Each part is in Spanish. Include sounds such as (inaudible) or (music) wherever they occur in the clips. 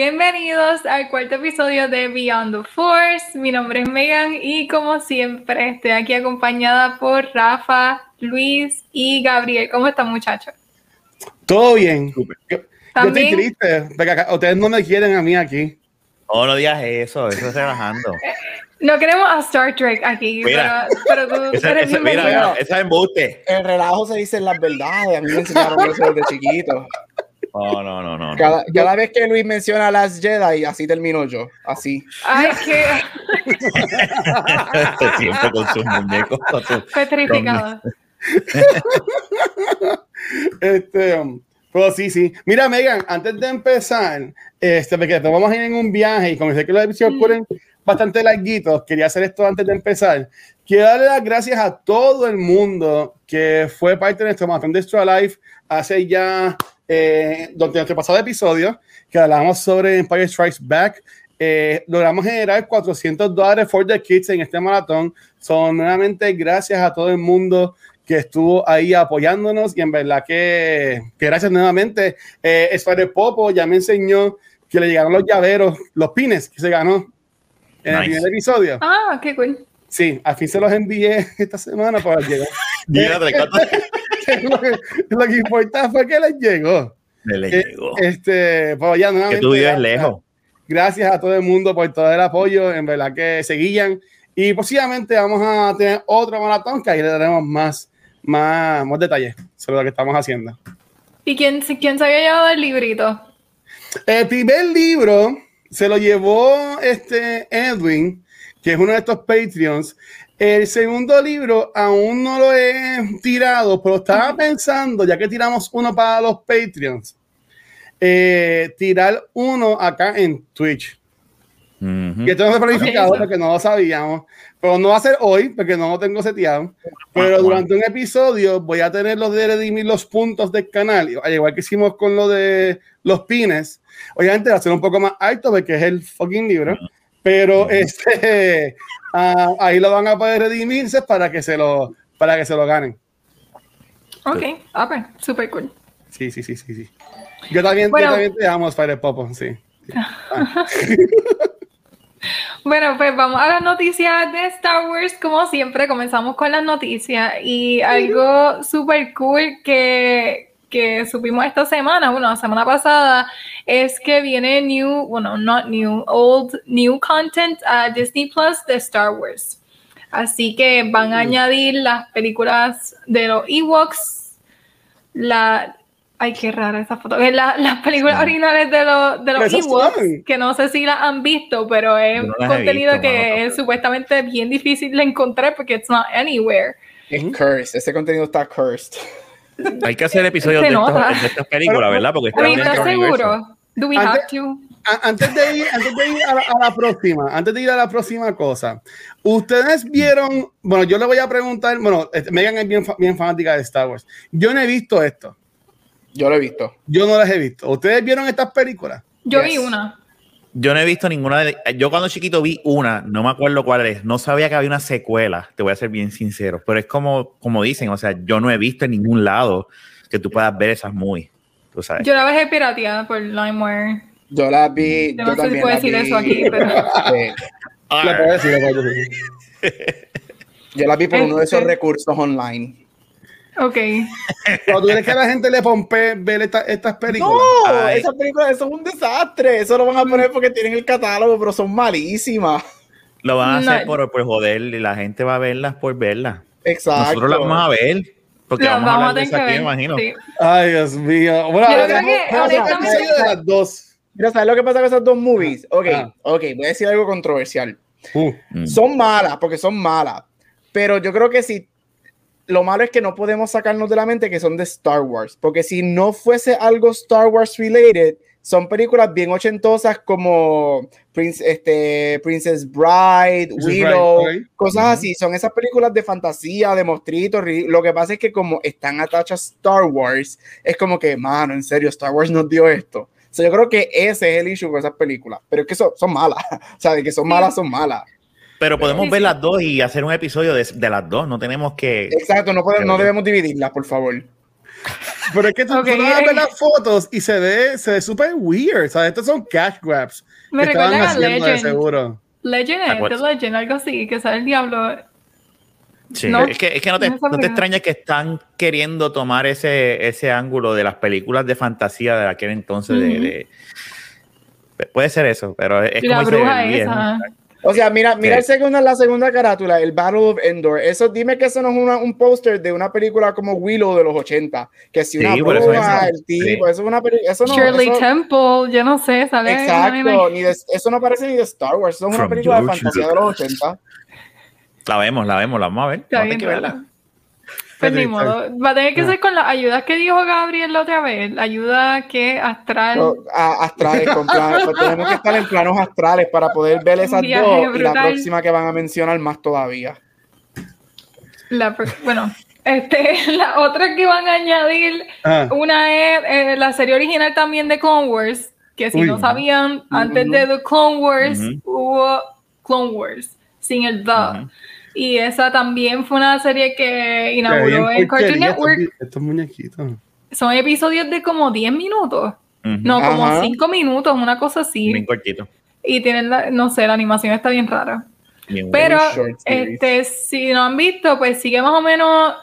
Bienvenidos al cuarto episodio de Beyond the Force. Mi nombre es Megan y como siempre estoy aquí acompañada por Rafa, Luis y Gabriel. ¿Cómo están muchachos? Todo bien. Yo, yo estoy triste porque acá, ustedes no me quieren a mí aquí. No, no digas eso, eso está relajando. No queremos a Star Trek aquí, Mira, pero, pero, tú Esa, eres esa, mira, bienvenido. mira, esa es embuste. En relajo se dicen las verdades. A mí me enseñaron eso desde chiquito. No, no, no, no. no. Cada, cada vez que Luis menciona las Jedi, así termino yo. Así. Ay, qué Siempre (laughs) con sus muñecos. petrificada. (laughs) Este, um, pero sí, sí. Mira, Megan, antes de empezar, este, porque después vamos a ir en un viaje y como sé que los episodios Mm. ocurren bastante larguitos, quería hacer esto antes de empezar. Quiero darle las gracias a todo el mundo que fue parte de nuestro maratón de Extra Life hace ya, eh, durante nuestro pasado episodio, que hablamos sobre Empire Strikes Back. Eh, logramos generar 400 dólares for the kids en este maratón. Son nuevamente gracias a todo el mundo que estuvo ahí apoyándonos y en verdad que, que gracias nuevamente. Eh, Spider Popo ya me enseñó que le llegaron los llaveros, los pines que se ganó en el Nice. primer episodio. Ah, qué cool. Sí, al fin se los envié (laughs) esta semana para llegar. (laughs) (laughs) Lo, que, lo que importa fue que les llegó. Le Eh, llegó. Este, pues ya Que tú vives gracias. lejos. Gracias a todo el mundo por todo el apoyo, en verdad que seguían. Y posiblemente vamos a tener otro maratón que ahí le daremos más, más, más detalles sobre lo que estamos haciendo. ¿Y quién, quién se había llevado el librito? El primer libro se lo llevó este Edwin, que es uno de estos Patreons. El segundo libro aún no lo he tirado, pero estaba pensando, ya que tiramos uno para los Patreons, eh, tirar uno acá en Twitch. Ujú. Que esto no se planificado porque no lo sabíamos, pero no va a ser hoy porque no lo tengo seteado. Pero durante un episodio voy a tener los de redimir los puntos del canal, al igual que hicimos con lo de los pines. Obviamente va a ser un poco más alto porque es el fucking libro, pero este (laughs) ah, ahí lo van a poder redimirse para que se lo para que se lo ganen. Ok, ah, pues, super cool. Sí, sí, sí, sí, sí. Yo también, Bueno. yo también te amo, Spider Popo, sí. (laughs) Bueno, pues vamos a las noticias de Star Wars. Como siempre, comenzamos con las noticias y algo súper cool que, que supimos esta semana, bueno, la semana pasada, es que viene new, bueno, not new, old, new content a Disney Plus de Star Wars. Así que van a añadir las películas de los Ewoks, la... Ay, qué rara esa foto. Eh, la- las películas originales de, los de los Ewoks, que no sé si las han visto, pero es no contenido visto, que mano. es supuestamente bien difícil de encontrar porque it's not anywhere. Es cursed. Ese contenido está cursed. Hay que hacer episodios de, estos- nota. de estas películas, ¿verdad? Porque están mean, dentro ¿estás del universo. seguro? Do we Antes- have to? Antes de ir, antes de ir a, la, a la próxima, antes de ir a la próxima cosa, ustedes vieron, bueno, yo le voy a preguntar, bueno, este, Megan es bien, bien fanática de Star Wars. Yo no he visto esto, Yo lo he visto. yo no las he visto. ¿Ustedes vieron estas películas? Yo Yes. vi una. Yo no he visto ninguna de. Yo cuando chiquito vi una, no me acuerdo cuál es. No sabía que había una secuela, te voy a ser bien sincero. Pero es como, como dicen, o sea, yo no he visto en ningún lado que tú puedas ver esas muy. Tú sabes. Yo la bajé pirateada por LimeWare. Yo la vi. Yo yo no sé si puedo decir vi, eso aquí, pero- (laughs) Le puedo decir, le puedo decir. yo la vi por uno de esos Este. recursos online. Ok. Pero tú crees que a la gente le pompe ver esta- estas películas. No, Ay. esas películas eso es un desastre. Eso lo van a poner porque tienen el catálogo, pero son malísimas. Lo van a hacer No. por, por joder y la gente va a verlas por verlas. Exacto. Nosotros las vamos a ver. Porque vamos a hablar de eso aquí, me ver, imagino. sí. Ay, Dios mío. Bueno, Yo creo que, honestamente- de las dos. Mira, ¿sabes lo que pasa con esas dos movies? Ok, Ah. ok, voy a decir algo controversial. Uh, Mm. Son malas, porque son malas. Pero yo creo que si. Lo malo es que no podemos sacarnos de la mente que son de Star Wars. Porque si no fuese algo Star Wars related, son películas bien ochentosas como Prince, este, Princess Bride, Princess Willow, Bride, ok. cosas así. Son esas películas de fantasía, de monstruitos. ri- Lo que pasa es que como están atachadas a Star Wars, es como que, mano, en serio, Star Wars nos dio esto. O sea, yo creo que ese es el issue con esas películas. Pero es que son, son malas. (laughs) O sea, de que son malas, son malas. Pero podemos Sí, ver sí. las dos y hacer un episodio de, de las dos. No tenemos que. Exacto, no, podemos, no debemos dividirlas, por favor. (laughs) Pero es que tú, Ok, tú vas a ver las fotos y se ve, se ve súper weird. ¿sabes? Estos son cash grabs. Me que estaban haciendo de Legend. seguro. Legend. The Legend, algo así, que sale el diablo. Sí, No, es que, es que no, te, no te película. extraña que están queriendo tomar ese, ese ángulo de las películas de fantasía de aquel entonces. de- puede ser eso, pero es Y la como dice bruja es esa. O sea, mira, mira Sí. el segundo, la segunda carátula, el Battle of Endor. Eso, dime que eso no es una- un póster de una película como Willow de los 80. Que si Sí, una por eso bruja, es- el tipo, sí. eso es una película. Eso no, Shirley eso- Temple, yo no sé, sale. una Exacto, ni de- eso no parece ni de Star Wars. Eso es una From película de fantasía de los 80. La vemos, la vemos, la vamos a ver. Está Vamos a verla. Pues ni modo. Va a tener que Ah. ser con las ayudas que dijo Gabriel la otra vez. La ayuda que astral. No, a- astrales, con planos, pues tenemos que estar en planos astrales para poder ver esas viaje dos y la brutal. próxima que van a mencionar más todavía. La bueno, este, (laughs) la otra que van a añadir, Ah, una es eh, la serie original también de Clone Wars, que si Uy. no sabían, antes Ujú. de The Clone Wars Ujú. hubo Clone Wars, sin el The. Ujú. Y esa también fue una serie que inauguró en Cartoon estos, Network. estos muñequitos. Son episodios de como 10 minutos. No, como Ajá. 5 minutos, una cosa así. Bien cortito. Y tienen la, no sé, la animación está bien rara. Bien Pero, este, si no han visto, pues sigue más o menos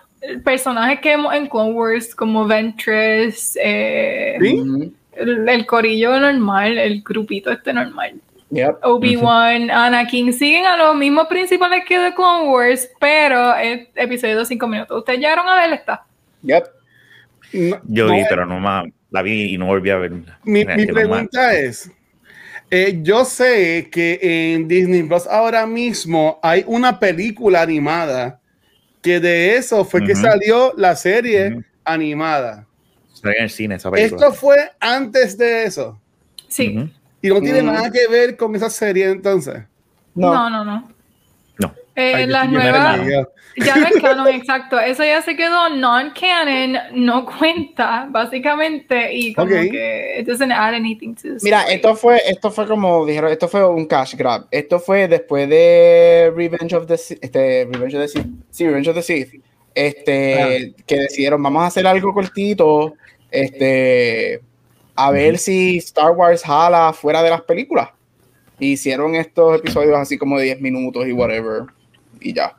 personajes que vemos en Clone Wars, como Ventress, eh, ¿Sí? El corillo normal, el grupito este normal. Yep. Obi-Wan, Anakin, siguen a los mismos principales que de Clone Wars, pero es episodio de 5 minutos. ¿Ustedes llegaron a ver esta? Yep. No- Yo no, vi, pero no más. La vi y no volví a ver. Mi, mi no pregunta es, eh, yo sé que en Disney Plus ahora mismo hay una película animada que de eso fue que salió la serie animada. En el cine esa película. Esto fue antes de eso Sí. Y no tiene Mm. nada que ver con esa serie entonces. No. No, no, no. No. Eh, Ay, las nuevas, ya no es canon, exacto. Eso ya se quedó non-canon, no cuenta, básicamente, y como que it doesn't add anything to Mira, esto fue, esto fue como dijeron, esto fue un cash grab. Esto fue después de Revenge of the Sith, este, Revenge of the Sith, sí, Revenge of the Sith, este, que decidieron, vamos a hacer algo cortito, este, a ver si Star Wars jala fuera de las películas. Hicieron estos episodios así como de 10 minutos y whatever, y ya.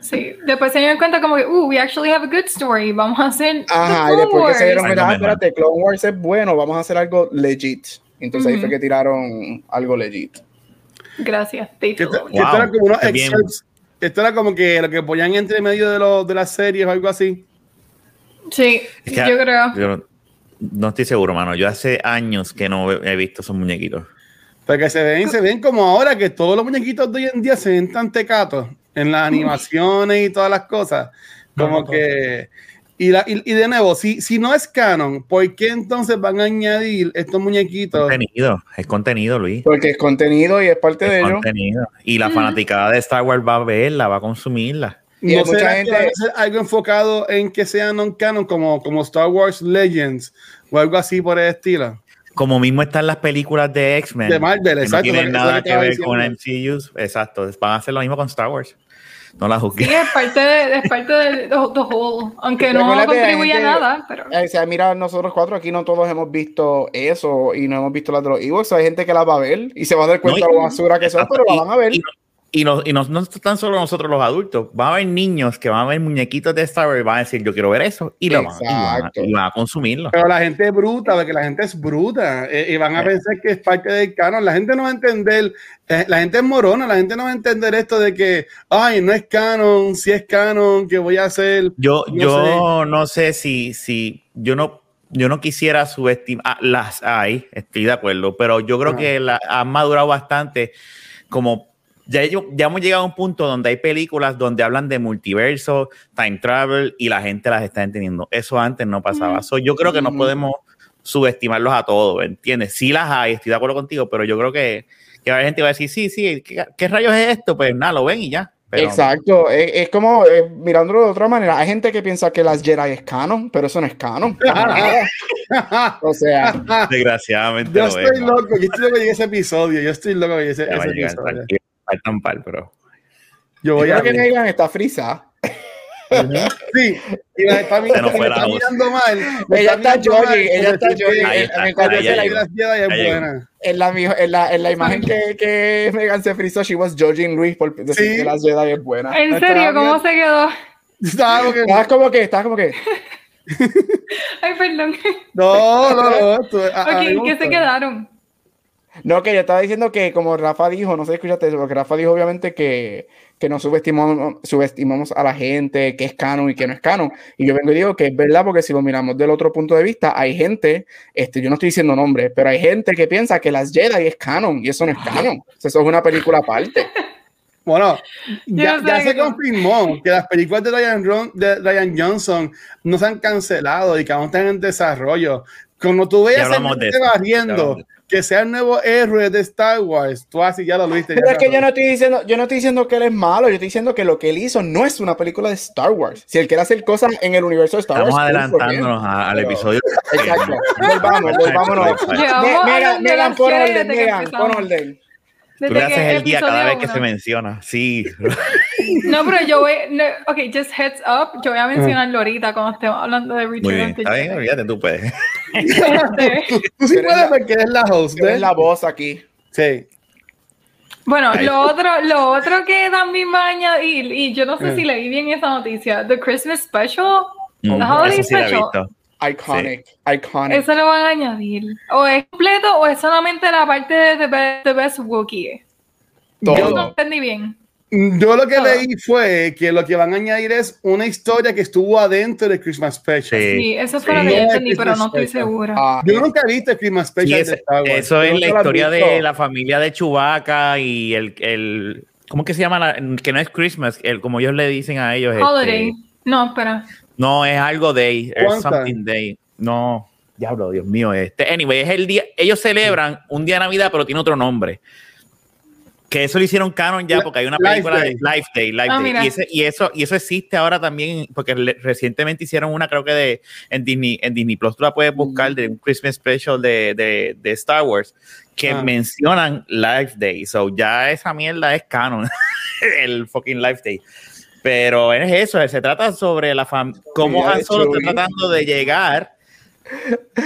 Sí, después se dieron cuenta como que, uh, we actually have a good story, vamos a hacer the Ajá, y después que se dieron Wars. cuenta, ah, espérate, Clone Wars es bueno, vamos a hacer algo legit. Entonces ahí Ujú. fue que tiraron algo legit. Gracias, Dave Que, que era Wow, como unos excerpts. Esto era como que lo que ponían entre medio de, los de las series o algo así. Sí, Es que yo creo. yo no, estoy seguro, mano. Yo hace años que no he visto esos muñequitos. Porque se ven, se ven como ahora que todos los muñequitos de hoy en día se ven tan tecatos en las animaciones y todas las cosas. Como No, no, que. Y, la, y, y de nuevo, si, si no es canon, ¿por qué entonces van a añadir estos muñequitos? Contenido, es contenido, Luis. Porque es contenido y es parte de Es ello. contenido. Y la fanaticada de Star Wars va a verla, va a consumirla. Y ¿No mucha será gente- que va a ser algo enfocado en que sea non-canon como, como Star Wars Legends o algo así por el estilo? Como mismo están las películas de X-Men. De Marvel, que no tienen nada que ver con. MCUs. Exacto. Van a hacer lo mismo con Star Wars. No la Sí, juzgué. es parte de, es parte de the, the whole, aunque no contribuye a nada, pero Eh, O sea, mira, nosotros cuatro aquí no todos hemos visto eso y no hemos visto las de los Ewoks. Hay gente que la va a ver y se va a dar cuenta No, de y- lo basura que son, pero la van a ver. Y, y no, y no, no tan solo nosotros los adultos, van a haber niños que van a ver muñequitos de Star Wars y van a decir, yo quiero ver eso, y, lo van, y, van, a- y van a consumirlo. Pero la gente es bruta, porque la gente es bruta eh, y van a Sí. pensar que es parte del canon. La gente no va a entender, eh, la gente es morona, la gente no va a entender esto de que, ay, no es canon, si es canon, que voy a hacer. Yo, No yo no sé si, si yo no, yo no quisiera subestimar, ah, las hay, estoy de acuerdo, pero yo creo Ajá. que la, han madurado bastante, como ya, ya hemos llegado a un punto donde hay películas donde hablan de multiverso, time travel y la gente las está entendiendo. Eso antes no pasaba. Ujú. So, yo creo que no Ujú. podemos subestimarlos a todos, ¿entiendes? Sí las hay, estoy de acuerdo contigo, pero yo creo que, que la gente va a decir, sí, sí, ¿qué, qué rayos es esto? Pues nada, lo ven y ya. Pero, Exacto, es, es como eh, mirándolo de otra manera. Hay gente que piensa que las Jedi es canon, pero eso no es canon. (laughs) o sea, Desgraciadamente. Yo lo estoy es, loco, yo estoy loco llegue ese episodio. Yo estoy loco llegue ese, episodio. Faltan par, pero. Yo voy a creo que Megan está frisa. Sí, y la está, me fue la está mirando mal. me Ella está mirando mal, jogging, ella está jogging. Ahí En- está, en cuanto ahí se la- la es buena. en la, en la, en la imagen que, que Megan se frizó, she was judging Luis por decir Sí. que las Jedi es buena. ¿En Estaba serio? ¿Cómo se quedó? Estaba como que- Estabas como que, estabas como que, (laughs) Ay, perdón. No, no, no. esto- a- Ok, me ¿en qué se quedaron? No, que yo estaba diciendo que como Rafa dijo, no sé si escuchaste eso, porque Rafa dijo obviamente que, que no subestimamos, subestimamos a la gente, que es canon y que no es canon. Y yo vengo y digo que es verdad, porque si lo miramos del otro punto de vista, hay gente, este, yo no estoy diciendo nombres, pero hay gente que piensa que las Jedi es canon y eso no es canon. Eso es una película aparte. (laughs) Bueno, ya, ya se confirmó que las películas de Ryan, Ron- de Ryan Johnson no se han cancelado y que aún están en desarrollo. Cuando tú veas a gente barriendo que sea el nuevo héroe de Star Wars, tú así ya lo viste. Pero ya es que yo no estoy diciendo, yo no estoy diciendo que él es malo, yo estoy diciendo que lo que él hizo no es una película de Star Wars. Si él quiere hacer cosas en el universo de Star Estamos Wars. him. adelantándonos a- al Pero- episodio. Exacto. Volvamos, volvámonos. Megan, pon orden, Megan, pon orden. Tú Desde le haces el día cada vez que se menciona. Sí. (laughs) No, pero yo voy. No, ok, just heads up. Yo voy a mencionarlo ahorita cuando estemos hablando de Richard. Muy bien. Está bien, olvídate, tú puedes. (laughs) Tú sí puedes la- porque eres la host, Tú eres ¿ves? la voz aquí. Sí. Bueno, Ahí. lo otro, lo otro que también va a añadir, y yo no sé Eh. si leí bien esa noticia, The Christmas Special, Mm, The Holiday sí Special, Iconic, iconic. eso lo van a añadir. O es completo o es solamente la parte de The Best, The Best Wookiee. Yo no entendí bien. Yo lo que Todo. leí fue que lo que van a añadir es una historia que estuvo adentro de Christmas Special. Sí. Sí, eso fue Sí. lo que yo entendí, pero no estoy segura. Ah, Yo nunca he visto Christmas Sí, Special ese- de Star Wars. eso es Yo la historia de la familia de Chewbacca y el, el ¿cómo que se llama? La- que no es Christmas, el, como ellos le dicen a ellos. este, Holiday. No, espera. No, es algo day, es ¿Cuántas? something day. No, diablo, Dios mío, este. Anyway, es el día, ellos celebran un día de Navidad, pero tiene otro nombre. Que eso lo hicieron canon ya, porque hay una película de Life Day, Life Ah, Day. Y, ese- y eso, y eso existe ahora también, porque le- recientemente hicieron una, creo que de en Disney, en Disney Plus, tú la puedes buscar de un Christmas Special de, de, de Star Wars, que Ah. mencionan Life Day. So ya esa mierda es canon, (laughs) el fucking Life Day. Pero es eso, se trata sobre la familia, cómo Han Solo está tratando de llegar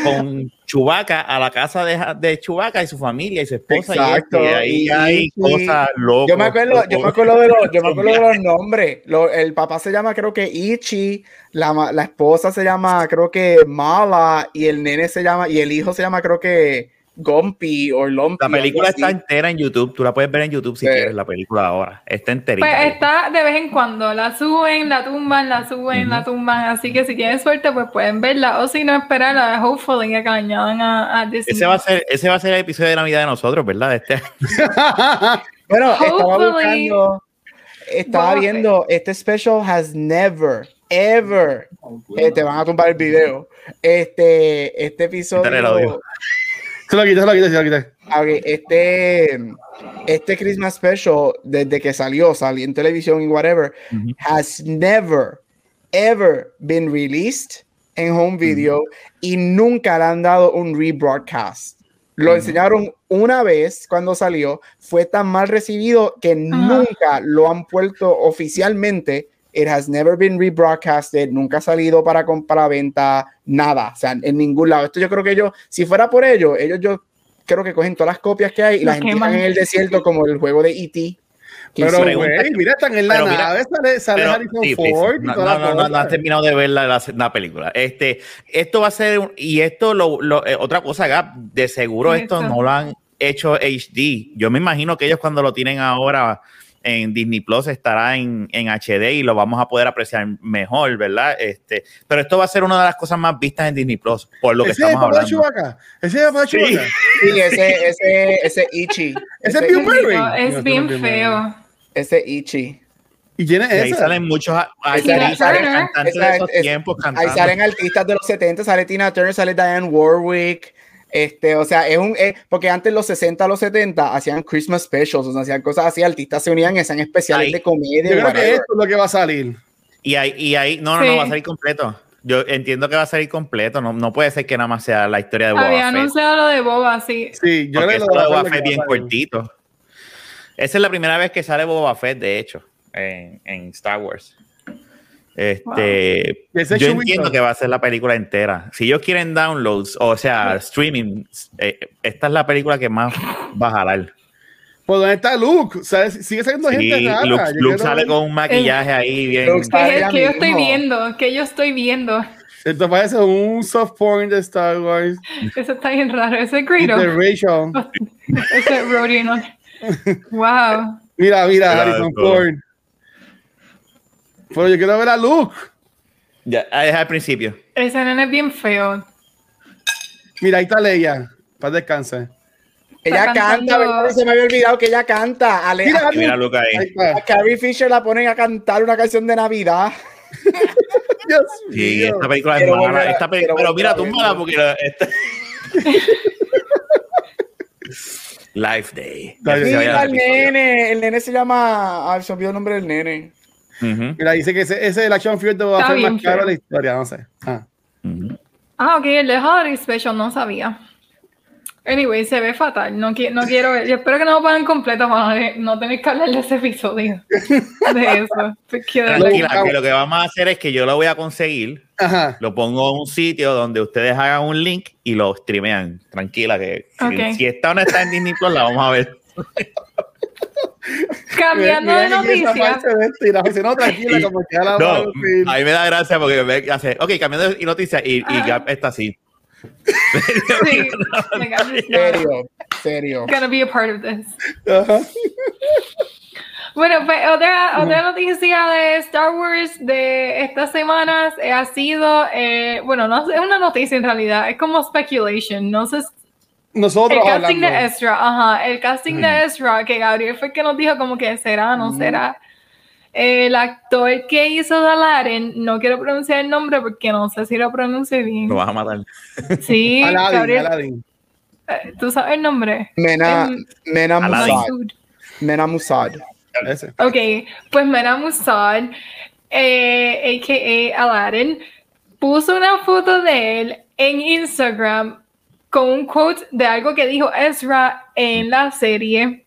con Chubaca a la casa de, de Chubaca y su familia y su esposa Exacto, y, ahí y- hay y- cosas locas. Yo me acuerdo, yo me acuerdo de los, yo me acuerdo de los (laughs) nombres. Lo- el papá se llama, creo que Ichi, la, la esposa se llama, creo que Mala, y el nene se llama, y el hijo se llama, creo que Gompi o Lompi. La película está entera en YouTube, tú la puedes ver en YouTube si Sí. quieres, la película ahora. Está enterita. Pues ahí. está de vez en cuando, la suben, la tumban, la suben, la tumban, así que si tienen suerte pues pueden verla o si no esperarla, hopefully que la añadan a, a Disney. Ese va a ser, ese va a ser el episodio de Navidad de nosotros, ¿verdad? De Este, (laughs) Bueno, estaba buscando, estaba a viendo, este special has never, ever, eh, te van a tumbar el video. Este, este episodio, Se lo quité, se lo quité, se lo quité. Ok, este, este Christmas special, desde que salió, salió en televisión y whatever, has never, ever been released en home video y nunca le han dado un rebroadcast. Lo enseñaron una vez cuando salió, fue tan mal recibido que nunca lo han puesto oficialmente. It has never been rebroadcasted, nunca ha salido para, com- para venta, nada, o sea, en ningún lado. Esto yo creo que ellos, si fuera por ellos, ellos yo creo que cogen todas las copias que hay y las entierran en el desierto como el juego de E.T. Pero, güey, mira, están en la Pero mira, nave, sale, sale Pero, Harrison sí, Ford no, toda no, no, no, no has terminado de ver la, la- la película. Este, esto va a ser, un- y esto, lo, lo- eh, otra cosa, Gap, de seguro esto no lo han hecho HD. Yo me imagino que ellos cuando lo tienen ahora en Disney Plus estará en, en HD y lo vamos a poder apreciar mejor, ¿verdad? Este, pero esto va a ser una de las cosas más vistas en Disney Plus, por lo que Ese es el estamos papá de hablando. Chewbacca. Ese es el papá de Sí. Sí, ese, ese, ese Ichi. Ese es Ese, es bien no es Bill feo. ese Ichi. ¿Y es ahí salen muchos ahí salen- cantantes de esos es- tiempos Ahí cantando. salen artistas de los 70, sale Tina Turner, sale Diane Warwick. Este, o sea, es un. eh, porque antes los 60, los 70 hacían Christmas specials, o sea, hacían cosas así, artistas se unían, hacían especiales Ay. de Yo comedia. creo que esto es lo que va a salir. Y ahí, y ahí, no, no, Sí. no, va a salir completo. Yo entiendo que va a salir completo. No, no puede ser que nada más sea la historia de Boba Había anunciado lo de Boba, sí. Sí, yo creo eso que de lo Boba va a Fett bien cortito. Esa es la primera vez que sale Boba Fett, de hecho, en, en Star Wars. Este, yo entiendo que va a ser la película entera. Si ellos quieren downloads, o sea, streaming, eh, esta es la película que más va a jalar. ¿Por dónde está Luke? ¿Sabes? Sigue saliendo Sí, gente rara. Luke, sale ver- con un maquillaje ahí bien. Luke ¿Qué, Sale es- qué yo estoy viendo? ¿Qué yo estoy viendo? Esto parece un soft porn de Star Wars. Eso está bien raro. Ese es Greedo. Rachel. (laughs) Ese es Roddy, ¿no? (laughs) Wow. Mira, mira, Harrison todo. Ford. Pero yo quiero ver a Luke. Ya, ah, es al principio. Ese nene es bien feo. Mira, ahí está Leia. Para descansar. Ella canta. Se me había olvidado que ella canta. Ale- Mira, a, mira Luke ahí. A Carrie Fisher la ponen a cantar una canción de Navidad. (laughs) Dios Sí, mío. esta película es mala. volver Esta pe- quiero pero mira, tú mala porque la- esta- (laughs) Life Day. Se Mira, el nene, el nene se llama. Ay, se me olvidó el nombre del nene. Ujú, Mira, dice que ese, ese es el action figure Está Fett bien más caro de la historia. No sé. Ah. ujú. Ah, ok, el de Holiday Special no sabía. Anyway, se ve fatal. No, qui- no quiero ver. Yo espero que no lo pongan completo para no, tener que hablar de ese episodio. (laughs) De eso. Tranquila, que lo que vamos a hacer es que yo lo voy a conseguir, Ajá. lo pongo en un sitio donde ustedes hagan un link y lo streamean. Tranquila, que si- Ok. si, esta no está en Disney Plus, la vamos a ver. (laughs) (laughs) Cambiando de mira que esa noticia. parte de esto, y la dice, no, tranquila, Y- como que ya la No, a a mí me da gracia porque me hace, ok, cambiando de noticia y, y. Gap está así. Sí, (laughs) Serio, serio. gonna be a part of this. Bueno, pues otra, otra noticia de Star Wars de estas semanas eh, ha sido, eh, bueno, no es una noticia en realidad, es como speculation, no sé, el Nosotros casting hablando. de Ezra, ajá, el casting de Ezra, que Gabriel fue el que nos dijo como que será, no será. El actor que hizo de Aladdin, no quiero pronunciar el nombre porque no sé si lo pronuncie bien. Lo vas a matar. Sí, (laughs) Aladdin, Gabriel, Aladdin. eh, ¿tú sabes el nombre? Mena, Em, Mena. Musad. Mena Musad. Ok, pues Mena Musad, eh, a.k.a. Aladdin, puso una foto de él en Instagram con un quote de algo que dijo Ezra en la serie.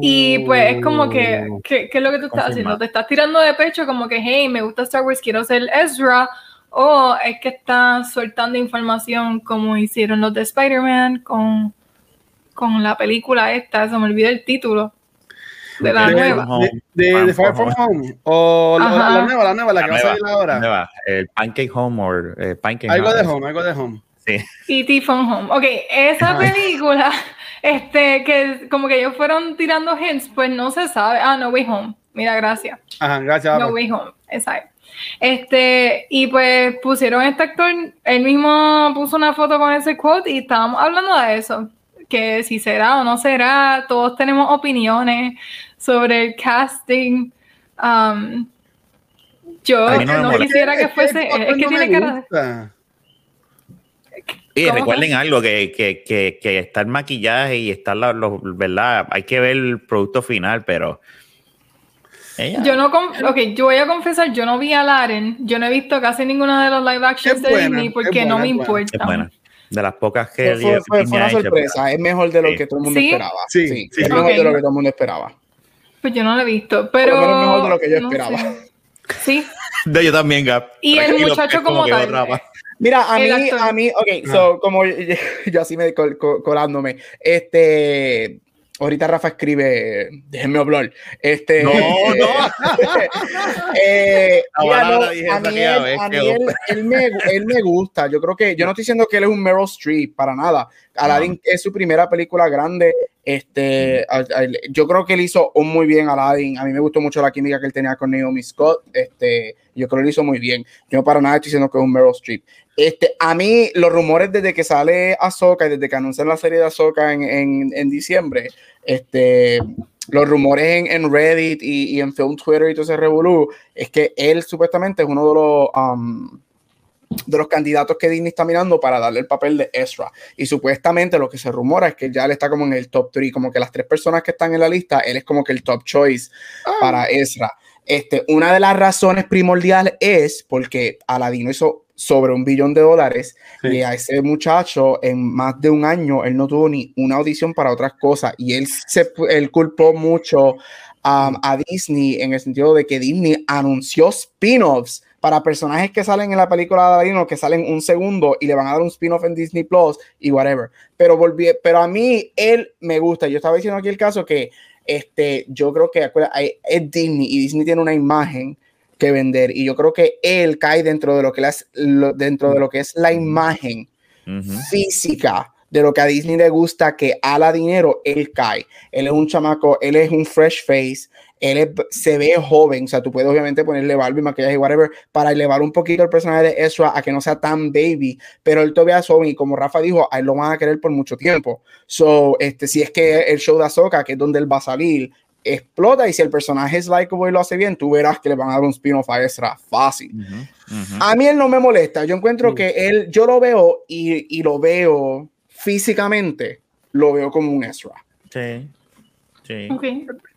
Y pues es como que, Oh. ¿qué, qué es lo que tú estás haciendo? Te estás tirando de pecho como que, hey, me gusta Star Wars, quiero ser Ezra. O es que estás soltando información como hicieron los de Spider-Man con, con la película esta, se me olvidó el título de la De- nueva. De, de, de, de Far From Home. O la, nueva, la nueva, la, La que va a nueva, salir ahora. nueva, el Pancake Home o eh, Pancake Algo de Home, algo de Home. Sí. E.T. Phone Home. Ok, esa película, (laughs) este, que como que ellos fueron tirando hints, pues no se sabe. Ah, No Way Home. Mira, gracias. Ajá, gracias. No. Way Home, exacto. Este, y pues pusieron este actor, él mismo puso una foto con ese quote y estábamos hablando de eso, que si será o no será, todos tenemos opiniones sobre el casting. Um, yo no quisiera que Es fuese, es que no tiene cara Y ¿Cómo recuerden algo, que, que, que, que está el maquillaje y está la, los- ¿verdad? Hay que ver el producto final, pero... Ella, Yo no, con- ok, yo voy a confesar, yo no vi a Laren, yo no he visto casi ninguno de los live actions de Disney porque buena, no me importa. es buena. De las pocas que Fue, fue- una sorpresa. Es mejor de lo Sí. que todo el mundo ¿Sí? esperaba. Sí, Sí, sí. es mejor de lo que todo el mundo esperaba. Pues yo no lo he visto, Por pero... lo menos mejor de lo que yo no esperaba. sé. Sí, (laughs) De yo también, Gap. Y el muchacho como tal. Mira, a mí, a mí, ok, so, como yo, (laughs) yo así me col- col- colándome, este, ahorita Rafa escribe, déjenme hablar, este, No, no. (laughs) eh, mira, no, a mí, él, a mí él, él me, él me gusta, yo creo que, yo no estoy diciendo que él es un Meryl Streep, para nada, Aladdin es su primera película grande, Este, a- a- yo creo que él hizo un muy bien Aladdin. A mí me gustó mucho la química que él tenía con Naomi Scott. Este, yo creo que lo hizo muy bien. Yo para nada estoy diciendo que es un Meryl Streep. Este, a mí los rumores desde que sale Ahsoka y desde que anuncian la serie de Ahsoka en, en, en diciembre, este, los rumores en, en Reddit y, y en Film Twitter y todo ese revolú, es que él supuestamente es uno de los... um, de los candidatos que Disney está mirando para darle el papel de Ezra. Y supuestamente lo que se rumora es que ya él está como en el top 3, como que las tres personas que están en la lista, él es como que el top choice para Ezra. Este, una de las razones primordiales es porque Aladino hizo sobre un billón de dólares Sí. y a ese muchacho en más de un año él no tuvo ni una audición para otras cosas y él se él culpó mucho um, a Disney en el sentido de que Disney anunció spin-offs para personajes que salen en la película de Aladino que salen un segundo y le van a dar un spin-off en Disney Plus y whatever. Pero volví, pero a mí él me gusta. Yo estaba diciendo aquí el caso que este, yo creo que es Disney y Disney tiene una imagen que vender y yo creo que él cae dentro de lo que las, lo- dentro de lo que es la imagen física de lo que a Disney le gusta que a la dinero él cae. Él es un chamaco, él es un fresh face, él es- se ve joven, o sea, tú puedes obviamente ponerle barba y maquillaje y whatever para elevar un poquito el personaje de Ezra a que no sea tan baby, pero él todavía es joven y como Rafa dijo, a él lo van a querer por mucho tiempo. So, este, si es que el show de Ahsoka, que es donde él va a salir, explota y si el personaje es likable y lo hace bien, tú verás que le van a dar un spin-off a Ezra fácil. A mí él no me molesta. Yo encuentro que él, yo lo veo y, y lo veo físicamente, lo veo como un Ezra. Sí. Sí. Ok.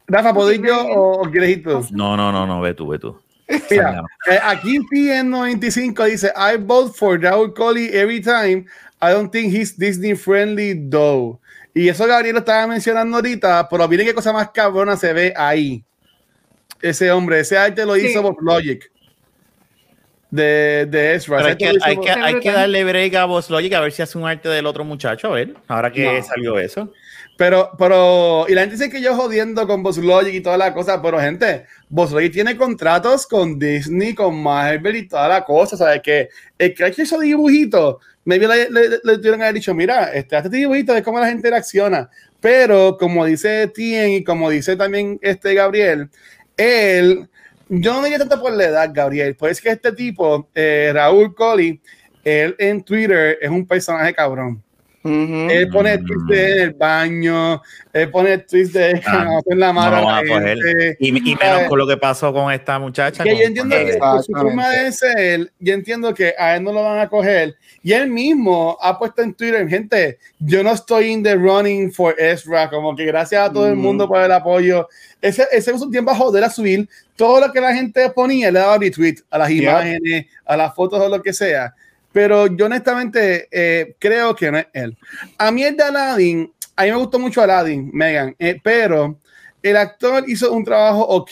Rafa, ¿puedo ir yo o, o quieres ir tú? No, no, no, no, ve tú, ve tú. Mira, eh, aquí PN95 dice, I vote for Raúl Coley every time. I don't think he's Disney friendly though. Y eso Gabriel lo estaba mencionando ahorita, pero miren qué cosa más cabrona se ve ahí. Ese hombre, ese arte lo Sí. hizo por Logic. De, de Ezra. Hay que, hay, por- que, hay que darle break a Boss Logic a ver si hace un arte del otro muchacho, a ver. Ahora que No. salió eso. Pero, pero, y la gente dice que yo jodiendo con Boss Logic y toda la cosa, pero gente, Boss Logic tiene contratos con Disney, con Marvel y toda la cosa, ¿sabes? Que el que ha hecho esos dibujitos, maybe le, le, le tuvieron que haber dicho, mira, este, este dibujito es como la gente reacciona. Pero, como dice Tien y como dice también este Gabriel, él, yo no diría tanto por la edad, Gabriel, pues es que este tipo, eh, Raúl Coley, él en Twitter es un personaje cabrón. Ujú. Él pone Mm. tweets de en el baño, él pone tweets de Ah, en la No mano. gente. Y, y menos con lo que pasó con esta muchacha. Que con- yo entiendo que su forma de ser, yo entiendo que a él no lo van a coger. Y él mismo ha puesto en Twitter, gente, yo no estoy in the running for Ezra, como que gracias a todo el Mm. mundo por el apoyo. Ese, ese es un tiempo a joder a subir todo lo que la gente ponía, le daba retweet a las Yep. imágenes, a las fotos o lo que sea. Pero yo honestamente eh, creo que no es él. A mí el de Aladdin, a mí me gustó mucho Aladdin, Megan, eh, pero el actor hizo un trabajo ok.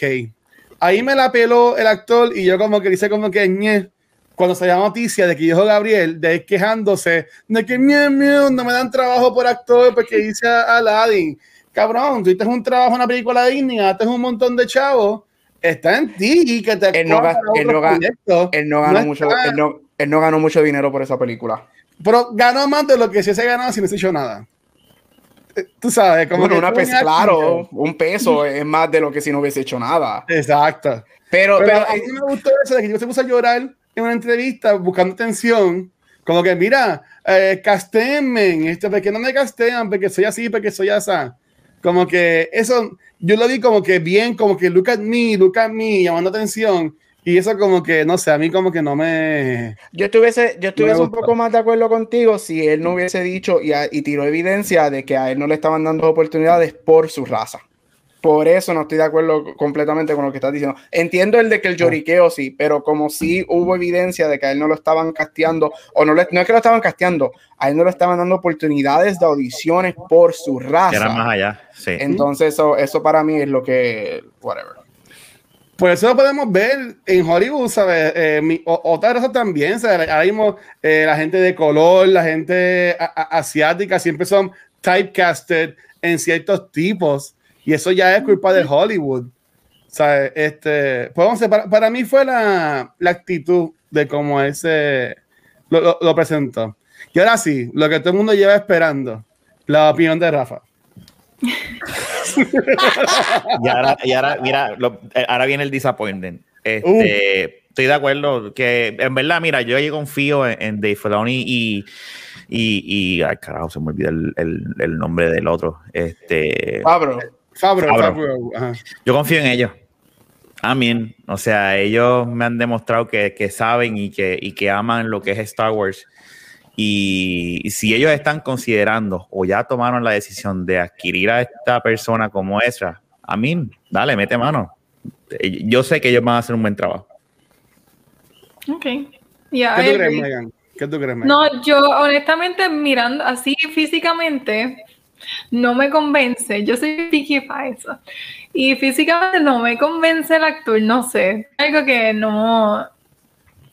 Ahí me la peló el actor y yo como que dice como que ñe, cuando se llama noticia de que dijo Gabriel, de él quejándose de que ñe, ñe, no me dan trabajo por actor porque hice a Aladdin. Cabrón, tú hiciste un trabajo en una película Disney, gastas un montón de chavos, está en ti que te Él no ga- él no ga-. Él no ganó No mucho, él no, él no ganó mucho dinero por esa película. Pero ganó más de lo que si se ganado si no se hecho nada. Eh, Tú sabes, como Bueno, una un claro, un peso es más de lo que si no hubiese hecho nada. Exacto. Pero, Pero, pero, a mí me gustó eso de que yo se puso a llorar en una entrevista buscando atención. Como que, mira, eh, castéenme, este, porque no me castean, porque soy así, porque soy así. Como que eso, yo lo vi como que bien, como que look at me, look at me, llamando atención. Y eso como que, no sé, a mí como que no me... Yo estuviese, yo estuviese un poco más de acuerdo contigo si él no hubiese dicho y, a- y tiró evidencia de que a él no le estaban dando oportunidades por su raza. Por eso no estoy de acuerdo completamente con lo que estás diciendo. Entiendo el de que el lloriqueo sí, pero como sí hubo evidencia de que a él no lo estaban casteando, o no, le- no es que lo estaban casteando, a él no le estaban dando oportunidades de audiciones por su Que era más raza. allá. Sí. Entonces eso, eso para mí es lo que, whatever. Por eso lo podemos ver en Hollywood, ¿sabes? Eh, mi- o- otra raza también, ¿sabes? Ahora mismo eh, la gente de color, la gente a- a- asiática siempre son typecasted en ciertos tipos y eso ya es culpa de Hollywood. ¿Sabes? Este, pues vamos a- para, para mí fue la, la actitud de cómo él se lo, lo- lo presentó. Y ahora sí, lo que todo el mundo lleva esperando, la opinión de Rafa. (laughs) y, ahora, y ahora, mira, lo- eh, ahora viene el disappointment. Este, Estoy de acuerdo que, en verdad, mira, yo ahí confío en, en Dave Filoni y, y, y, ay, carajo, se me olvida el, el- el nombre del otro. Este, Pablo. Fabro, Fabro. Yo confío en ellos. Amén. O sea, ellos me han demostrado que, que saben y que, y que aman lo que es Star Wars. Y, si ellos están considerando o ya tomaron la decisión de adquirir a esta persona como Ezra, Amén, dale, mete mano. Yo sé que ellos van a hacer un buen trabajo. Ok. ¿Qué tú I crees. Megan? ¿Qué tú crees, Megan? No, yo honestamente mirando así físicamente no me convence. Yo soy picky para eso. Y físicamente no me convence el actor, no sé. Algo que no.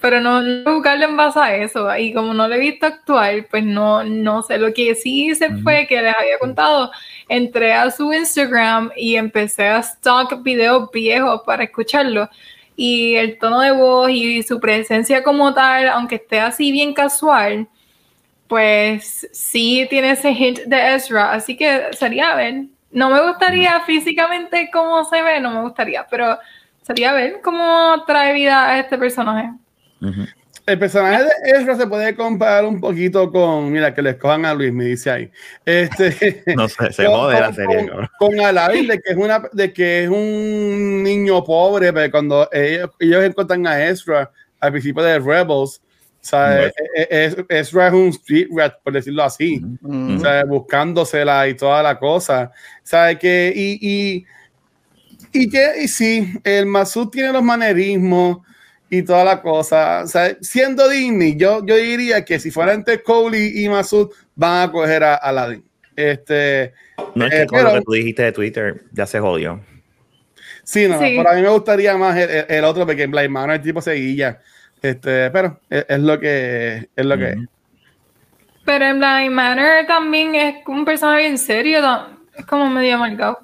Pero no, no buscarlo en base a eso. Y como no lo he visto actuar, pues no, no sé. Lo que sí hice fue que les había contado. Entré a su Instagram y empecé a stock videos viejos para escucharlo. Y el tono de voz y su presencia como tal, aunque esté así bien casual, pues sí tiene ese hint de Ezra. Así que sería ver. No me gustaría físicamente cómo se ve, no me gustaría, pero sería ver cómo trae vida a este personaje. El personaje de Ezra se puede comparar un poquito con, mira, que le escojan a Luis, me dice ahí. Este, (laughs) No sé, se con- jode la con- serie. Con, cabrón. con Aladdin, de que es una, de que es un niño pobre, pero cuando ellos, ellos encuentran a Ezra al principio de Rebels, ¿sabes? E- e- es- Ezra es un street rat, por decirlo así. Mm. ¿sabes? buscándosela y toda la cosa. ¿Sabes que Y, y, y que y sí, el Masud tiene los manerismos y toda la cosa. ¿sabes? Siendo Disney, yo, yo diría que si fuera entre Coley y Masud, van a coger a Aladdin. Este, No es Eh, que con lo pero- que tú dijiste de Twitter ya se jodió. sí, no, Sí. pero a mí me gustaría más el, el- el otro, porque en Blind Manor el tipo seguilla. Este, pero es, es lo que es lo que es. Pero en Blind Manor también es un personaje bien serio, ¿no? es como medio amargado.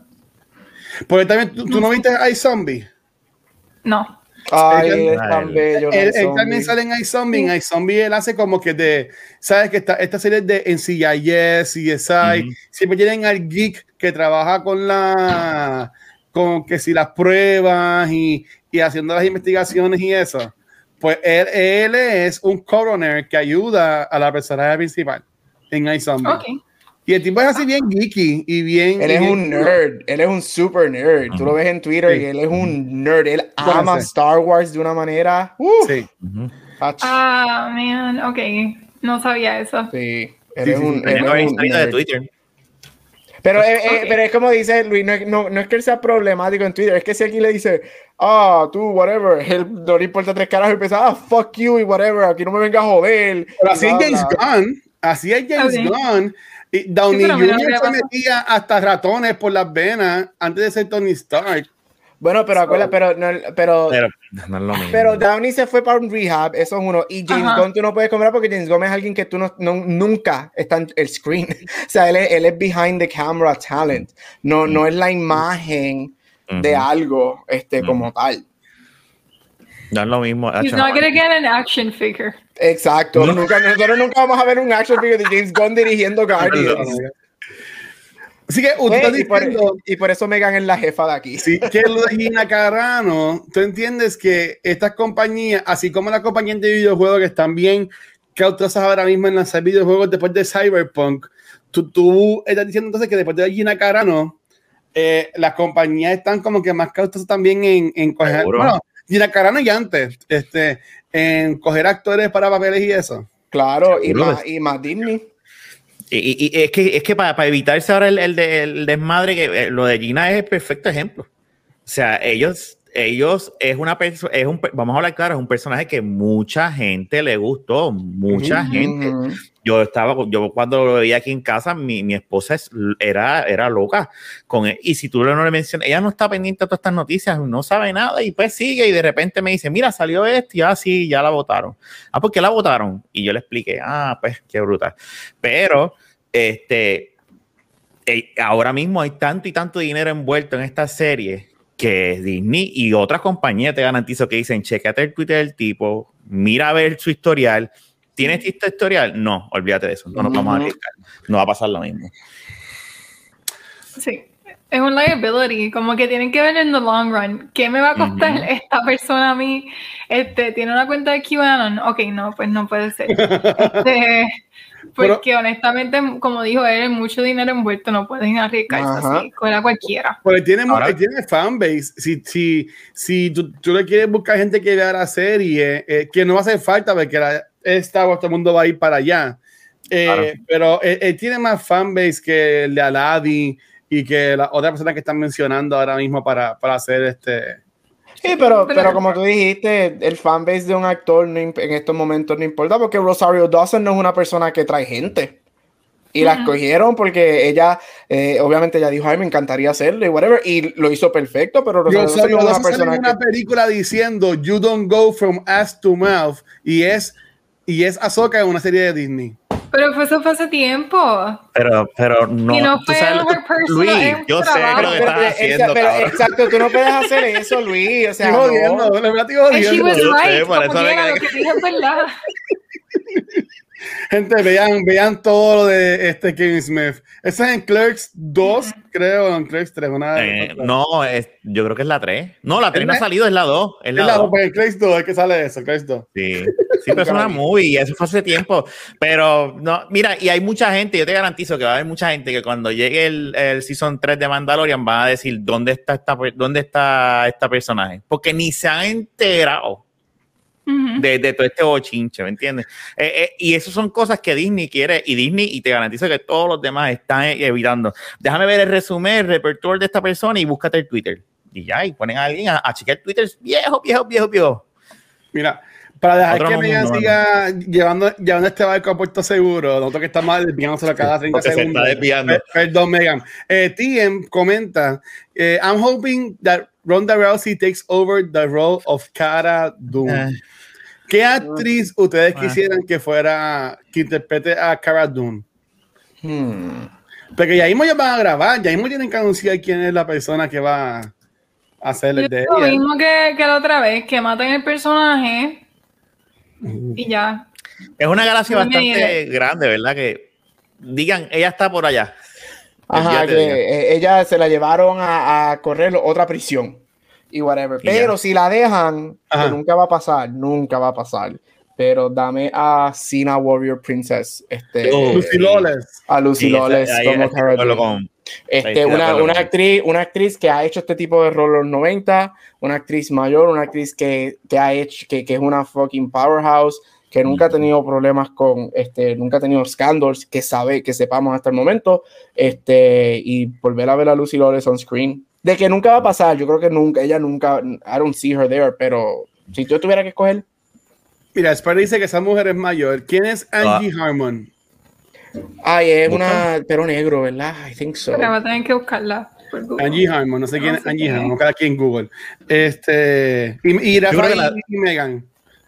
Porque también tú, tú no viste iZombie. No. Ay, Él- es tan bello. Él, zombie. también sale en iZombie. En iZombie él hace como que de, ¿sabes? Que esta, esta serie de NCIS, CSI, Ujú. siempre tienen al geek que trabaja con la, con que si las pruebas y, y haciendo las investigaciones y eso. Pues él, él es un coroner que ayuda a la personaje principal en iZombie. Ok. Y el tipo es así bien geeky y bien. Él y es bien- un nerd, él es un super nerd. Tú lo ves en Twitter Sí. y él es un nerd. Él ama. Star Wars de una manera. Uh, Sí. Ah, man, ok. No sabía eso. sí. Él Sí, es sí, un, sí. él es un salido de nerd. Twitter. Pero, eh, eh, pero es como dice Luis, no, es- no, no es que él sea problemático en Twitter, es que si aquí le dice, ah, tú, whatever, (laughs) él no le importa tres caras y empieza, ah, fuck you y whatever, aquí no me venga a joder. Pero así es James. Gunn. Así es James Ok. Gunn. Y Downey Sí, Jr. se metía hasta ratones por las venas antes de ser Tony Stark. Bueno, pero acuérdate, pero, no, pero, Pero no es lo mismo. pero Downey se fue para un rehab, eso es uno. Y James. Gunn tú no puedes comprar porque James Gunn es alguien que tú no, no- nunca está en el screen. (laughs) o sea, él es, él es behind the camera talent. No, no es la imagen de algo este, como tal. No es lo mismo. He's not gonna get an action figure. Exacto. Nunca, nosotros nunca vamos a ver un action figure de James Gunn dirigiendo (laughs) Guardians. Así que usted está y, por, diciendo y por eso Megan es la jefa de aquí. sí, que lo de Gina Carano, tú entiendes que estas compañías, así como las compañías de videojuegos que están bien cautosas ahora mismo en lanzar videojuegos después de Cyberpunk, tú, tú estás diciendo entonces que después de Gina Carano, eh, las compañías están como que más cautosas también en, en coger, bueno, Gina Carano y antes, este, en coger actores para papeles y eso. Claro, y más, y más Disney. Y, es que, es que para, para evitarse ahora el, el de- el desmadre, que eh, lo de Gina es el perfecto ejemplo. O sea, ellos, ellos es una persona, es un, vamos a hablar claro, es un personaje que mucha gente le gustó, mucha gente. Yo estaba, yo cuando lo veía aquí en casa, mi, mi esposa es- era, era loca con él. Y si tú no le mencionas, ella no está pendiente de todas estas noticias, no sabe nada y pues sigue y de repente me dice, mira, salió esto y así, ya la votaron. Ah, ¿por qué la votaron? Y yo le expliqué, ah, pues qué brutal. Pero, este, eh, ahora mismo hay tanto y tanto dinero envuelto en esta serie que Disney y otras compañías te garantizo que dicen, checate el Twitter del tipo, mira a ver su historial. ¿Tienes este historial? No, olvídate de eso, no nos vamos a arriesgar. No va a pasar lo mismo. Sí. Es un liability, como que tienen que ver en the long run. ¿Qué me va a costar esta persona a mí? Este, ¿Tiene una cuenta de QAnon? Ok, no, pues no puede ser. Este, (laughs) porque honestamente, como dijo él, mucho dinero envuelto, no pueden arriesgarse Ajá. así con a cualquiera. Porque tiene, tiene fanbase. Si, si, si tú, tú le quieres buscar gente que vea la serie, eh, que no va a hacer falta porque la, Star Wars, todo el mundo va a ir para allá. Eh, Claro. Pero él, él tiene más fanbase que el de Aladdin y que la otra persona que están mencionando ahora mismo para, para hacer este. Sí, pero, Pero- como tú dijiste, el fanbase de un actor no en estos momentos no importa porque Rosario Dawson no es una persona que trae gente. Y la escogieron porque ella, eh, obviamente, ella dijo, ay, me encantaría hacerlo y whatever. Y lo hizo perfecto, pero Rosario Dawson Rosario es una en una que. película diciendo You don't go from ass to mouth y es y es Ahsoka en una serie de Disney. Pero fue eso fue hace tiempo. Pero, pero no. Y no fue sabes Luis, yo sé trabajo. lo que Pero, estás pero, haciendo, pero, cabrón. exacto, tú no puedes hacer eso, Luis. O sea, no. jodiendo, de verdad sé, right, por como eso me quiera, cae- lo que dije es (laughs) verdad. Gente, vean, vean todo lo de este Kevin Smith. Ese es en Clerks 2, creo, en Clerks 3. Una, Eh, no, es, yo creo que es la 3. No, la 3 no ha salido, es la 2. Es Es la la 2. dos, porque en Clerks 2 es que sale eso, Clerks 2. Sí, (laughs) sí, pero es una movie eso fue hace tiempo. Pero no, mira, y hay mucha gente, yo te garantizo que va a haber mucha gente que cuando llegue el, el season 3 de Mandalorian van a decir dónde está esta dónde está esta personaje, porque ni se han enterado De, de todo este bochinche, ¿me entiendes? Eh, eh, y eso son cosas que Disney quiere y Disney y te garantizo que todos los demás están evitando. Déjame ver el resumen, el repertorio de esta persona y búscate el Twitter. Y ya, y ponen a alguien a, a chequear Twitter viejo, viejo, viejo, viejo. Mira, para dejar Otro que mundo, Megan siga llevando, llevando este barco a puerto seguro, noto que está mal desviándoselo cada 30 Porque se segundos. está desviando. Per- Perdón, Megan. Eh, TM comenta: eh, I'm hoping that Ronda Rousey takes over the role of Cara Dune. Eh. ¿Qué actriz ustedes Ah. quisieran que fuera, que interprete a Cara Dune? Hmm. Porque ya mismo ya van a grabar, ya mismo tienen que anunciar quién es la persona que va a hacer el de Lo ella. mismo que, que la otra vez, que maten el personaje y ya. Es una galaxia Muy bastante grande, ¿verdad? Que digan, ella está por allá. Ajá, que eh, ella se la llevaron a, a correr otra prisión y whatever. Pero si la dejan, que nunca va a pasar, nunca va a pasar. Pero dame a Cena Warrior Princess, este, Oh, Lucy sí. Lawless. a Lucy Sí, esa- ahí como Este, una, una actriz, una actriz que ha hecho este tipo de rol en los 90, una actriz mayor, una actriz que, que ha hecho, que, que es una fucking powerhouse, que nunca ha tenido problemas con, este, nunca ha tenido scandals, que sabe, que sepamos hasta el momento, este, y volver a ver a Lucy Lawless on screen. De que nunca va a pasar, yo creo que nunca, ella nunca, I don't see her there, pero si yo tuviera que escoger, Mira, Sparrow dice que esa mujer es mayor. ¿Quién es Angie Harmon? ay, es ¿Busca? una, pero negro, ¿verdad? I think so. Pero va a tener que buscarla por Google. Angie Harmon, no sé quién No es sé Angie. Harmon, cada quien en Google. Este, y, y Rafa creo que y- la- y Megan.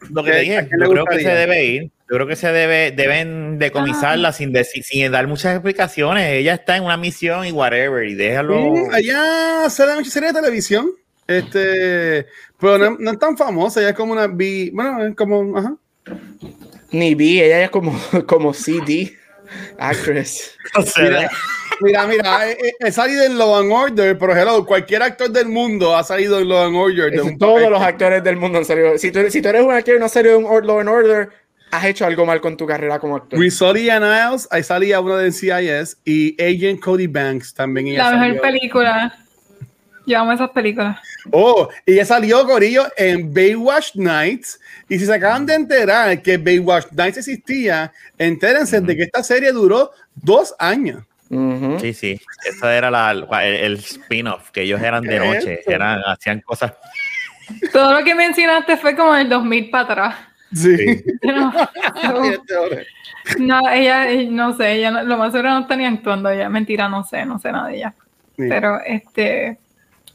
Lo que ¿Qué- te dije, yo creo que se debe ir. Yo creo que se debe, deben decomisarla sin, decir, sin dar muchas explicaciones. Ella está en una misión y whatever, y déjalo. Allá sale mucha serie de televisión. Este, pero no, no es tan famosa, ella es como una B, bueno, es como, ajá. Ni vi, ella es como, (laughs) como CD actress. (laughs) O sea, Mira, mira, mira, eh, eh, he salido en Law and Order, pero hello, cualquier actor del mundo ha salido en Law and Order. de un todos los actores del mundo han salido. Si tú, si tú eres un actor y no has salido en Law and Order, has hecho algo mal con tu carrera como actor. Risoli and Niles, ahí salía uno de NCIS y Agent Cody Banks también. ella La mejor salió. película. Yo amo esas películas. Oh, y ella salió Corillo en Baywatch Nights. Y si se acaban de enterar que Baywatch Nights existía, entérense de que esta serie duró dos años. Sí, sí. Esa era la, el, el spin-off, que ellos eran de ¿Qué es noche, eran, hacían cosas. Todo lo que mencionaste fue como del 2000 para atrás. Sí. Sí. (laughs) No, (laughs) no, ella, no sé, ella no- lo más seguro no está ni actuando ella. Mentira, no sé, no sé nada de ella. Sí. Pero este,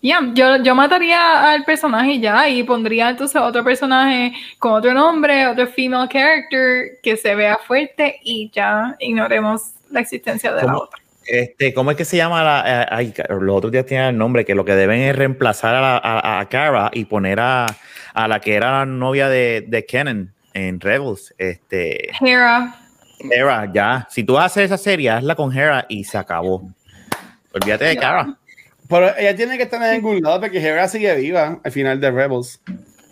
ya, yo, yo mataría al personaje y ya, y pondría entonces otro personaje con otro nombre, otro female character que se vea fuerte y ya ignoremos la existencia de la otra. Este, ¿Cómo es que se llama? La, eh, ay, los otros días tienen el nombre, que lo que deben es reemplazar a, la- a, a Cara y poner a, a la que era la novia de, de Kenan en Rebels. Este, Hera, Hera, ya. Si tú haces esa serie, hazla con Hera y se acabó. Olvídate de Cara. Pero ella tiene que estar en algún lado porque Hera sigue viva al final de Rebels.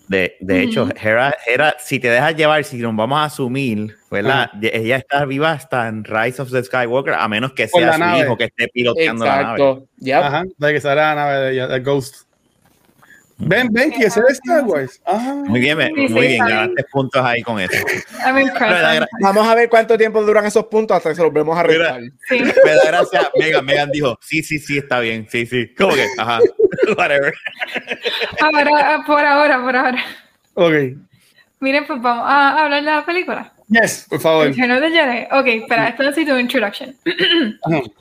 De, de hecho, Hera, Hera, si te dejas llevar, si nos vamos a asumir, ¿verdad? Ella está viva hasta en Rise of the Skywalker, a menos que Por sea su nave. hijo que esté piloteando la nave. Exacto. Yep. Ajá, de que sale la nave de ella, de Ghost. Ven, ven, que ese es Star Wars. Ah. Muy bien, Sí, muy sí, bien, ganaste puntos ahí con eso. (laughs) Vamos a ver cuánto tiempo duran esos puntos hasta que se los vemos a. Sí. Me da gracia, Megan, Megan dijo, sí, sí, sí, está bien, sí, sí. ¿Cómo que? Ajá, (laughs) whatever. Ahora, por ahora, por ahora. Ok. Miren, pues vamos a hablar de la película. Yes, por favor. Return of the Jedi. Ok, espera, esto necesito un introduction. (clears throat)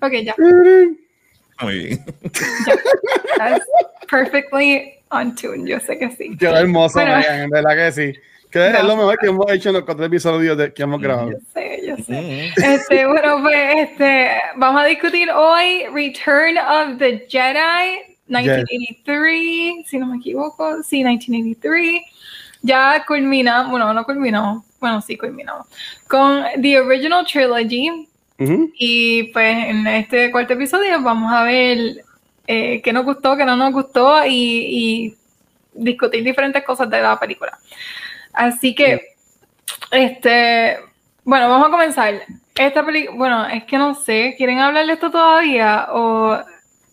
Ok, ya. Muy bien. That's perfectly on tune. Yo sé que sí. Quedó hermoso, Bueno. Megan, en verdad que sí. Que es lo mejor que hemos hecho en los cuatro episodios de- que hemos grabado. Yo sé, yo sé. Este, bueno, pues este, vamos a discutir hoy Return of the Jedi 1983, si no me equivoco, sí, 1983. Ya culminamos, bueno, no culminamos, bueno, sí culminamos, con The Original Trilogy. Y pues en este cuarto episodio vamos a ver eh, qué nos gustó, qué no nos gustó y, y discutir diferentes cosas de la película. Así que, este, bueno, vamos a comenzar. Esta película, bueno, es que no sé, ¿quieren hablar de esto todavía? ¿O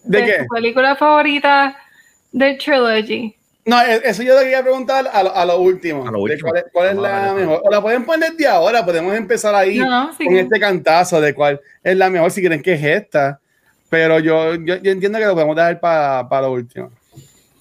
¿De qué? su película favorita de Trilogy? No, e- eso yo le quería preguntar a lo, a lo último. A lo de último. ¿Cuál es, cuál es la mejor? O la pueden poner desde ahora, podemos empezar ahí No, no, sí. con este cantazo de cuál es la mejor, si quieren que es esta. Pero yo, yo, yo entiendo que lo podemos dejar para lo último.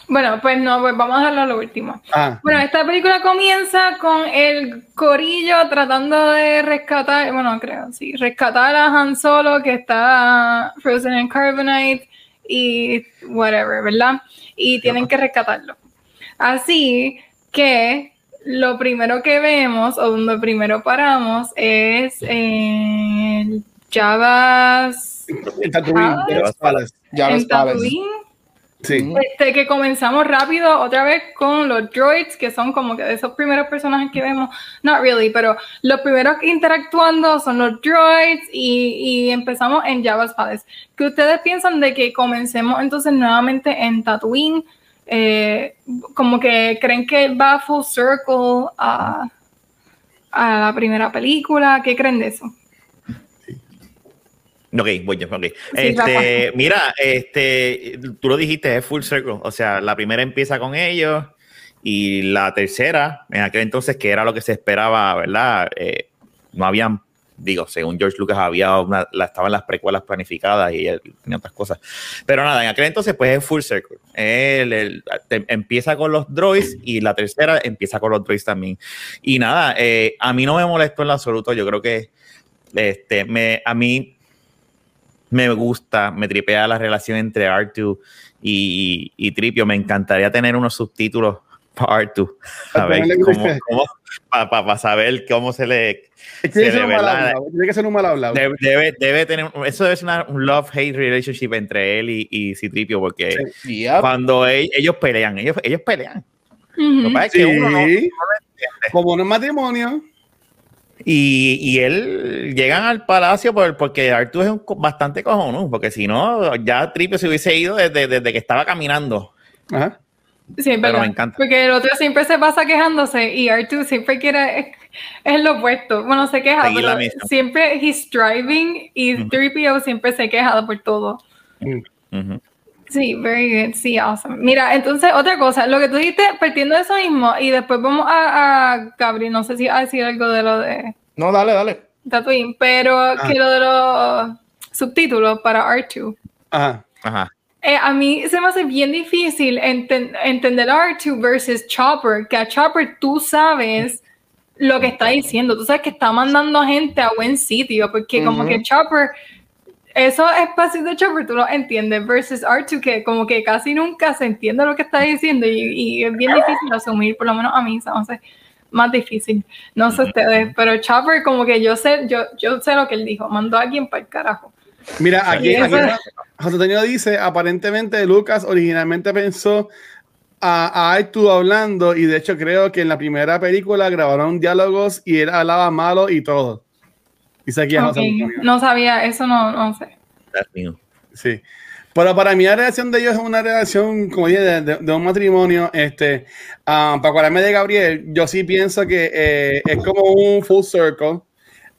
Bueno, pues no, pues vamos a dejarlo a lo último. Ah, Bueno, esta película comienza con el corillo tratando de rescatar, bueno, creo, sí, rescatar a Han Solo que está frozen in carbonite y whatever, ¿verdad? Y tienen que rescatarlo. Así que lo primero que vemos, o donde primero paramos, es en Java's en Tatooine, los Palace. Ya en ves, Palace. Tatooine. Sí. Este, que comenzamos rápido otra vez con los droids, que son como que esos primeros personajes que vemos, not really, pero los primeros interactuando son los droids y, y empezamos en Java's Palace. ¿Qué ustedes piensan de que comencemos entonces nuevamente en Tatooine? Eh, como que creen que va full circle a, a la primera película, ¿qué creen de eso? Ok, voy yo, ok. Sí, este, mira, este, tú lo dijiste, es full circle. O sea, la primera empieza con ellos y la tercera, en aquel entonces, que era lo que se esperaba, ¿verdad? Eh, no habían, digo, según George Lucas, había una, la, estaban las precuelas planificadas y él tenía otras cosas. Pero nada, en aquel entonces, pues es full circle. Él, él, te- empieza con los droids y la tercera empieza con los droids también. Y nada, eh, a mí no me molestó en lo absoluto. Yo creo que este, me, a mí me gusta, me tripea la relación entre R2 y, y Tripio. Me encantaría tener unos subtítulos para R2. A Para ver ponerle cómo, gusto. cómo para saber cómo se le. Es tiene que se ser un mal hablado. Tiene que ser un mal hablado. Debe, debe, debe tener, eso debe ser una- un love-hate relationship entre él y, y Citripio, porque Yep. cuando ellos, pelean, ellos, ellos pelean. Lo que pasa es que Sí. uno no- Como en un matrimonio. Y, y él llegan al palacio por- porque Arthur es un bastante cojonudo, porque si no, ya Tripio se hubiese ido desde, desde que estaba caminando. Ajá. Sí, Pero verdad. me encanta. Porque el otro siempre se pasa quejándose y R2 siempre quiere, es, (laughs) es lo opuesto. Bueno, se queja, Seguir la pero siempre he's driving y. 3PO siempre se queja por todo. Ujú. Sí, very good. Sí, awesome. Mira, entonces, otra cosa, lo que tú dijiste, partiendo de eso mismo, y después vamos a, a Gabriel, no sé si a decir algo de lo de No, dale, dale. Tatooine, pero Ah. que lo de los subtítulos para R2. Ajá. Ajá. Eh, a mí se me hace bien difícil enten- entender a R2 versus Chopper, que a Chopper tú sabes lo que está diciendo, tú sabes que está mandando gente a buen sitio, porque como que Chopper, esos espacios de Chopper tú los entiendes, versus R2 que como que casi nunca se entiende lo que está diciendo y, y es bien difícil asumir, por lo menos a mí hace más difícil, no sé ustedes, pero Chopper como que yo sé, yo, yo sé lo que él dijo, mandó a alguien para el carajo. Mira, aquí, José Antonio dice, aparentemente Lucas originalmente pensó a, a Artu hablando y de hecho creo que en la primera película grabaron diálogos y él hablaba malo y todo. Dice aquí a José Ok, Antonio. No sabía, eso no, no sé. Sí. Pero para mí la relación de ellos es una relación, como dije, de, de- de un matrimonio. Este, ah, para acordarme de Gabriel, yo sí pienso que eh, es como un full circle.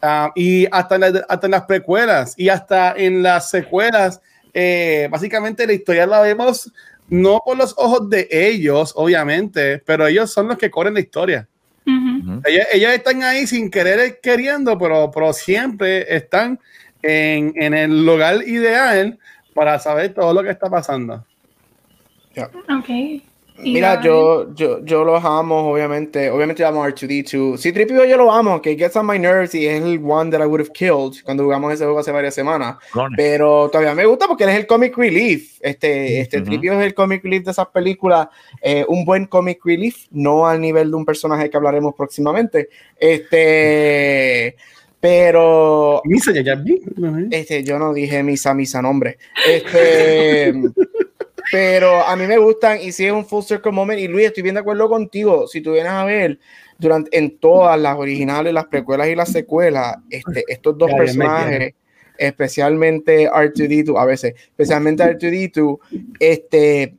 Ah, y hasta en, la- hasta en las precuelas y hasta en las secuelas, eh, básicamente la historia la vemos no por los ojos de ellos, obviamente, pero ellos son los que corren la historia. Ellos están ahí sin querer queriendo, pero, pero siempre están en, en el lugar ideal para saber todo lo que está pasando. Ok. Y Mira, yo, yo, yo los amo, obviamente. Obviamente yo amo a R2D2. Sí, Tripio yo lo amo, que gets on my nerves y es el one that I would have killed cuando jugamos ese juego hace varias semanas. Clones. Pero todavía me gusta porque él es el comic relief. Este, este Ujú. Tripio es el comic relief de esas películas. eh, un buen comic relief, no al nivel de un personaje que hablaremos próximamente. Este, pero Misa, ya, ya vi. este, yo no dije misa, misa nombre. Este, (laughs) pero a mí me gustan y sí es un full circle moment. Y Luis, estoy bien de acuerdo contigo. Si tú vienes a ver durante en todas las originales, las precuelas y las secuelas, este, estos dos Ya, ya me personajes, especialmente R2D2, a veces, especialmente R2D2, este,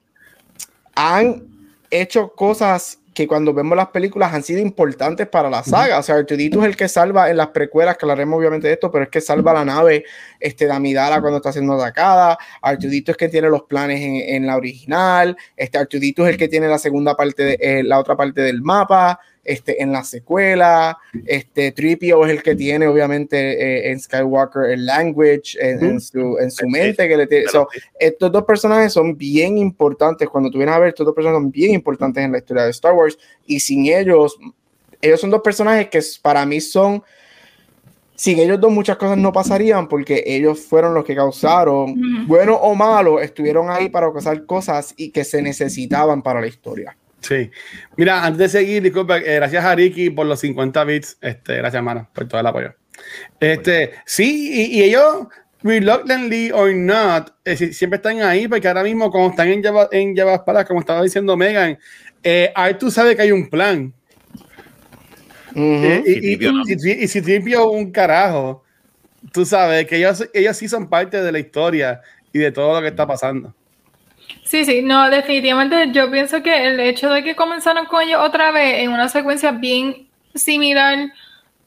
han hecho cosas que cuando vemos las películas han sido importantes para la saga. O sea, Artudito es el que salva en las precuelas, que hablaremos obviamente de esto, pero es que salva la nave este, de Amidala cuando está siendo atacada. Artudito es que tiene los planes en, en la original. Este, Artudito es el que tiene la segunda parte, de, eh, la otra parte del mapa. Este, en la secuela, este, Tripio es el que tiene, obviamente, eh, en Skywalker el language en, en su, en su mente que le tiene. So, estos dos personajes son bien importantes. Cuando tú vienes a ver, estos dos personajes son bien importantes en la historia de Star Wars. Y sin ellos, ellos son dos personajes que para mí son. Sin ellos dos, muchas cosas no pasarían porque ellos fueron los que causaron, bueno o malo, estuvieron ahí para causar cosas y que se necesitaban para la historia. Sí. Mira, antes de seguir, disculpa, eh, gracias a Ricky por los 50 bits. Este, gracias, hermano, por todo el apoyo. Este, sí, y, y ellos, reluctantly or not, eh, si- siempre están ahí, porque ahora mismo, como están en Java, en Java Palace, como estaba diciendo Megan, eh, ahí tú sabes que hay un plan. Eh, y, y- y- y- Citripio un carajo, tú sabes que ellos, ellos sí son parte de la historia y de todo lo que está pasando. Sí, sí, no, definitivamente yo pienso que el hecho de que comenzaron con ellos otra vez en una secuencia bien similar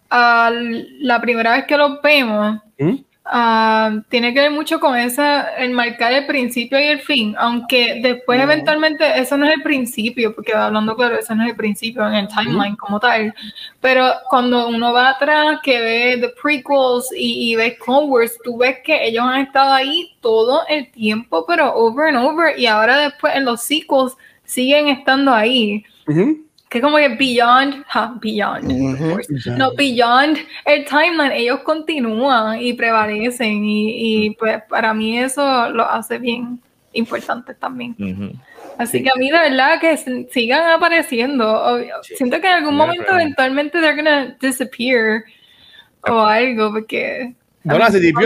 a la primera vez que los vemos, ¿Mm? Ah, tiene que ver mucho con esa, el marcar el principio y el fin, aunque después eventualmente eso no es el principio, porque hablando claro, eso no es el principio en el timeline como tal, pero cuando uno va atrás, que ve the prequels y, y ves Clone Wars, tú ves que ellos han estado ahí todo el tiempo, pero over and over, y ahora después en los sequels siguen estando ahí. Que como que beyond, ja, beyond, Ujú. course. no, beyond el timeline, ellos continúan y prevalecen y, y, pues para mí eso lo hace bien importante también. Ujú. Así que a mí de verdad que sigan apareciendo. Obvio, Sí. Siento que en algún Sí, momento pero- eventualmente they're gonna disappear o algo porque... Bueno, a le no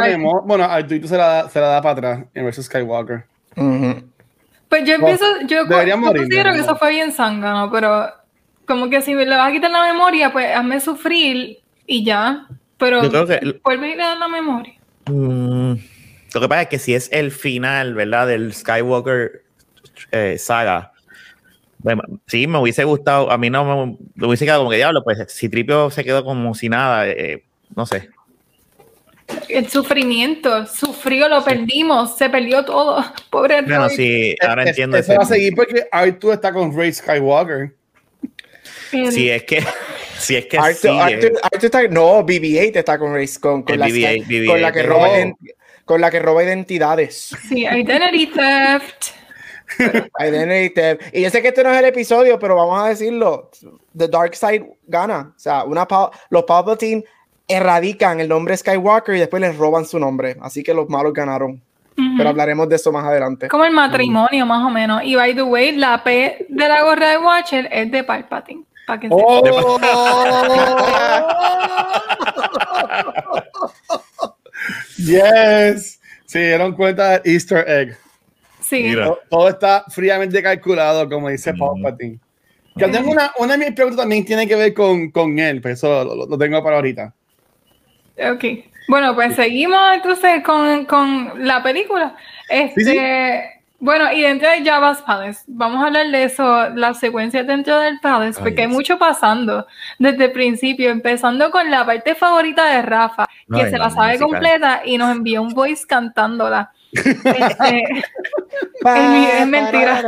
memoria. Bueno, a Arturito se la, da- se la da para atrás en versus Skywalker. Ujú. Pues yo pienso, yo, yo morir, considero que eso fue bien zángano, pero como que si me le vas a quitar la memoria, pues hazme sufrir y ya. Pero Yo creo que vuelve y le das la memoria. Mm, lo que pasa es que si es el final, ¿verdad? Del Skywalker eh, saga. bueno, sí, me hubiese gustado. A mí no me, me hubiese quedado como que diablo, pues si Tripio se quedó como si nada, eh, no sé. El sufrimiento, sufrió, lo perdimos, se perdió todo. Pobre Bueno, Roy. sí, ahora Es- entiendo. Eso va a seguir porque Artu está con Rey Skywalker. Si es que, (laughs) si es que Arthur, sigue. Arthur- Arthur está, no, BB-8 está con Race con, con, la, BB-8, con la que BB-8. roba con la que roba identidades. Sí, identity theft. (laughs) Identity theft. Y yo sé que este no es el episodio, pero vamos a decirlo. The Dark Side gana. O sea, una pa- los Palpatine erradican el nombre Skywalker y después les roban su nombre. Así que los malos ganaron. Ujú. Pero hablaremos de eso más adelante. Como el matrimonio, más o menos. Y by the way, la P de la gorra de Watcher es de Palpatine. Que ¡Oh! (laughs) yes. Se dieron cuenta del Easter egg. Sí. Mira. Todo, todo está fríamente calculado, como dice Mm. Palpatine. Que tengo una, una de mis preguntas también tiene que ver con, con él, pero eso lo, lo tengo para ahorita. Ok. Bueno, pues seguimos entonces con, con la película. Este, Sí, sí. Bueno, y dentro de Java's Palace, vamos a hablar de eso, las secuencias dentro del Palace, Ay, porque hay mucho pasando desde el principio, empezando con la parte favorita de Rafa, que Ay, se la sabe musical. completa y nos envió un voice cantándola. Este, es mentira.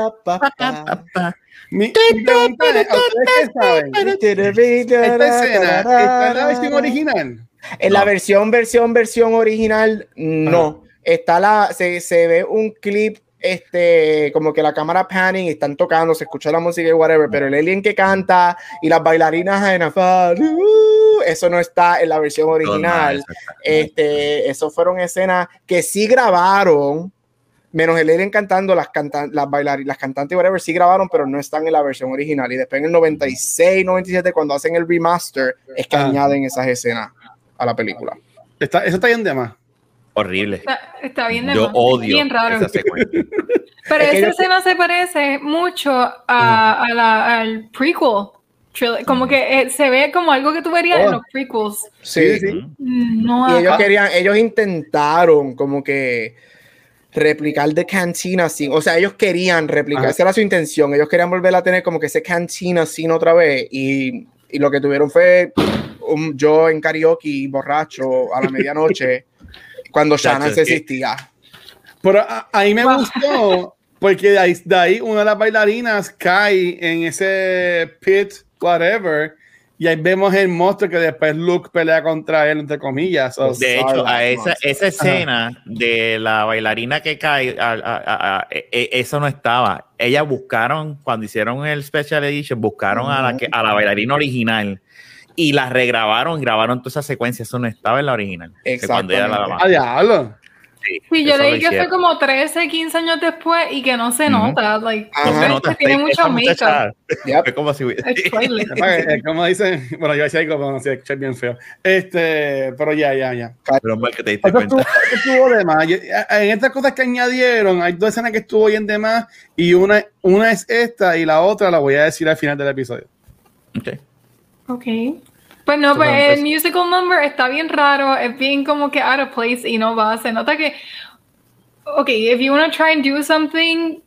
¿Esta escena está en la versión original? En la No. versión, versión, versión original, no. Está la, se, se ve un clip, este, como que la cámara panning, y están tocando, se escucha la música y whatever, pero el alien que canta y las bailarinas en afán, uh, eso no está en la versión original. Este, eso fueron escenas que sí grabaron, menos el alien cantando, las, cantan las bailarinas, las cantantes y whatever, sí grabaron, pero no están en la versión original. Y después en el 96, 97, cuando hacen el remaster, es que Ah. añaden esas escenas a la película. Está, eso está bien de más. Horrible. está, está bien de Yo más, odio bien raro. esa secuencia. (laughs) Pero Es esa yo- escena se parece mucho a, a la, al prequel. Como que eh, se ve como algo que tú verías en Oh. los prequels. Sí, Sí, sí. No, Y ellos querían, ellos intentaron como que replicar de cantina scene, o sea, ellos querían replicar, Ajá. esa era su intención, ellos querían volver a tener como que ese cantina scene otra vez y, y lo que tuvieron fue un, yo en karaoke borracho a la medianoche (laughs) cuando Shannon se existía. Pero a, a mí me Wow. gustó porque de ahí, de ahí una de las bailarinas cae en ese pit, whatever, y ahí vemos el monstruo que después Luke pelea contra él, entre comillas. So, De hecho, a esa, esa Ajá. escena de la bailarina que cae, a- a- a- a- e- e- eso no estaba. Ellas buscaron, cuando hicieron el Special Edition, buscaron a, la que, a la bailarina original y la regrabaron, grabaron toda esa secuencia. Eso no estaba en la original. Que cuando ella la Exactamente. ¡A diablo! Sí, Sí, yo leí que fue como 13, 15 años después y que no se nota. Like, No se es nota. que tiene esa mucho. (laughs) Yep. Fue como si hubiera- Es. Es (laughs) como dicen, bueno, yo decía algo, pero no sé, escuché bien feo. Este, pero ya, ya, ya. Pero mal que te diste cuenta. estuvo de más. Yo- En estas cosas que añadieron, hay dos escenas que estuvo bien de más y una, una es esta y la otra la voy a decir al final del episodio. Ok. Ok. Pues no, pues el musical number está bien raro, es bien como que out of place y no va. Se nota que, ok, if you want to try and do something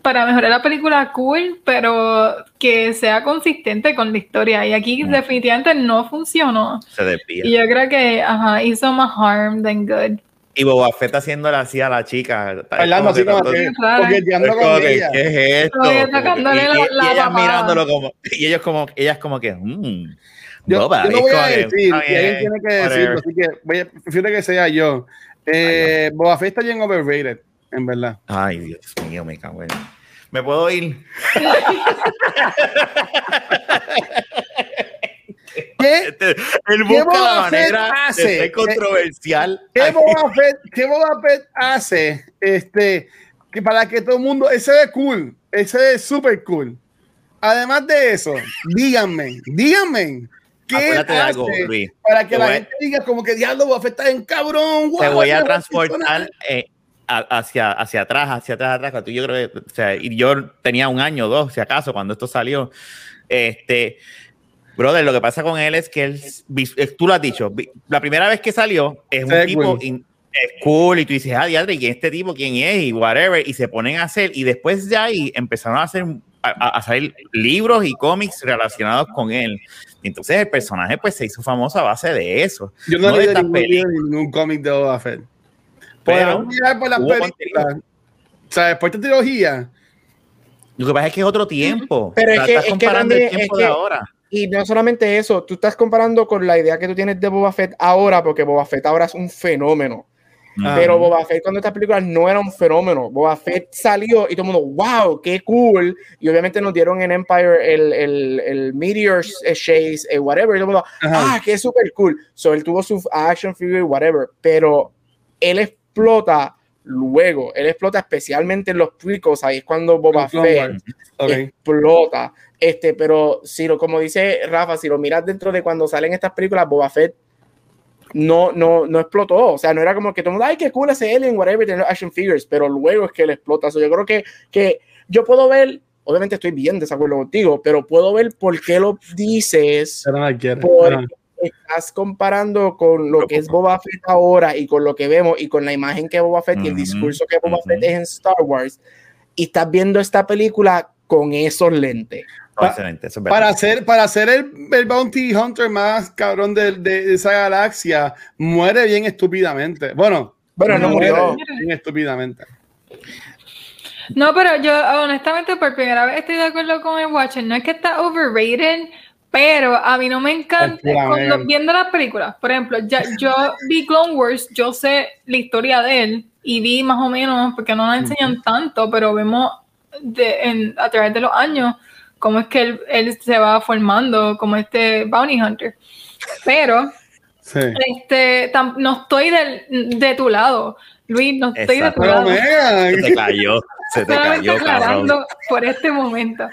para mejorar la película, cool, pero que sea consistente con la historia. Y aquí Mm. definitivamente no funcionó. Se desvía. Y yo creo que ajá, hizo más harm than good. Y Boba Fett haciéndole así a la chica. Bailando así como tanto- que, coqueteando con ella. ¿Qué es esto? Y, la- y- y la ellas mirándolo como. Y ellos como, ellas como que. mm, Yo, boba, yo no voy a decir, alguien tiene que decirlo, así que voy a, prefiero que sea yo. Eh, Boba Fett está bien overrated, en verdad. Ay, Dios mío, me cago en. ¿Me puedo ir? (laughs) ¿Qué, Este, él ¿Qué busca la Boba manera hace? de ser controversial. qué Ay, Boba Fett, qué Boba Fett hace este, que para que todo el mundo, ese es cool, ese es súper cool. Además de eso, díganme, díganme, ¿qué Acuérdate de algo, Luis. para que Te la voy a- gente diga como que diablo Boba Fett está en cabrón? te voy a es transportar persona"? eh, a- hacia, hacia atrás, hacia atrás, atrás. cuando Yo creo que, o sea, yo tenía un año o dos, si acaso, cuando esto salió. Este, brother, lo que pasa con él es que él, eh, tú lo has dicho, la primera vez que salió es un tipo in- es cool y tú dices, ah, diadre, ¿y este tipo quién es? Y whatever, y se ponen a hacer, y después de ahí empezaron a hacer, a, a- salir libros y cómics relacionados con él. Entonces el personaje pues se hizo famoso a base de eso. Yo no, no he de ningún, ningún cómic de Boba Fett. Pero Podemos mirar por las películas. O sea, después de trilogía, Lo que pasa es que es otro tiempo. Pero es O sea, que- estás es que comparando el tiempo es de ahora. Y no solamente eso, tú estás comparando con la idea que tú tienes de Boba Fett ahora, porque Boba Fett ahora es un fenómeno. Ah. Pero Boba Fett cuando esta película no era un fenómeno. Boba Fett salió y todo el mundo, wow, qué cool. Y obviamente nos dieron en Empire el, el, el Meteor Chase, eh, whatever. Y todo el mundo, Ajá. ah, qué súper cool. So él tuvo su action figure, whatever. Pero él explota luego. Él explota especialmente en los prequels. Ahí es cuando Boba Fett Wars. Ok. explota. Este, pero si lo, como dice Rafa, si lo miras dentro de cuando salen estas películas, Boba Fett no, no, no explotó. O sea, no era como que todo el mundo, ay, qué cool ese alien, whatever, tener action figures, pero luego es que le explota. O sea, yo creo que, que yo puedo ver, obviamente estoy bien de acuerdo contigo, pero puedo ver por qué lo dices. Porque estás comparando con lo que es Boba Fett ahora y con lo que vemos y con la imagen que Boba Fett y el discurso que Boba Fett es en Star Wars. Y estás viendo esta película con esos lentes. Excelente, eso para hacer para hacer el, el, bounty hunter más cabrón de, de, esa galaxia muere bien estúpidamente. Bueno bueno no murió. bien estúpidamente. No pero yo honestamente por primera vez estoy de acuerdo con el Watcher. No es que está overrated pero a mí no me encanta cuando, viendo las películas. Por ejemplo ya, yo vi Clone Wars yo sé la historia de él y vi más o menos porque no la enseñan tanto pero vemos de, en, a través de los años cómo es que él, él, se va formando como este bounty hunter. Pero este, no estoy del, de tu lado, Luis, no estoy de tu lado. Se te cayó, se te cayó, por este momento.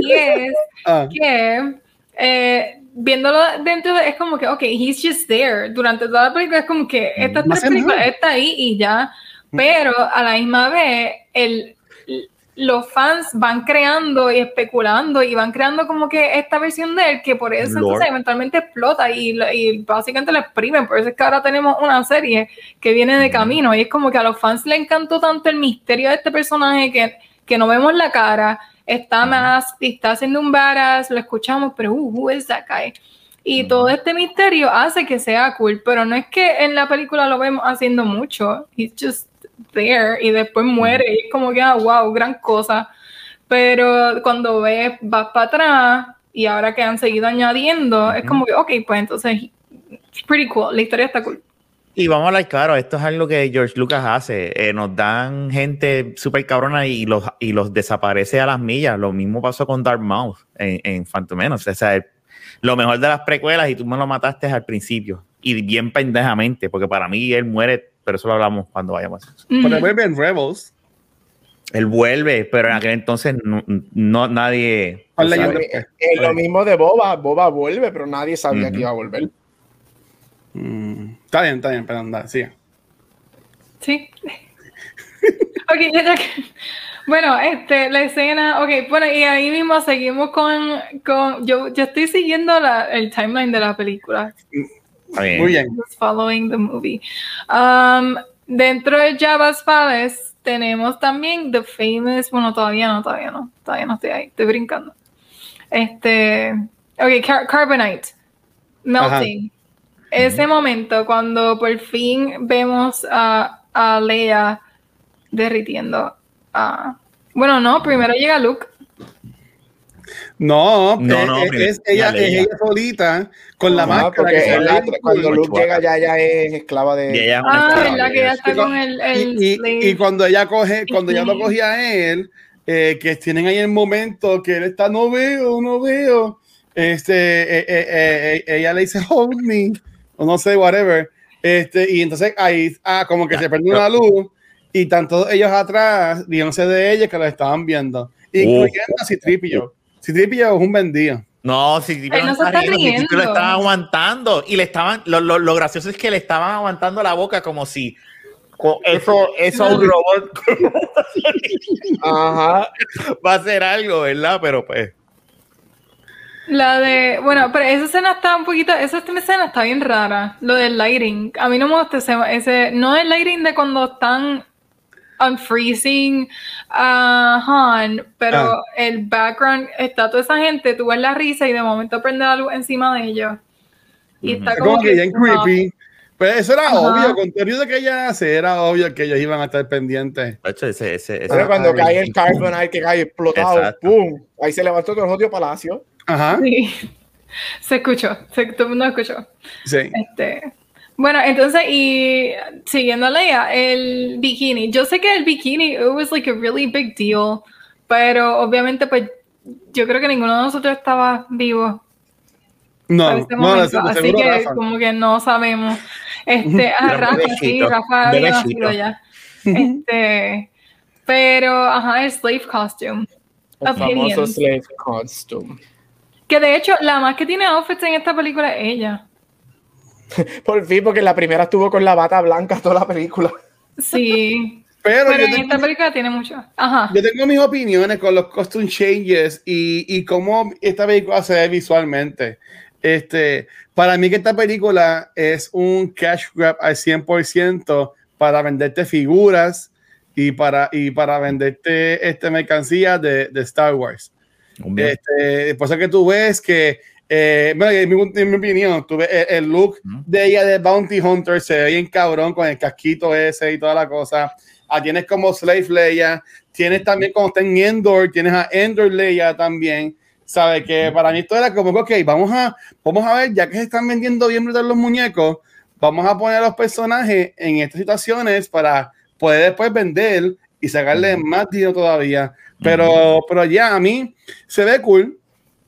Y es (laughs) ah. que eh, viéndolo dentro de, es como que, ok, he's just there. Durante toda la película es como que esta película está ahí y ya. Pero a la misma vez, el, los fans van creando y especulando y van creando como que esta versión de él que por eso entonces eventualmente explota y, y, básicamente lo exprimen. Por eso es que ahora tenemos una serie que viene de camino y es como que a los fans le encantó tanto el misterio de este personaje que, que no vemos la cara, está más, está haciendo un badass, lo escuchamos, pero uh, who is that guy? Y todo este misterio hace que sea cool, pero no es que en la película lo vemos haciendo mucho. He's just there y después muere y es como que, ah, wow, gran cosa. Pero cuando ves, vas para atrás y ahora que han seguido añadiendo, es como que, ok, pues entonces, pretty cool, la historia está cool. Y vamos a hablar claro, esto es algo que George Lucas hace. Eh, nos dan gente súper cabrona y los, y los desaparece a las millas. Lo mismo pasó con Darth Maul en, en Phantom Menace. O sea, lo mejor de las precuelas y tú me lo mataste al principio. Y bien pendejamente, porque para mí él muere pero eso lo hablamos cuando vayamos. Pero vuelve en Rebels. Él vuelve, pero en aquel entonces no, nadie. Es lo mismo de Boba. Boba vuelve, pero nadie sabía que iba a volver. Mm, está bien, está bien, pero anda, sigue. Sí. (laughs) ok, ya, Bueno, este, la escena, ok, bueno, y ahí mismo seguimos con, con yo, yo estoy siguiendo la, el timeline de la película. Muy bien. Following the movie. Um, dentro de Java's Palace tenemos también The Famous, bueno, todavía no, todavía no, todavía no estoy ahí, estoy brincando. Este, ok, Carbonite, Melting. Ese momento cuando por fin vemos a, a Leia derritiendo. bueno, no, primero llega Luke. No, no, es, ella, es ella solita con la máscara. cuando Luke llega ya, ya es esclava de. ah, la que ya está con el. y, cuando ella coge, cuando ella lo cogía a él, eh, que tienen ahí el momento que él está, no veo, no veo. Este, eh, eh, ella le dice, hold me, o no sé, whatever. Este, y entonces ahí, ah, como que se perdió una luz, y tanto ellos atrás, díganse de ella que lo estaban viendo, incluyendo a Citripio. Citripio es un vendido. No, si no, está riendo, lo estaban aguantando y le estaban, lo, lo, lo, gracioso es que le estaban aguantando la boca como si eso, eso un robot (laughs) Ajá. va a hacer algo, ¿verdad? Pero pues. La de, bueno, pero esa escena está un poquito, esa escena está bien rara, lo del lighting. A mí no me gusta ese, ese no el lighting de cuando están unfreezing a Han, pero ah. el background está toda esa gente, tú ves la risa y de momento prende la luz encima de ellos. Y está como, que, bien creepy. Pues eso era obvio, con todo de que ella hace, era obvio que ellos iban a estar pendientes. ese, ese, Pero cuando cae el carbonite que cae explotado, ¡pum! Ahí se levantó todo el odio palacio. Ajá. Sí. (laughs) Se escuchó, se, todo el mundo escuchó. Sí. Este, bueno, entonces, y siguiendo Leia, el bikini. Yo sé que el bikini, it was like a really big deal, pero obviamente, pues, yo creo que ninguno de nosotros estaba vivo. No, no, así que como que no sabemos. Este, (laughs) ah, Rafa, sí, Rafa había nacido ya. (laughs) Este, pero, ajá, el slave costume. El famoso slave costume. Que de hecho, la más que tiene outfits en esta película es ella. (laughs) Por fin, porque la primera estuvo con la bata blanca toda la película. Sí. (laughs) Pero, Pero yo, en tengo, esta película tiene mucho. Ajá. yo tengo mis opiniones con los costume changes y, y cómo esta película se ve visualmente. Este, para mí que esta película es un cash grab al 100% para venderte figuras y para, y para venderte este mercancía de, de Star Wars. Bien. Este, por eso que tú ves que, eh, bueno, en, mi, en mi opinión, tú ves el, el look de ella de Bounty Hunter se ve bien cabrón con el casquito ese y toda la cosa. Ah, tienes como Slave Leia, tienes también cuando está en Endor, tienes a Endor Leia también. Sabe que para mí esto era como que, ok, vamos a, vamos a ver, ya que se están vendiendo bien brutal los muñecos, vamos a poner a los personajes en estas situaciones para poder después vender y sacarle más dinero todavía. Pero, pero ya a mí se ve cool.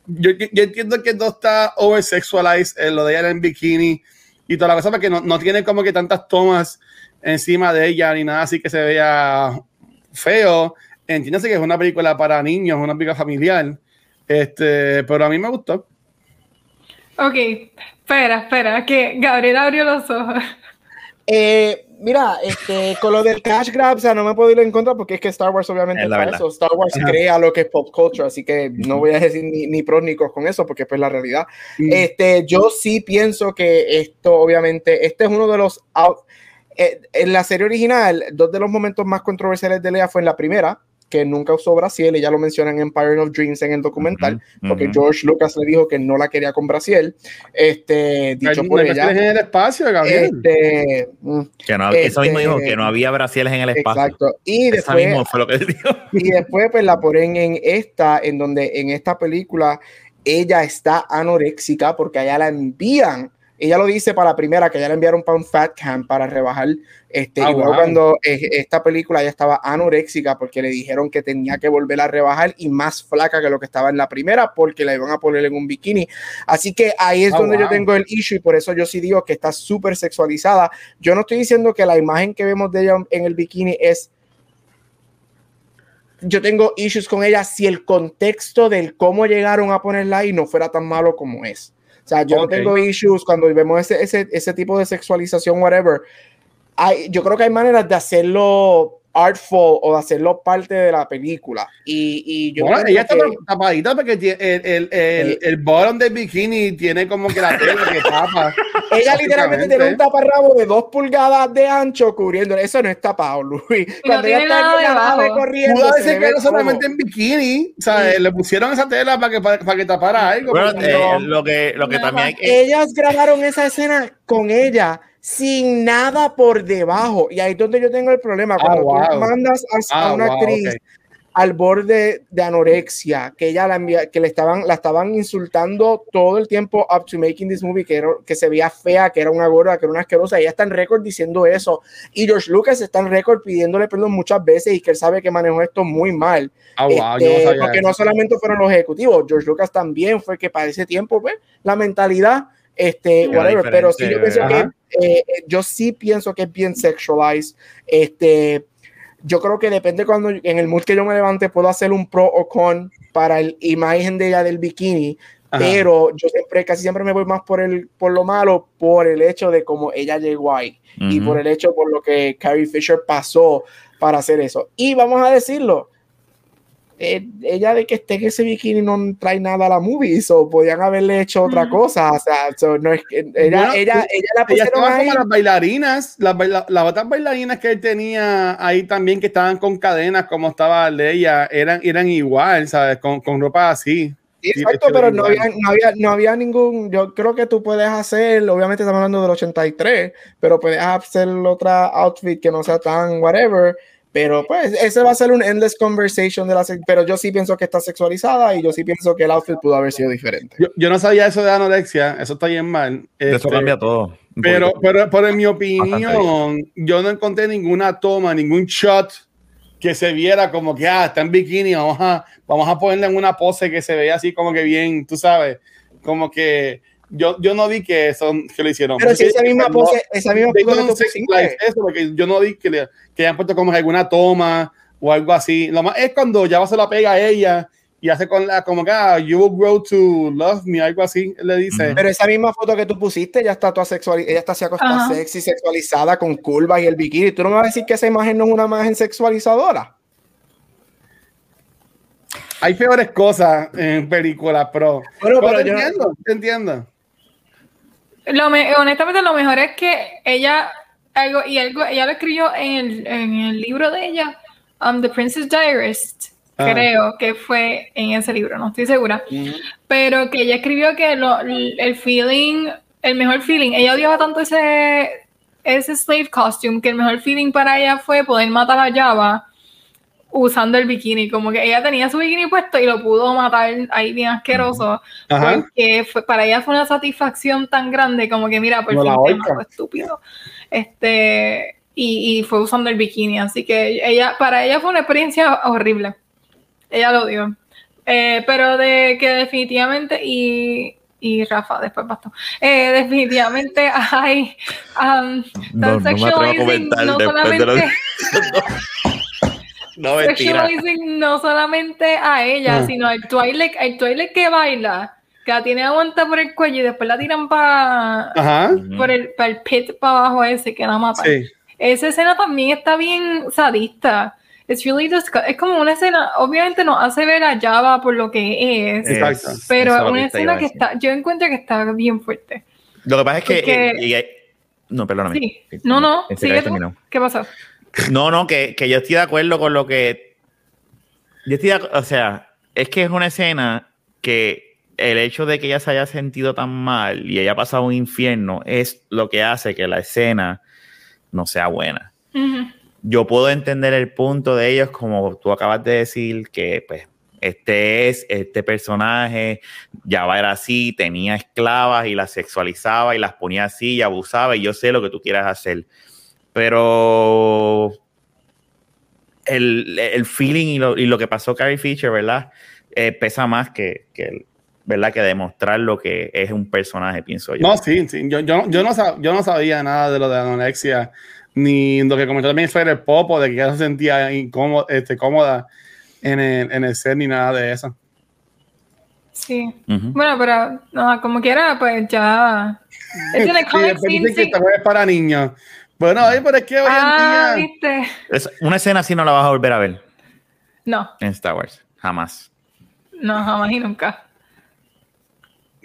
Yo, yo entiendo que no está oversexualized en lo de ella en bikini y toda la cosa porque no, no tiene como que tantas tomas encima de ella ni nada así que se vea feo. Entiéndase que es una película para niños, una película familiar. Este, pero a mí me gustó. Ok, espera, espera, que Gabriel abrió los ojos. Eh, mira, este, con lo del cash grab, o sea, no me puedo ir en contra porque es que Star Wars obviamente Es para eso. Star Wars Ajá. crea lo que es pop culture, así que no voy a decir ni, ni pros ni cons con eso porque pues la realidad. Mm. Este, yo sí pienso que esto, obviamente, este es uno de los out- eh, en la serie original, dos de los momentos más controversiales de Lea fue en la primera, que nunca usó Brasil, ella lo menciona en Empire of Dreams en el documental, porque. George Lucas le dijo que no la quería con Brasil, este, dicho por ella. en el espacio, Gabriel. Este, Que no, eso mismo Este- dijo, que no había brasiles en el espacio. exacto. Y Eso después, mismo fue lo que dijo. y después pues la ponen en esta, en donde en esta película ella está anoréxica porque allá la envían. Ella lo dice para la primera, que ella la enviaron para un fat camp para rebajar. Este, Ah, y luego wow. cuando eh, esta película ella estaba anoréxica porque le dijeron que tenía que volver a rebajar y más flaca que lo que estaba en la primera porque la iban a poner en un bikini. Así que ahí es Ah, donde yo tengo el issue y por eso yo sí digo que está súper sexualizada. Yo no estoy diciendo que la imagen que vemos de ella en el bikini es yo tengo issues con ella si el contexto del cómo llegaron a ponerla ahí no fuera tan malo como es. O sea, yo Ok. no tengo issues cuando vemos ese, ese, ese tipo de sexualización, whatever. Hay, yo creo que hay maneras de hacerlo artful o de hacerlo parte de la película. Y, y yo Bueno, ella está que- tapadita porque el, el, el, el bottom del bikini tiene como que la tela que tapa. (laughs) ella literalmente tiene un taparrabo de dos pulgadas de ancho cubriendo. Eso no es tapado, Luis. (laughs) Cuando ella tiene está nada en la nave debajo. corriendo, Pudo decir que no solamente en bikini, o sea, le pusieron esa tela para que, para, para que tapara algo. Bueno, eh, no- lo que, lo que Nada. también hay que. ellas grabaron esa escena con ella sin nada por debajo. Y ahí es donde yo tengo el problema. Cuando wow. tú mandas a, a Ah, una wow, actriz ok. al borde de anorexia, que ella la envía, que le estaban, la estaban insultando todo el tiempo up to making this movie, que, era- que se veía fea, que era una gorda, que era una asquerosa. Ella está en récord diciendo eso. Y George Lucas está en récord pidiéndole perdón muchas veces y que él sabe que manejó esto muy mal. Ah, wow, no Este, porque eso. no solamente fueron los ejecutivos, George Lucas también fue que para ese tiempo, pues, la mentalidad, este, Era whatever, pero sí yo pienso diferente, que, eh, eh, yo sí pienso que es bien sexualized, este, yo creo que depende cuando, en el mood que yo me levante, puedo hacer un pro o con para la imagen de ella del bikini, Ajá. pero yo siempre, casi siempre me voy más por el, por lo malo, por el hecho de cómo ella llegó ahí y Ujú. por el hecho por lo que Carrie Fisher pasó para hacer eso. Y vamos a decirlo, eh, ella de que esté en ese bikini no trae nada a la movie, o podían haberle hecho otra Mm. cosa, o sea, so, no es que ella, Bueno, ella, ella la pusieron ahí. como las bailarinas, las, baila- las otras bailarinas que él tenía ahí también, que estaban con cadenas, como estaba Leia, eran, eran igual, ¿sabes? Con, con ropa así. Sí, Sí, Exacto, pero no había, no, había, no había ningún, yo creo que tú puedes hacer, obviamente estamos hablando del 83, pero puedes hacer otra outfit que no sea tan whatever, pero pues ese va a ser un endless conversation de la pero yo sí pienso que está sexualizada y yo sí pienso que el outfit pudo haber sido diferente. Yo, yo no sabía eso de anorexia, eso está bien mal. Eso Este, cambia todo. Pero, pero, pero en mi opinión, yo no encontré ninguna toma, ningún shot que se viera como que, ah, está en bikini, vamos a, vamos a ponerle en una pose que se vea así como que bien, tú sabes, como que yo, yo no vi que eso que lo hicieron. Pero si esa misma No, pose, esa misma pose pusiste, eso, porque yo no vi que, le, que hayan puesto como alguna toma o algo así. Lo más es cuando ya va se la pega a ella y hace con la, como que, ah, you will grow to love me, algo así, le dice. Pero esa misma foto que tú pusiste, ella está toda sexual, ella está así acostada sexy, sexualizada, con curvas y el bikini. ¿Tú no me vas a decir que esa imagen no es una imagen sexualizadora? Hay peores cosas en películas, pero. Bueno, pero te yo- entiendo, te entiendo. Lo me- honestamente, lo mejor es que ella, algo, y algo, ella lo escribió en el, en el libro de ella, um, The Princess Diarist, Ah. creo que fue en ese libro, no estoy segura, pero que ella escribió que lo- el feeling, el mejor feeling, ella odiaba tanto ese, ese slave costume, que el mejor feeling para ella fue poder matar a Java usando el bikini, como que ella tenía su bikini puesto y lo pudo matar ahí bien asqueroso, Ajá. porque fue, para ella fue una satisfacción tan grande como que mira, por Como fin te estúpido. Este, y, y fue usando el bikini, así que ella, para ella fue una experiencia horrible. Ella lo dio. Eh, pero de que definitivamente, y, y Rafa, después bastó. Eh, definitivamente (laughs) hay um, No, no me atrevo a comentar no después de lo solamente (laughs) No, sexualizing no solamente a ella, Ah. sino al Twilight, al Twilight que baila, que la tiene aguanta por el cuello y después la tiran para por el, para el pit para abajo ese que la mata. Sí. Esa escena también está bien sadista. It's really es como una escena, obviamente nos hace ver a Java por lo que es, Exacto. Pero es una escena que está, yo encuentro que está bien fuerte. Lo que pasa es que. Porque- y- y- no, perdóname. Sí. No, no, sigue. ¿Qué pasó? No, no, que, que yo estoy de acuerdo con lo que. Yo estoy de acu- O sea, es que es una escena que el hecho de que ella se haya sentido tan mal y haya pasado un infierno es lo que hace que la escena no sea buena. Yo puedo entender el punto de ellos, como tú acabas de decir, que pues este es este personaje, ya era así, tenía esclavas y las sexualizaba y las ponía así y abusaba y yo sé lo que tú quieras hacer. Pero el, el feeling y lo, y lo que pasó Carrie Fisher, ¿verdad? Eh, pesa más que, que el- ¿verdad? Que demostrar lo que es un personaje, pienso yo. No, sí, sí. Yo, yo, yo, no sab- yo no sabía nada de lo de la anorexia, ni lo que comentó también fue el Popo, de que ella se sentía incómoda, este, cómoda en el, en el set, ni nada de eso. Sí. Bueno, pero no, como quiera, pues ya. Es Sí, comic scene, que sí. esta juego es para niños. Bueno, ay, pero es que hoy Ah, en día. viste. Es- una escena así no la vas a volver a ver No, en Star Wars, jamás. no, jamás y nunca.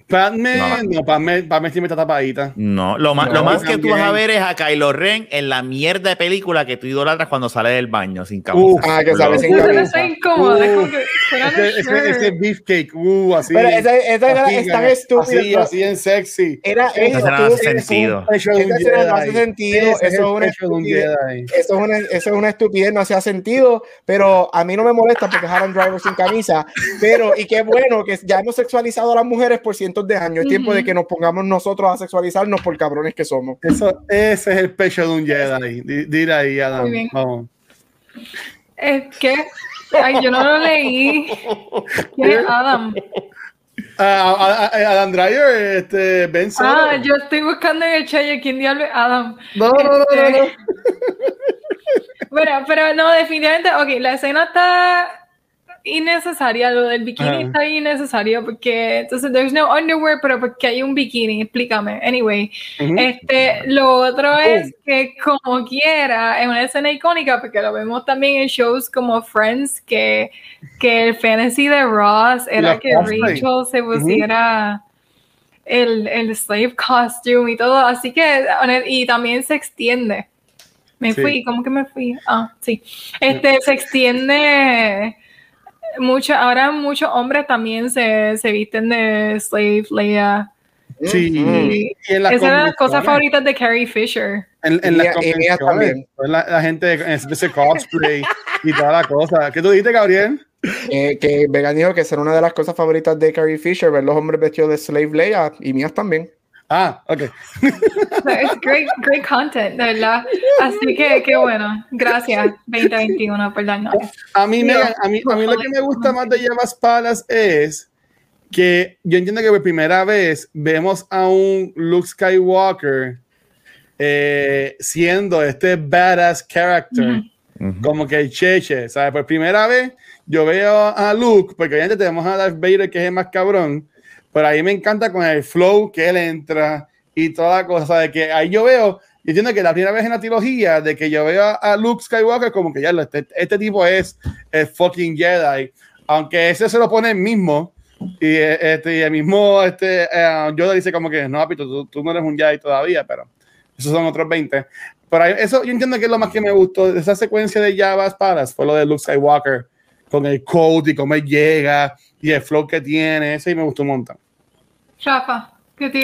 Padme, No. no, Padme, Padme siempre está tapadita. No, lo más, No, lo más que tú vas a ver es a Kylo Ren en la mierda de película que tú idolatras cuando sale del baño sin Uh, camisa. ah, que sale sin camisa. no está incómoda, es como Uh, que Ese, ese, ese beefcake, uh, así. Pero esa, esa era- así, es tan estúpida. Así, así en sexy. Era Eso eso, no hace eso- sentido. Escena no hace sentido, eso es una. Eso es, una, eso estupidez, no hacía sentido, pero a mí no me molesta porque es Adam Driver sin camisa, pero y qué bueno que ya hemos sexualizado a las mujeres por cientos de años, es tiempo de que nos pongamos nosotros a sexualizarnos por cabrones que somos. Eso, ese es el pecho de un Jedi. Di- Dile ahí, Adam. Muy bien. Vamos. Es que. Ay, yo no lo leí. (laughs) ¿Quién es Adam? Ah, ah, ah, Adam Driver, este, Ben Solo. Ah, yo estoy buscando en el chat y quién diablo es Adam. No, no, no, no, no. (laughs) Bueno, pero no, definitivamente, ok, la escena está innecesaria, lo del bikini Ajá. está innecesario porque entonces there's no underwear, pero porque hay un bikini, explícame. Anyway, este, lo otro es que como quiera, es una escena icónica porque lo vemos también en shows como Friends, que, que el fantasy de Ross era que. Rachel se pusiera el, el slave costume y todo, así que, y también se extiende. Me Sí. fui, ¿cómo que me fui? Ah, sí. Este, se extiende mucho, ahora muchos hombres también se, se visten de slave Leia. Sí. Mm. Y en las Esa era de las cosas favoritas de Carrie Fisher. En, en Y las convenciones, también. La, la gente en ese cosplay y toda la cosa. ¿Qué tú dijiste, Gabriel? Eh, que Vegan dijo que esa era una de las cosas favoritas de Carrie Fisher, ver los hombres vestidos de slave Leia y mías también. Ah, ok. (laughs) Es great, great content, de verdad. Así que, qué bueno. Gracias, 2021, perdón. A mí, Megan, a mí, a mí lo que me gusta más de Java's Palace es que yo entiendo que por primera vez vemos a un Luke Skywalker eh, siendo este badass character. Ujú. Como que el cheche, ¿sabes? Por primera vez yo veo a Luke, porque obviamente tenemos a Darth Vader, que es el más cabrón, pero ahí me encanta con el flow que él entra y toda la cosa, de que ahí yo veo, y entiendo que la primera vez en la trilogía, de que yo veo a Luke Skywalker como que ya este, este tipo es el fucking Jedi, aunque ese se lo pone el mismo, y, este, el mismo este, uh, Yoda dice como que, no, papito, tú, tú, no eres un Jedi todavía, pero esos son otros 20. Pero eso yo entiendo que es lo más que me gustó de esa secuencia de Java's Palace, fue lo de Luke Skywalker, con el code y cómo él llega, y el flow que tiene, ese y me gustó un montón. Rafa, ¿qué te,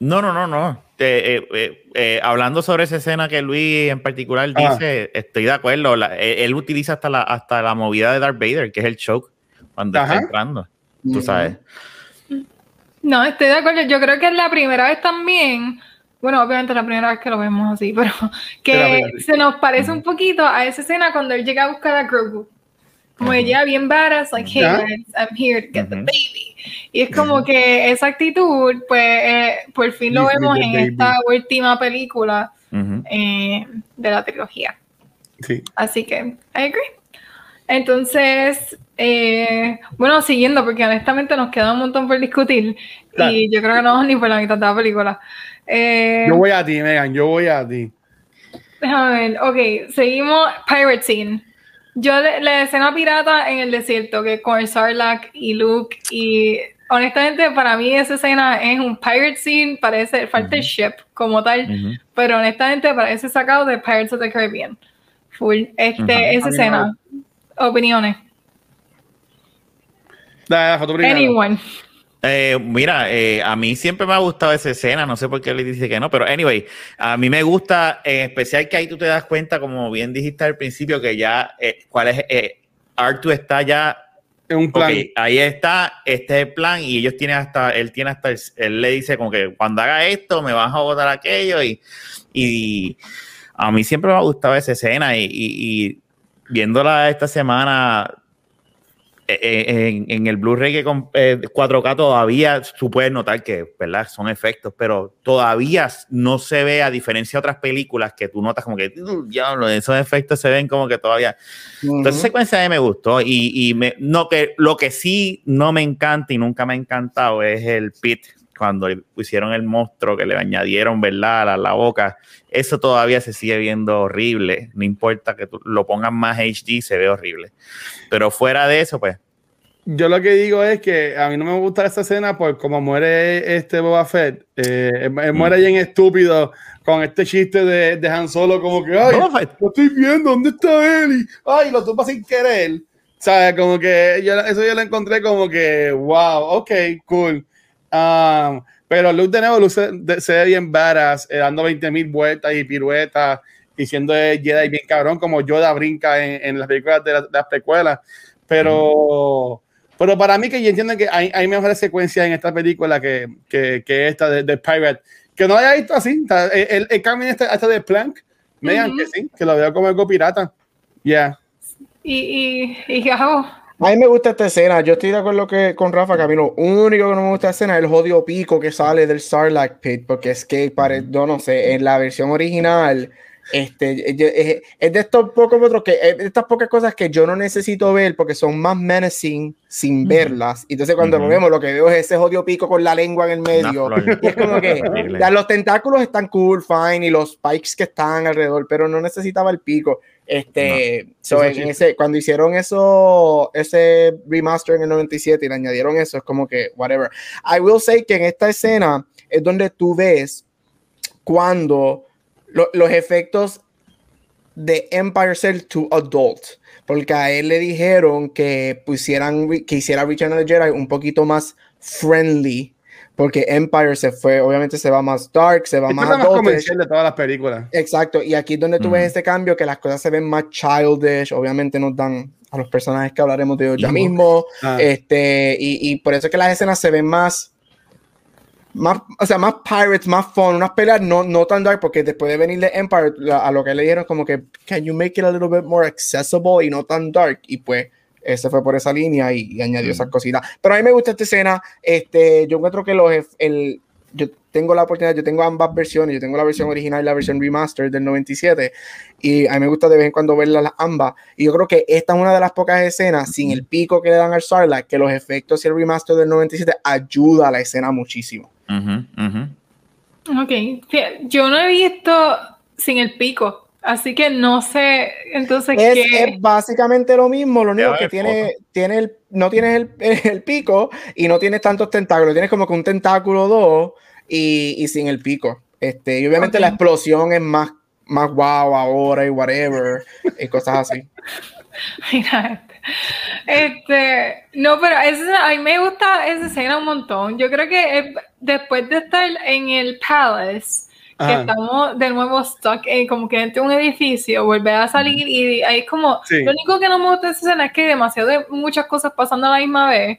No, no, no, no. Eh, eh, eh, hablando sobre esa escena que Luis en particular ah. dice, estoy de acuerdo. él, utiliza hasta la, hasta la movida de Darth Vader, que es el choke, cuando está entrando. Tú sabes. No, estoy de acuerdo. Yo creo que es la primera vez también. Bueno, obviamente la primera vez que lo vemos así, (laughs) pero que se nos parece un poquito a esa escena cuando él llega a buscar a Grogu. Como ella bien badass, like, hey guys, I'm here to get the baby. Y es como que esa actitud, pues, eh, por fin lo vemos en esta última película eh, de la trilogía. Sí. Así que, I agree. Entonces, eh, bueno, siguiendo, porque honestamente nos queda un montón por discutir y yo creo que no vamos ni por la mitad de la película. yo voy a ti, Megan, yo voy a ti. Déjame ver, ok, seguimos Pirate Scene. Yo la escena pirata en el desierto, que con el Sarlacc y Luke, y honestamente para mí esa escena es un pirate scene, parece, falta el ship como tal, pero honestamente parece sacado de Pirates of the Caribbean. Full. Este, esa escena. Opiniones. Anyone. Eh, mira, eh, a mí siempre me ha gustado esa escena, no sé por qué le dice que no, pero anyway, a mí me gusta en especial que ahí tú te das cuenta, como bien dijiste al principio, que ya, eh, cuál es, eh, Artu está ya en un plan. ahí está, este es el plan y ellos tienen hasta, él tiene hasta, él le dice como que cuando haga esto me vas a votar aquello y, y a mí siempre me ha gustado esa escena y, y, y viéndola esta semana eh, eh, en, el Blu-ray que con 4K eh, todavía tú puedes notar que, ¿verdad? Son efectos, pero todavía no se ve, a diferencia de otras películas que tú notas como que, diablo, esos efectos se ven como que todavía. Entonces, esa secuencia a mí me gustó y, y me, no, que, lo que sí no me encanta y nunca me ha encantado es el pit cuando pusieron el monstruo que le añadieron, ¿verdad? A la, boca, eso todavía se sigue viendo horrible. No importa que tú lo pongas más HD, se ve horrible. Pero fuera de eso, pues. Yo lo que digo es que a mí no me gusta esta escena por como muere este Boba Fett. Eh, mm. muere bien estúpido con este chiste de, de Han Solo, como que, ay, lo estoy viendo, ¿dónde está él? Y, ay, lo tuvo sin querer. ¿Sabes? Como que yo, eso yo lo encontré como que, wow, ok, cool. Um, pero Luke de nuevo se, ve bien varas, eh, dando 20 mil vueltas y piruetas, y siendo Jedi bien cabrón, como Yoda brinca en, las películas de, las precuelas. Pero, pero para mí que yo entiendo que hay, hay mejores secuencias en esta película que, que, que esta de, Pirate. Que no haya visto así. El, el, cambio este, hasta de Plank, me que sí, que lo veo como algo pirata. Ya. Y, y, y a mí me gusta esta escena. Yo estoy de acuerdo que, con Rafa que a mí lo único que no me gusta esta escena es el jodido pico que sale del Sarlacc Pit, porque es que, pare, yo no sé, en la versión original, este, es, de estos pocos otros que, estas pocas cosas que yo no necesito ver porque son más menacing sin verlas. Entonces, cuando lo vemos, lo que veo es ese jodido pico con la lengua en el medio. Y es como que (laughs) los tentáculos están cool, fine, y los spikes que están alrededor, pero no necesitaba el pico. Este, en ese, cuando hicieron eso, ese remaster en el 97 y le añadieron eso, es como que, whatever. I will say que en esta escena es donde tú ves cuando los efectos de Empire Cell to Adult, porque a él le dijeron que pusieran, que hiciera Return of the Jedi un poquito más friendly porque Empire se fue, obviamente se va más dark, se va más, más comercial de todas las películas. Exacto, y aquí es donde tú ves mm. este cambio, que las cosas se ven más childish, obviamente nos dan a los personajes que hablaremos de hoy ya mismo, ah. este, y, y, por eso es que las escenas se ven más, más, o sea, más pirates, más fun, unas peleas no, no tan dark, porque después de venir de Empire, a lo que le dieron como que, can you make it a little bit more accessible y no tan dark, y pues ese fue por esa línea y, añadió esas cositas. Pero a mí me gusta esta escena. Este, yo encuentro que los, el, tengo la oportunidad, yo tengo ambas versiones, yo tengo la versión original y la versión remaster del 97 y a mí me gusta de vez en cuando verlas las ambas y yo creo que esta es una de las pocas escenas sin el pico que le dan al Sarlacc que los efectos y el remaster del 97 ayuda a la escena muchísimo. Ok, yo no he visto sin el pico. Así que no sé, entonces es, ¿qué? es básicamente lo mismo, lo único que tiene, tiene el, no tienes el, (laughs) el, pico y no tienes tantos tentáculos, tienes como que un tentáculo dos y, y sin el pico. Este, y obviamente okay. la explosión es más, más wow ahora y whatever, y cosas así. (laughs) Mira, este, no, pero esa, a mí me gusta esa escena un montón. Yo creo que después de estar en el Palace, que estamos de nuevo stuck en como que entre un edificio, volver a salir y ahí es como, sí. lo único que no me gusta de esa escena es que hay demasiado de muchas cosas pasando a la misma vez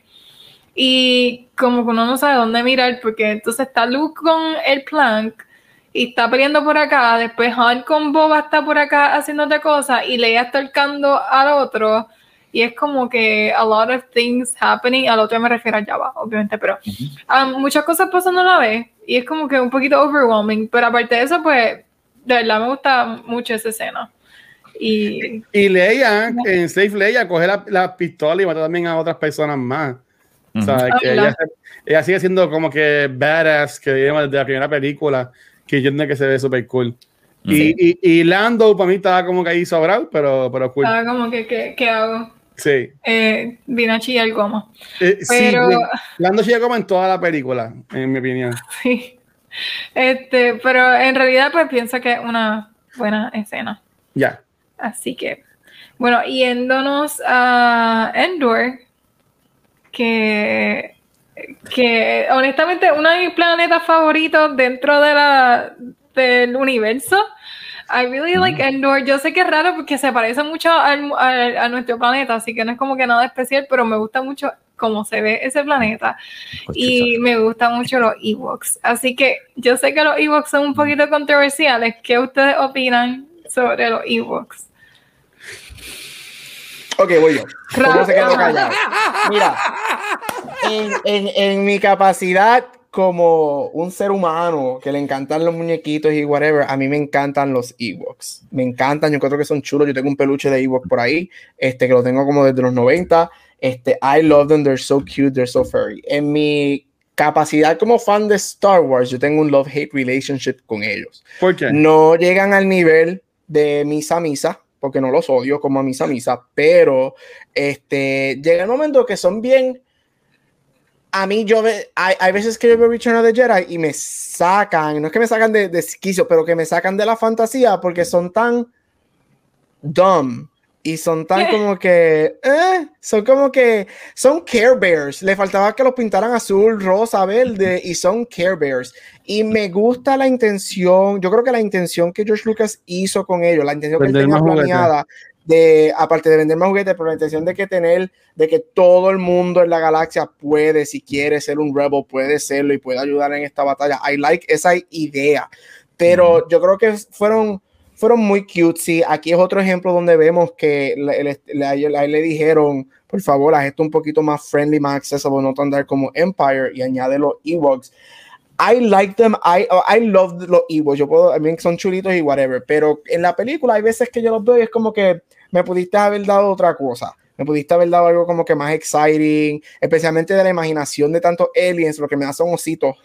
y como que uno no sabe dónde mirar porque entonces está Luke con el Plank y está peleando por acá, después Han con Boba está por acá haciendo otra cosa y Leia está tocando al otro y es como que a lot of things happening, al otro me refiero a Java, obviamente, pero um, muchas cosas pasando a la vez y es como que un poquito overwhelming, pero aparte de eso, pues, de verdad me gusta mucho esa escena. Y, y Leia, en Safe Leia, coge la, la, pistola y mata también a otras personas más. Uh -huh. O sea, que ella, ella, sigue siendo como que badass, que digamos desde la primera película, que yo entiendo que se ve súper cool. Sí. Y, y, y, Lando para mí estaba como que ahí sobrado, pero, pero cool. Estaba como que, ¿qué, qué hago? Sí. Eh, vino a chillar goma. Eh, pero... Sí, Lando chilla goma en toda la película, en mi opinión. (laughs) Sí. Este, pero en realidad pues pienso que es una buena escena. Ya. Así que, bueno, yéndonos a Endor, que, que honestamente uno de mis planetas favoritos dentro de la, del universo. I really like Endor. Yo sé que es raro porque se parece mucho al, al, a nuestro planeta, así que no es como que nada especial, pero me gusta mucho cómo se ve ese planeta. Pues y me gustan mucho los Ewoks. Así que yo sé que los Ewoks son un poquito controversiales. ¿Qué ustedes opinan sobre los Ewoks? Ok, voy yo. ¿Cómo se quedó callado? Mira, en, en, en mi capacidad como un ser humano que le encantan los muñequitos y whatever, a mí me encantan los Ewoks. Me encantan, yo creo que son chulos. Yo tengo un peluche de Ewok por ahí, este que lo tengo como desde los 90. Este, I love them, they're so cute, they're so furry. En mi capacidad como fan de Star Wars, yo tengo un love-hate relationship con ellos. ¿Por qué? No llegan al nivel de Misa Misa, porque no los odio como a Misa Misa, pero este, llega el momento que son bien a mí yo ve, hay, hay, veces que yo veo Return of the Jedi y me sacan, no es que me sacan de, de esquizo, pero que me sacan de la fantasía porque son tan dumb y son tan (laughs) como que, eh, son como que, son Care Bears. Le faltaba que los pintaran azul, rosa, verde y son Care Bears. Y me gusta la intención, yo creo que la intención que George Lucas hizo con ellos, la intención que él tenía planeada, de, aparte de vender más juguetes, pero la intención de que tener, de que todo el mundo en la galaxia puede, si quiere ser un rebel, puede serlo y puede ayudar en esta batalla. I like esa idea, pero mm. yo creo que fueron, fueron muy cutesy. Aquí es otro ejemplo donde vemos que le, le, le, le dijeron, por favor, haz esto un poquito más friendly, más accessible, no tan dar como Empire y añade los Ewoks. I like them, I, I love los Ewoks, yo puedo, I mean, son chulitos y whatever, pero en la película hay veces que yo los veo y es como que me pudiste haber dado otra cosa, me pudiste haber dado algo como que más exciting, especialmente de la imaginación de tantos aliens, lo que me da son ositos,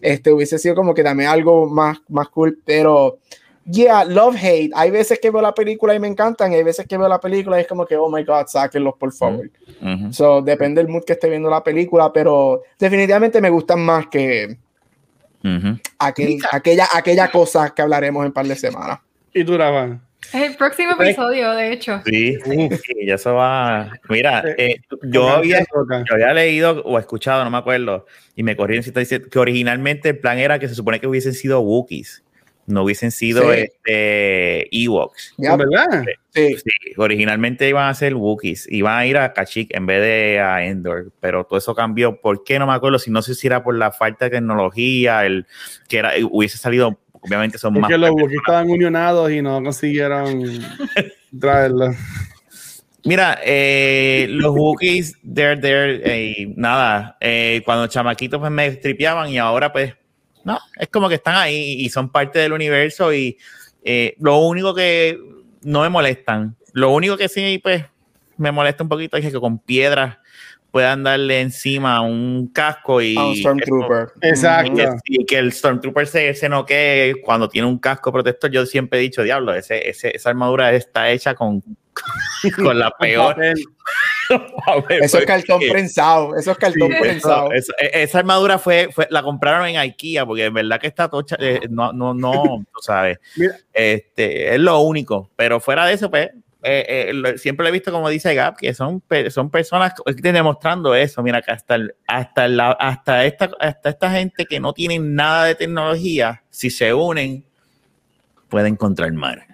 este, hubiese sido como que dame algo más, más cool, pero yeah, love hate, hay veces que veo la película y me encantan, y hay veces que veo la película y es como que, oh my god, sáquenlos por favor. Uh -huh. So, depende del mood que esté viendo la película, pero definitivamente me gustan más que Uh -huh. aquel, aquella, aquella cosa que hablaremos en un par de semanas. ¿Y tú, Rafa? El próximo episodio, de hecho. Sí, ya se va. Mira, eh, yo, había, yo había leído o escuchado, no me acuerdo, y me corrieron si dice que originalmente el plan era que se supone que hubiesen sido Wookiees, no hubiesen sido sí. este, Ewoks. ¿Ya? ¿Verdad? Sí. sí. Originalmente iban a ser Wookiees, iban a ir a Kashyyyk en vez de a Endor, pero todo eso cambió. ¿Por qué? No me acuerdo, si no sé si era por la falta de tecnología, el que era, hubiese salido obviamente son es más. que los Wookiees estaban unionados y no consiguieron (laughs) traerlo. Mira, eh, los Wookiees, they're there, eh, nada, eh, cuando chamaquitos pues me tripeaban y ahora pues no, es como que están ahí y son parte del universo y eh, lo único que no me molestan, lo único que sí, pues, me molesta un poquito es que con piedras puedan darle encima un casco y... A un Stormtrooper. Exacto. que, y que el Stormtrooper se, se noquee cuando tiene un casco protector. Yo siempre he dicho, diablo, ese, ese- esa armadura está hecha con, (laughs) con la peor. (laughs) Eso es cartón Porque- prensado. Eso es cartón Sí, prensado. eso- eso- e- esa armadura fue, fue, la compraron en IKEA, porque en verdad que está tocha, eh, no, no, no, tú sabes. (laughs) Mira. Este, es lo único. Pero fuera de eso, pues, eh, eh, siempre lo he visto como dice Gap, que son, son personas que están demostrando eso. Mira, que hasta, el- hasta, la, hasta, esta, hasta esta gente que no tienen nada de tecnología, si se unen, pueden encontrar mar.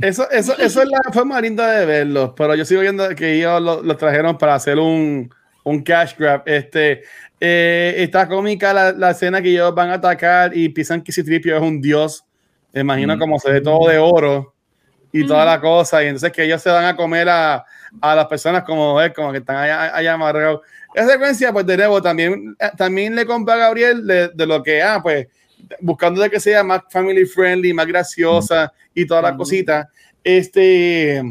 Eso, eso, eso es la forma linda de verlos, pero yo sigo viendo que ellos lo, lo trajeron para hacer un, un cash grab. Este, eh, está cómica la, la escena que ellos van a atacar y piensan que Citripio es un dios. Me imagino Mm. como se ve todo de oro y toda la cosa, y entonces que ellos se van a comer a, a las personas como, eh, como que están allá, allá amarrados. Esa secuencia, pues de nuevo, también, eh, también le compré a Gabriel de, de lo que, ah, pues, buscando de que sea más family friendly, más graciosa y toda la Ujú. cosita. Este,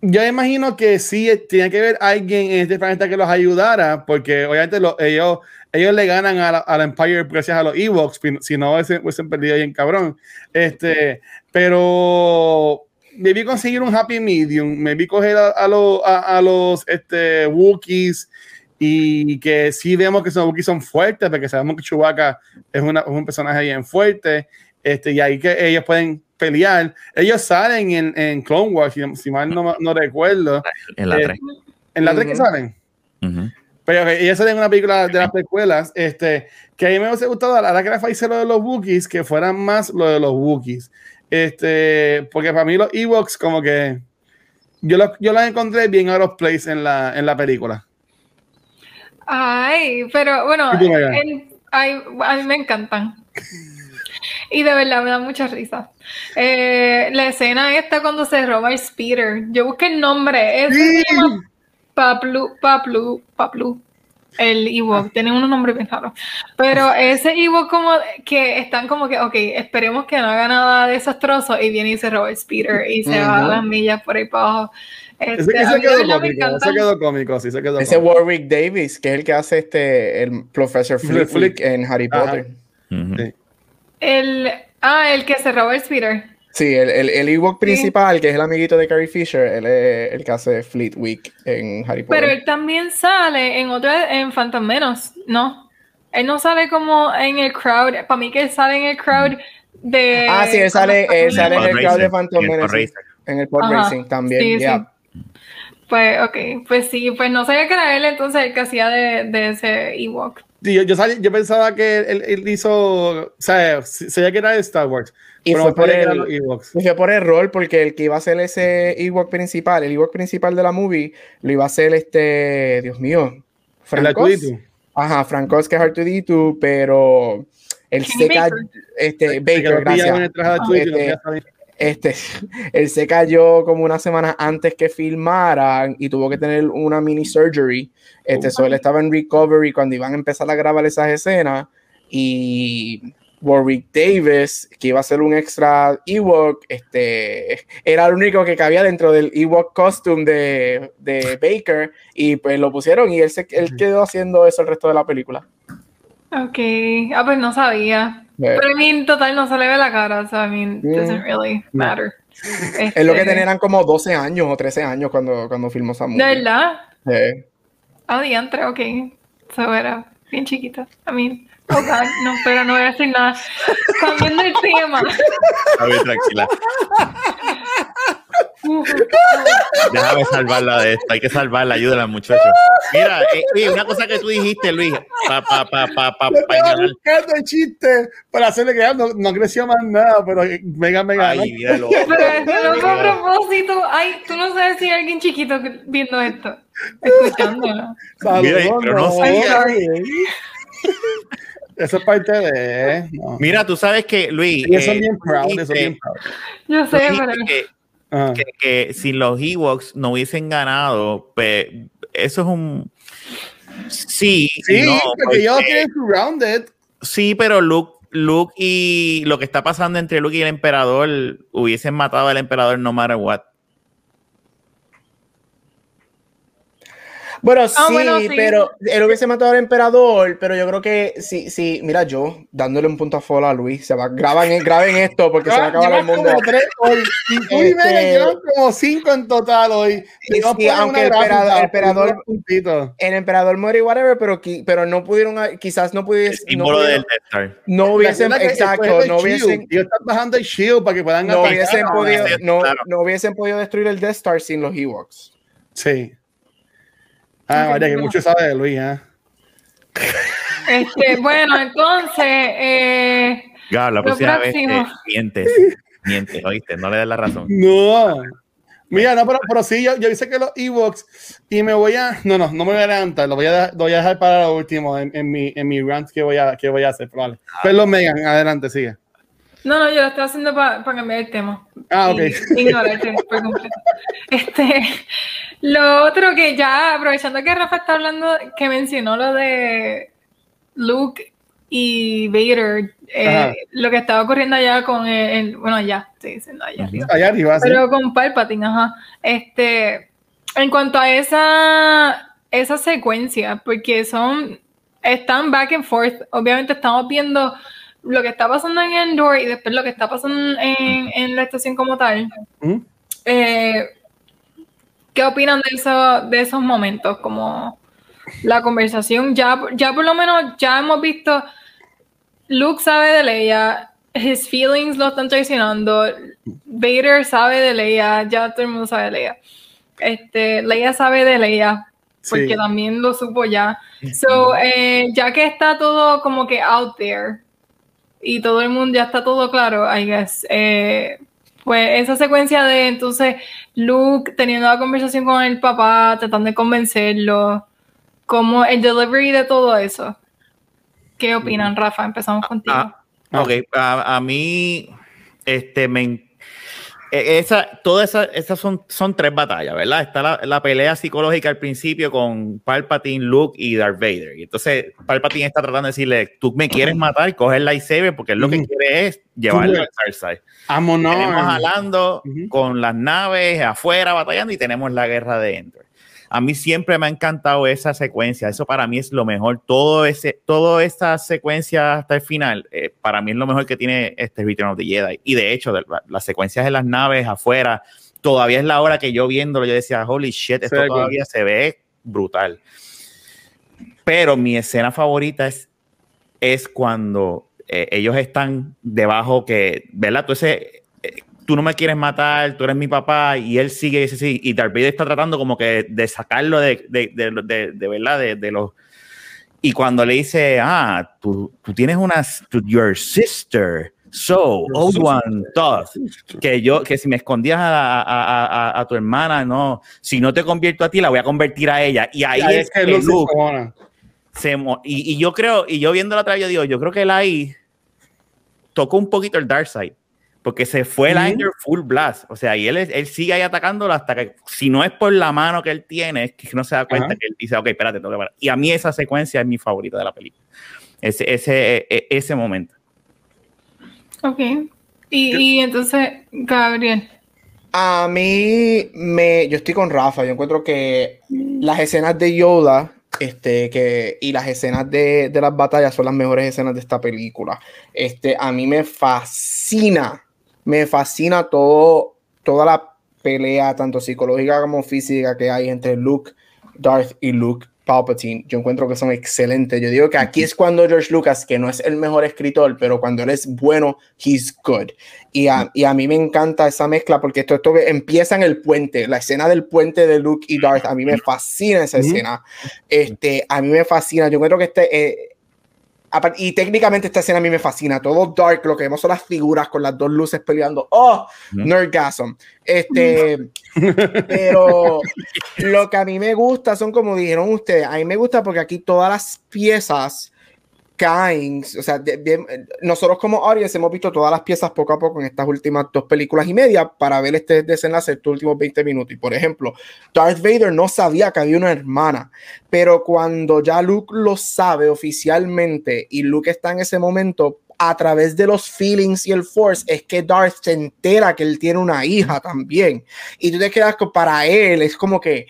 yo imagino que sí tiene que haber alguien en este planeta que los ayudara, porque obviamente lo- ellos, ellos le ganan a la- al Empire gracias a los Ewoks, si no hubiesen, perdido bien cabrón. Este, pero me vi conseguir un happy medium, me vi coger a, a los- a- a los este, Wookiees y que sí vemos que esos Wookiees son fuertes, porque sabemos que Chewbacca es, una- es un personaje bien fuerte, este, y ahí que ellos pueden pelear. Ellos salen en, en Clone Wars, si, si mal no, no recuerdo. En la Eh, 3. En la 3 que salen. Pero que ellos salen en una película de las precuelas, este, que a mí me hubiese gustado, a la que era hice lo de los Wookiees, que fueran más lo de los Wookiees. Este, porque para mí los Ewoks como que yo los, yo los encontré bien out of place en la, en la película. Ay, pero bueno, ay, a mí me encantan. Y de verdad me da mucha risa. Eh, la escena esta cuando se roba el speeder. Yo busqué el nombre. Ese Sí. se llama Paplu, Paplu, Paplu. El Ewok. Tienen unos nombres bien raros. Pero ese Ewok como que están como que, ok, esperemos que no haga nada desastroso. Y viene y se roba el speeder y se va a las millas por ahí para abajo. Ese, Este, ese quedó cómico, ese quedó cómico, sí, se quedó Ese cómico. Warwick Davis, que es el que hace este el Professor Flick. Flitwick en Harry Ajá. Potter. Sí. El, ah, el que se robó el speeder. Sí, el, el, el Ewok principal, que es el amiguito de Carrie Fisher, él es el que hace Fleetwick en Harry Potter. Pero él también sale en otra, en Phantom Menace, ¿no? Él no sale como en el crowd. Para mí que él sale en el crowd de. ah, sí, él sale, él sale en el crowd de Phantom en el Pod Menace, Racer. en el Pod Ajá, Racing también. sí, yeah. sí. Pues, ok, pues sí, pues no sabía que era él entonces el que hacía de, de ese Ewok. Sí, yo, yo, sabía- yo pensaba que él, él hizo, o sea, sabía que era de Star Wars. Y pero fue por el-. Y fue por error, porque el que iba a ser ese Ewok principal, el Ewok principal de la movie, lo iba a ser este, Dios mío. Artudito. Ajá, Francos que es R2D2, pero el seca, Baker. este, Baker, gracias. Este. Este, (laughs) él se cayó como una semana antes que filmaran y tuvo que tener una mini surgery. Este, so él estaba en recovery cuando iban a empezar a grabar esas escenas y Warwick Davis, que iba a ser un extra Ewok, este, era el único que cabía dentro del Ewok costume de, de Baker y pues lo pusieron y él, se, él quedó haciendo eso el resto de la película. Ok, ah, pues no sabía. Pero a mí en total no se le ve la cara, so I mean, Mm. doesn't really matter. (laughs) es lo que Este, tenían como 12 años o 13 años cuando, cuando filmó esa ¿De movie. verdad? Eh, Ah, diantre, ok. Eso era bien chiquita. I mean, oh God, no, pero no voy a decir nada. (laughs) Cambiando el tema. (laughs) A ver, tranquila. Déjame salvarla de esto. Hay que salvarla. Ayúdala, muchacho. Mira, eh, oye, una cosa que tú dijiste, Luis, pa, pa, pa, pa, pa, pa buscando el chiste para hacerle que no, no creció más nada, pero mega, mega. Ay, míralo. Pero eso no fue a propósito. Ay, tú no sabes si hay alguien chiquito viendo esto, escuchándolo. Mira, pero no sabía. Eso es parte de. No. Mira, tú sabes que, Luis. Ellos son eh, bien proud, bien. Yo sé, pero. que, Ajá. que, que si los Ewoks no hubiesen ganado, pues eso es un. Sí, Sí, no, porque ellos surrounded. Sí, pero Luke, Luke y lo que está pasando entre Luke y el emperador hubiesen matado al emperador no matter what. Bueno, sí, pero él hubiese matado al emperador, pero yo creo que sí, sí, mira yo, dándole un punto a fola a Luis, se va, graben, graben esto porque se va a acabar el mundo. Como tres hoy, y tú y este, llevan como cinco en total hoy. Y no sí, aunque el emperador, el emperador, el emperador muere whatever, pero, pero no pudieron, quizás no pudiesen. El símbolo no, del Death Star. No hubiesen, exacto, no hubiesen. Ellos están bajando el shield para que puedan no hubiesen podido, no, no hubiesen podido destruir el Death Star sin los Ewoks. Sí. Ah, vaya, que mucho sabe de Luis, ¿eh? Este, bueno, entonces. Eh, la próxima vez mientes, mientes, oíste, no le das la razón. No. Mira, no, pero, pero sí, yo, yo hice que los Evox y me voy a. No, no, no me voy a adelantar, lo voy a, lo voy a dejar para lo último en, en, mi, en mi rant que voy a, que voy a hacer. Vale. Pero los Megan, adelante, sigue. No, no, yo lo estoy haciendo para cambiar el tema. Ah, ok. Ignorarte por completo. Este, lo otro que ya, aprovechando que Rafa está hablando, que mencionó lo de Luke y Vader, eh, lo que estaba ocurriendo allá con el, bueno, allá, estoy diciendo allá arriba. Allá arriba, Pero con Palpatine, ajá. Este, en cuanto a esa, esa secuencia, porque son, están back and forth, obviamente estamos viendo lo que está pasando en Endor y después lo que está pasando en, en la estación como tal. Eh, ¿Qué opinan de, eso, de esos momentos? Como la conversación, ya, ya por lo menos ya hemos visto, Luke sabe de Leia, his feelings lo están traicionando, Vader sabe de Leia, ya todo el mundo sabe de Leia. Este, Leia sabe de Leia, porque también lo supo ya. So, eh, ya que está todo como que out there, y todo el mundo ya está todo claro, I guess. Eh, pues esa secuencia de entonces Luke teniendo la conversación con el papá, tratando de convencerlo, como el delivery de todo eso. ¿Qué opinan, Rafa? Empezamos contigo. Ah, ok, a, a, mí este, me, esa, todas esas, son, son tres batallas, ¿verdad? Está la, la, pelea psicológica al principio con Palpatine, Luke y Darth Vader. Y entonces Palpatine está tratando de decirle, tú me quieres matar, coge el lightsaber, porque él lo que quiere es llevarlo al. Vámonos. Tenemos jalando con las naves afuera batallando y tenemos la guerra de Ender. A mí siempre me ha encantado esa secuencia. Eso para mí es lo mejor. Todo ese, toda esa secuencia hasta el final, eh, para mí es lo mejor que tiene este Return of the Jedi. Y de hecho, las secuencias de las naves afuera, todavía es la hora que yo viéndolo, yo decía, holy shit, esto todavía se ve brutal. Pero mi escena favorita es, es cuando eh, ellos están debajo que, ¿verdad? Ese, tú no me quieres matar, tú eres mi papá, y él sigue y dice sí, y Darth Vader está tratando como que de sacarlo de, de, de, de verdad, de, los... Y cuando le dice, ah, tú, tú tienes una, your sister, so, old one, tough, que yo, que si me escondías a, a, a, tu hermana, no, si no te convierto a ti, la voy a convertir a ella. Y ahí es, que, Luke se, y, y, yo creo, y yo viendo la otra yo digo, yo creo que él ahí tocó un poquito el dark side porque se fue el Anger full blast. O sea, y él, él sigue ahí atacándolo hasta que, si no es por la mano que él tiene, es que no se da cuenta que él dice, ok, espérate, tengo que parar. Y a mí esa secuencia es mi favorita de la película. Ese, ese, e, e, ese momento. Ok. Y, y, entonces, Gabriel. A mí, me, yo estoy con Rafa. Yo encuentro que las escenas de Yoda este, que, y las escenas de, de, las batallas son las mejores escenas de esta película. Este, a mí me fascina me fascina todo, toda la pelea, tanto psicológica como física, que hay entre Luke, Darth y Luke Palpatine. Yo encuentro que son excelentes. Yo digo que aquí es cuando George Lucas, que no es el mejor escritor, pero cuando él es bueno, he's good. Y a, y a mí me encanta esa mezcla porque esto, esto empieza en el puente, la escena del puente de Luke y Darth. A mí me fascina esa escena. Este, a mí me fascina. Yo encuentro que este, eh, y técnicamente esta escena a mí me fascina. Todo dark, lo que vemos son las figuras con las dos luces peleando. ¡Oh! Nerdgasm. Este, (laughs) pero lo que a mí me gusta son como dijeron ustedes, a mí me gusta porque aquí todas las piezas caen, o sea, nosotros como audience hemos visto todas las piezas poco a poco en estas últimas dos películas y media para ver este desenlace estos últimos 20 minutos. Y por ejemplo, Darth Vader no sabía que había una hermana, pero cuando ya Luke lo sabe oficialmente y Luke está en ese momento, a través de los feelings y el force es que Darth se entera que él tiene una hija también. Y tú te quedas con, para él, es como que,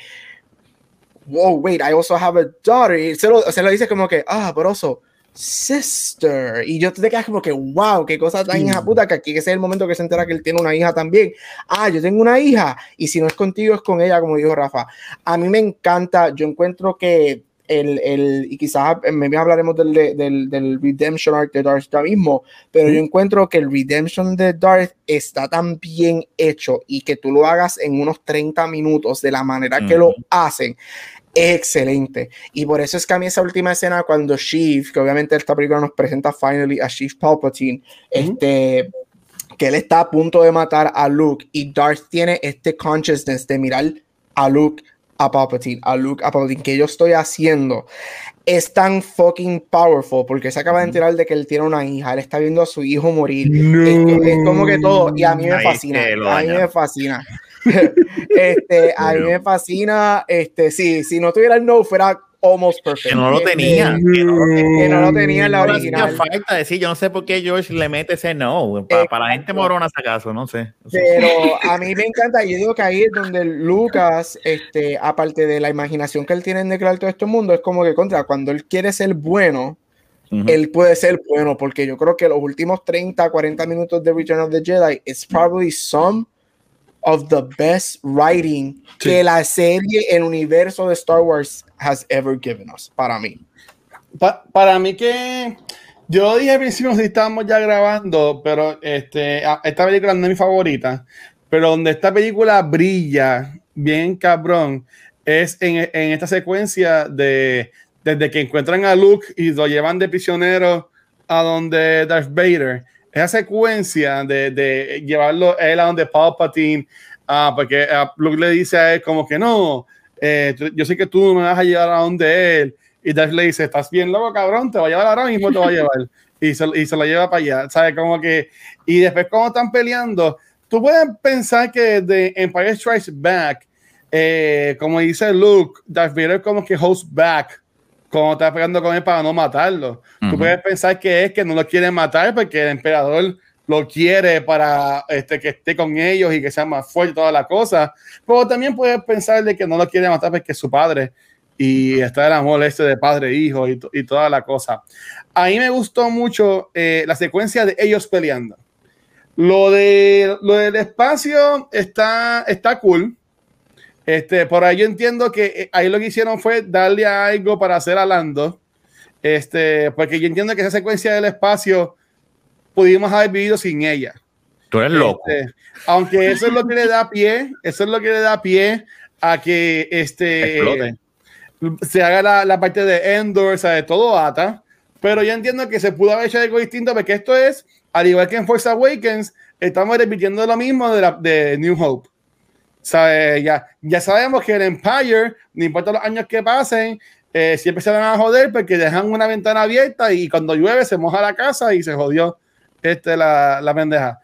wow, wait, I also have a daughter. Y se lo, se lo dice como que, ah, pero also, sister. Y yo te quedas como que, wow, qué cosa tan hija puta, que aquí ese es el momento que se entera que él tiene una hija también. Ah, yo tengo una hija. Y si no es contigo, es con ella, como dijo Rafa. A mí me encanta, yo encuentro que el, el, y quizás me hablaremos del, del, del, Redemption Arc de Darth ya mismo, pero yo encuentro que el Redemption de Darth está tan bien hecho y que tú lo hagas en unos 30 minutos de la manera que lo hacen, es excelente. Y por eso es que a mí esa última escena cuando Sheev, que obviamente esta película nos presenta finally a Sheev Palpatine, este que él está a punto de matar a Luke y Darth tiene este consciousness de mirar a Luke a Palpatine, a Luke, a Palpatine, que yo estoy haciendo es tan fucking powerful porque se acaba de enterar de que él tiene una hija, él está viendo a su hijo morir. Es, como que todo, y a mí me fascina, a mí me fascina. (laughs) este, a mí me fascina, este, sí, si no tuviera el no, fuera almost perfect. Que no lo tenía. Que no, lo tenía en la original. falta decir, yo no sé por qué George le mete ese no. Para, la gente morona, si acaso, no sé. Pero a mí me encanta. Yo digo que ahí es donde Lucas, este, aparte de la imaginación que él tiene en crear todo este mundo, es como que contra, cuando él quiere ser bueno, él puede ser bueno, porque yo creo que los últimos 30, 40 minutos de Return of the Jedi es probably some of the best writing que la serie, el universo de Star Wars has ever given us, para mí. para mí que yo dije al principio si estábamos ya grabando, pero este, esta película no es mi favorita, pero donde esta película brilla bien cabrón es en, en esta secuencia de desde que encuentran a Luke y lo llevan de prisionero a donde Darth Vader esa secuencia de, de llevarlo él a donde Palpatine, ah, porque ah, Luke le dice a él como que no, eh, yo sé que tú me vas a llevar a donde él, y Darth le dice, estás bien loco, cabrón, te va a llevar ahora mismo, te va a (laughs) llevar, y se, y se lo lleva para allá, ¿sabes? Como que, y después como están peleando, tú puedes pensar que de Empire Strikes Back, eh, como dice Luke, Darth Vader como que host back como está pegando con él para no matarlo. Tú puedes pensar que es que no lo quieren matar porque el emperador lo quiere para este, que esté con ellos y que sea más fuerte toda la cosa. Pero también puedes pensar de que no lo quiere matar porque es su padre y está el amor este de padre e hijo y, y toda la cosa. A mí me gustó mucho eh, la secuencia de ellos peleando. Lo, de, lo del espacio está, está cool este, por ahí yo entiendo que eh, ahí lo que hicieron fue darle algo para hacer a Lando. Este, porque yo entiendo que esa secuencia del espacio pudimos haber vivido sin ella. Tú eres loco. Este, aunque eso es lo que le da pie, eso es lo que le da pie a que este se haga la, la, parte de Endor, o sea, de todo ata. Pero yo entiendo que se pudo haber hecho algo distinto porque esto es, al igual que en Force Awakens, estamos repitiendo lo mismo de, la, de New Hope. Ya, ya sabemos que el Empire, no importa los años que pasen, eh, siempre se van a joder porque dejan una ventana abierta y cuando llueve se moja la casa y se jodió este, la, la pendeja.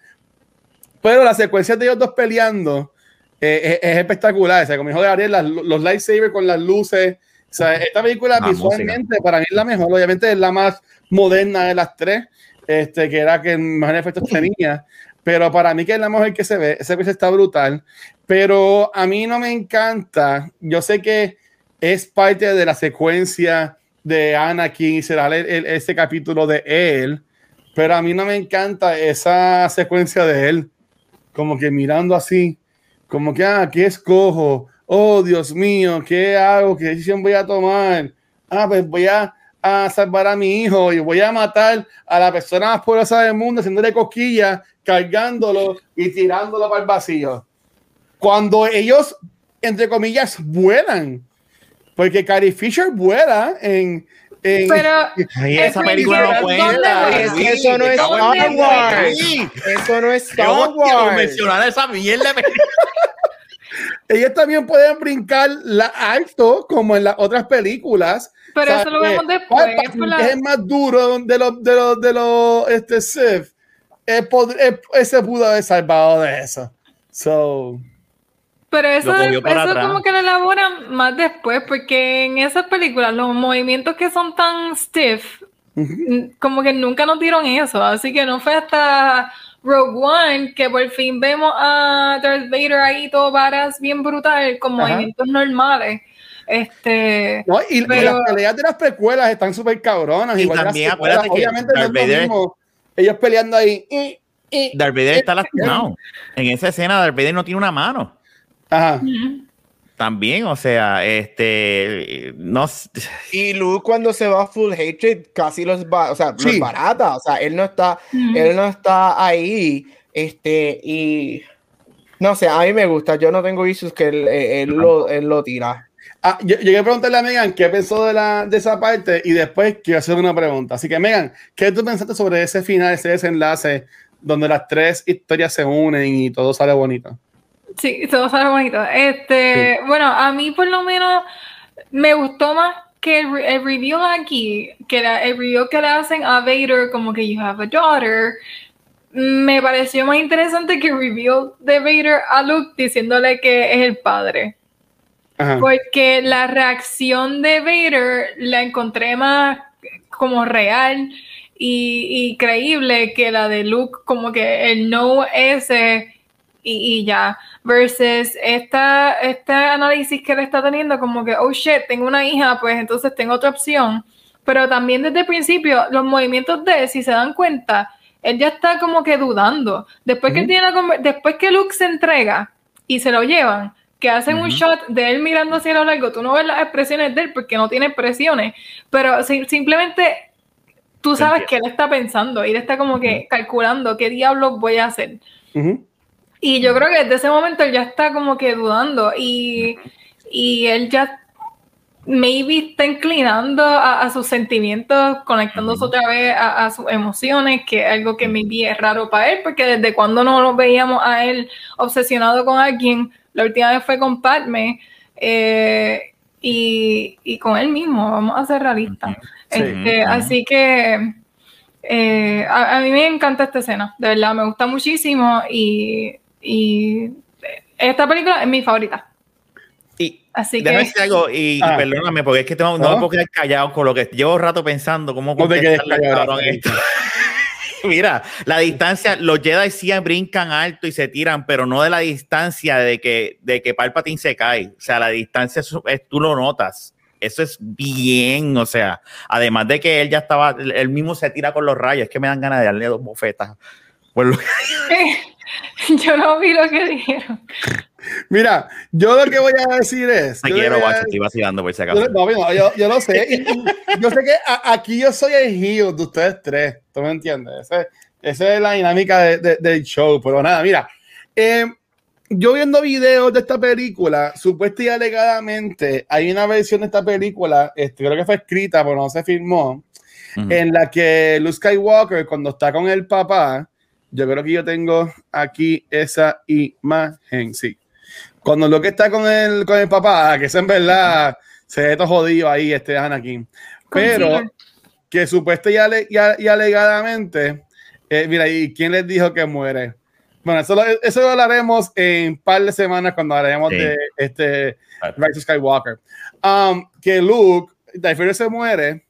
Pero la secuencia de ellos dos peleando eh, es, espectacular. O sea, como dijo Gabriel, los lightsabers con las luces. O sea, esta película visualmente para mí es la mejor. Obviamente es la más moderna de las tres, este, que era que mejor efectos tenía. Pero para mí que es la mejor que se ve. Esa cosa está brutal. Pero a mí no me encanta. Yo sé que es parte de la secuencia de Anakin y será el, ese capítulo de él, pero a mí no me encanta esa secuencia de él, como que mirando así, como que, ah, ¿qué escojo? Oh, Dios mío, ¿qué hago? ¿Qué decisión voy a tomar? Ah, pues voy a, a salvar a mi hijo y voy a matar a la persona más poderosa del mundo, haciéndole cosquillas, cargándolo y tirándolo para el vacío cuando ellos, entre comillas, vuelan. Porque Carrie Fisher vuela en. en pero esa película no cuenta. eso no es Star Wars. Eso no es Star Wars. mencionar esa mierda. (laughs) ellos también pueden brincar la alto como en las otras películas. Pero eso lo vemos después. Es el más duro de los de los de los este Sith. Pod- ese pudo haber salvado de eso. So, Pero eso, eso como que lo elaboran más después, porque en esas películas los movimientos que son tan stiff, como que nunca nos dieron eso, así que no fue hasta Rogue One que por fin vemos a Darth Vader ahí todo varas bien brutal, con Ajá. movimientos normales. Este, no, y, Pero- las peleas de las precuelas están súper cabronas. Y igual que las también secuelas. acuérdate que Obviamente no es Darth Vader- mismo. Ellos peleando ahí. y- y- Darth Vader está lastimado. En esa escena, Darth Vader no tiene una mano. Ajá. También, o sea, este, no, Y Luke cuando se va full hatred casi los va, o sea, los Sí. barata, o sea, él no está, él no está ahí, este, y no sé, a mí me gusta, yo no tengo issues que él, eh, él lo, él lo tira. Ah, yo, yo quería preguntarle a Megan qué pensó de, la, de esa parte y después quiero hacer una pregunta. Así que, Megan, ¿qué tú pensaste sobre ese final, ese desenlace donde las tres historias se unen y todo sale bonito? Sí, todo sale bonito. Este, bueno, a mí por lo menos me gustó más que el, el reveal aquí, que la- el reveal que le hacen a Vader, como que you have a daughter, me pareció más interesante que el reveal de Vader a Luke diciéndole que es el padre. Ajá. Porque la reacción de Vader la encontré más como real y, y creíble que la de Luke, como que el no ese y, y ya. Versus esta, este análisis que él está teniendo, como que, oh shit, tengo una hija, pues entonces tengo otra opción. Pero también desde el principio, los movimientos de él, si se dan cuenta, él ya está como que dudando. Después que él tiene la después que Luke se entrega y se lo llevan, que hacen un shot de él mirando hacia lo largo, tú no ves las expresiones de él porque no tiene expresiones, pero si- simplemente tú sabes que él está pensando y él está como que calculando qué diablos voy a hacer. Ujú. Y yo creo que desde ese momento él ya está como que dudando y, y él ya maybe está inclinando a, a sus sentimientos, conectándose otra vez a, a sus emociones, que es algo que maybe es raro para él, porque desde cuando no lo veíamos a él obsesionado con alguien, la última vez fue con Padme eh, y, y con él mismo, vamos a ser realistas. Sí. Este. Así que eh, a, a mí me encanta esta escena, de verdad, me gusta muchísimo y, y esta película es mi favorita. y Así que decir algo, y, y Ah. perdóname, porque es que tengo- no Ah. me puedo quedar callado con lo que llevo rato pensando, cómo No te quedes callado. esto. (laughs) Mira, la distancia, los Jedi sí brincan alto y se tiran, pero no de la distancia de que, de que Palpatine se cae. O sea, la distancia es- es- tú lo notas. Eso es bien, o sea, además de que él ya estaba, él mismo se tira con los rayos, es que me dan ganas de darle dos bofetas. Por lo- (laughs) (laughs) yo no vi lo que dijeron. Mira, yo lo que voy a decir es. Te yo guacho, estoy vacilando por si yo, acaso. no, no, yo, yo lo sé. y- (laughs) y yo sé que a- aquí yo soy el heel de ustedes tres. ¿Tú me entiendes? Ese- esa es la dinámica de- de- del show. Pero nada, mira. eh, yo viendo videos de esta película, supuesta y alegadamente, hay una versión de esta película, este, creo que fue escrita, pero no se filmó, Ujú. en la que Luke Skywalker, cuando está con el papá, yo creo que yo tengo aquí esa imagen, sí. Cuando Luke está con el, con el papá, que es en verdad, se ve todo jodido ahí, este Anakin. Pero que supuesta y, ale- y alegadamente, eh, mira, ¿y quién les dijo que muere? Bueno, eso lo, eso lo hablaremos en un par de semanas cuando hablaremos Sí. de este Rise of Skywalker. Um, que Luke, Darth se muere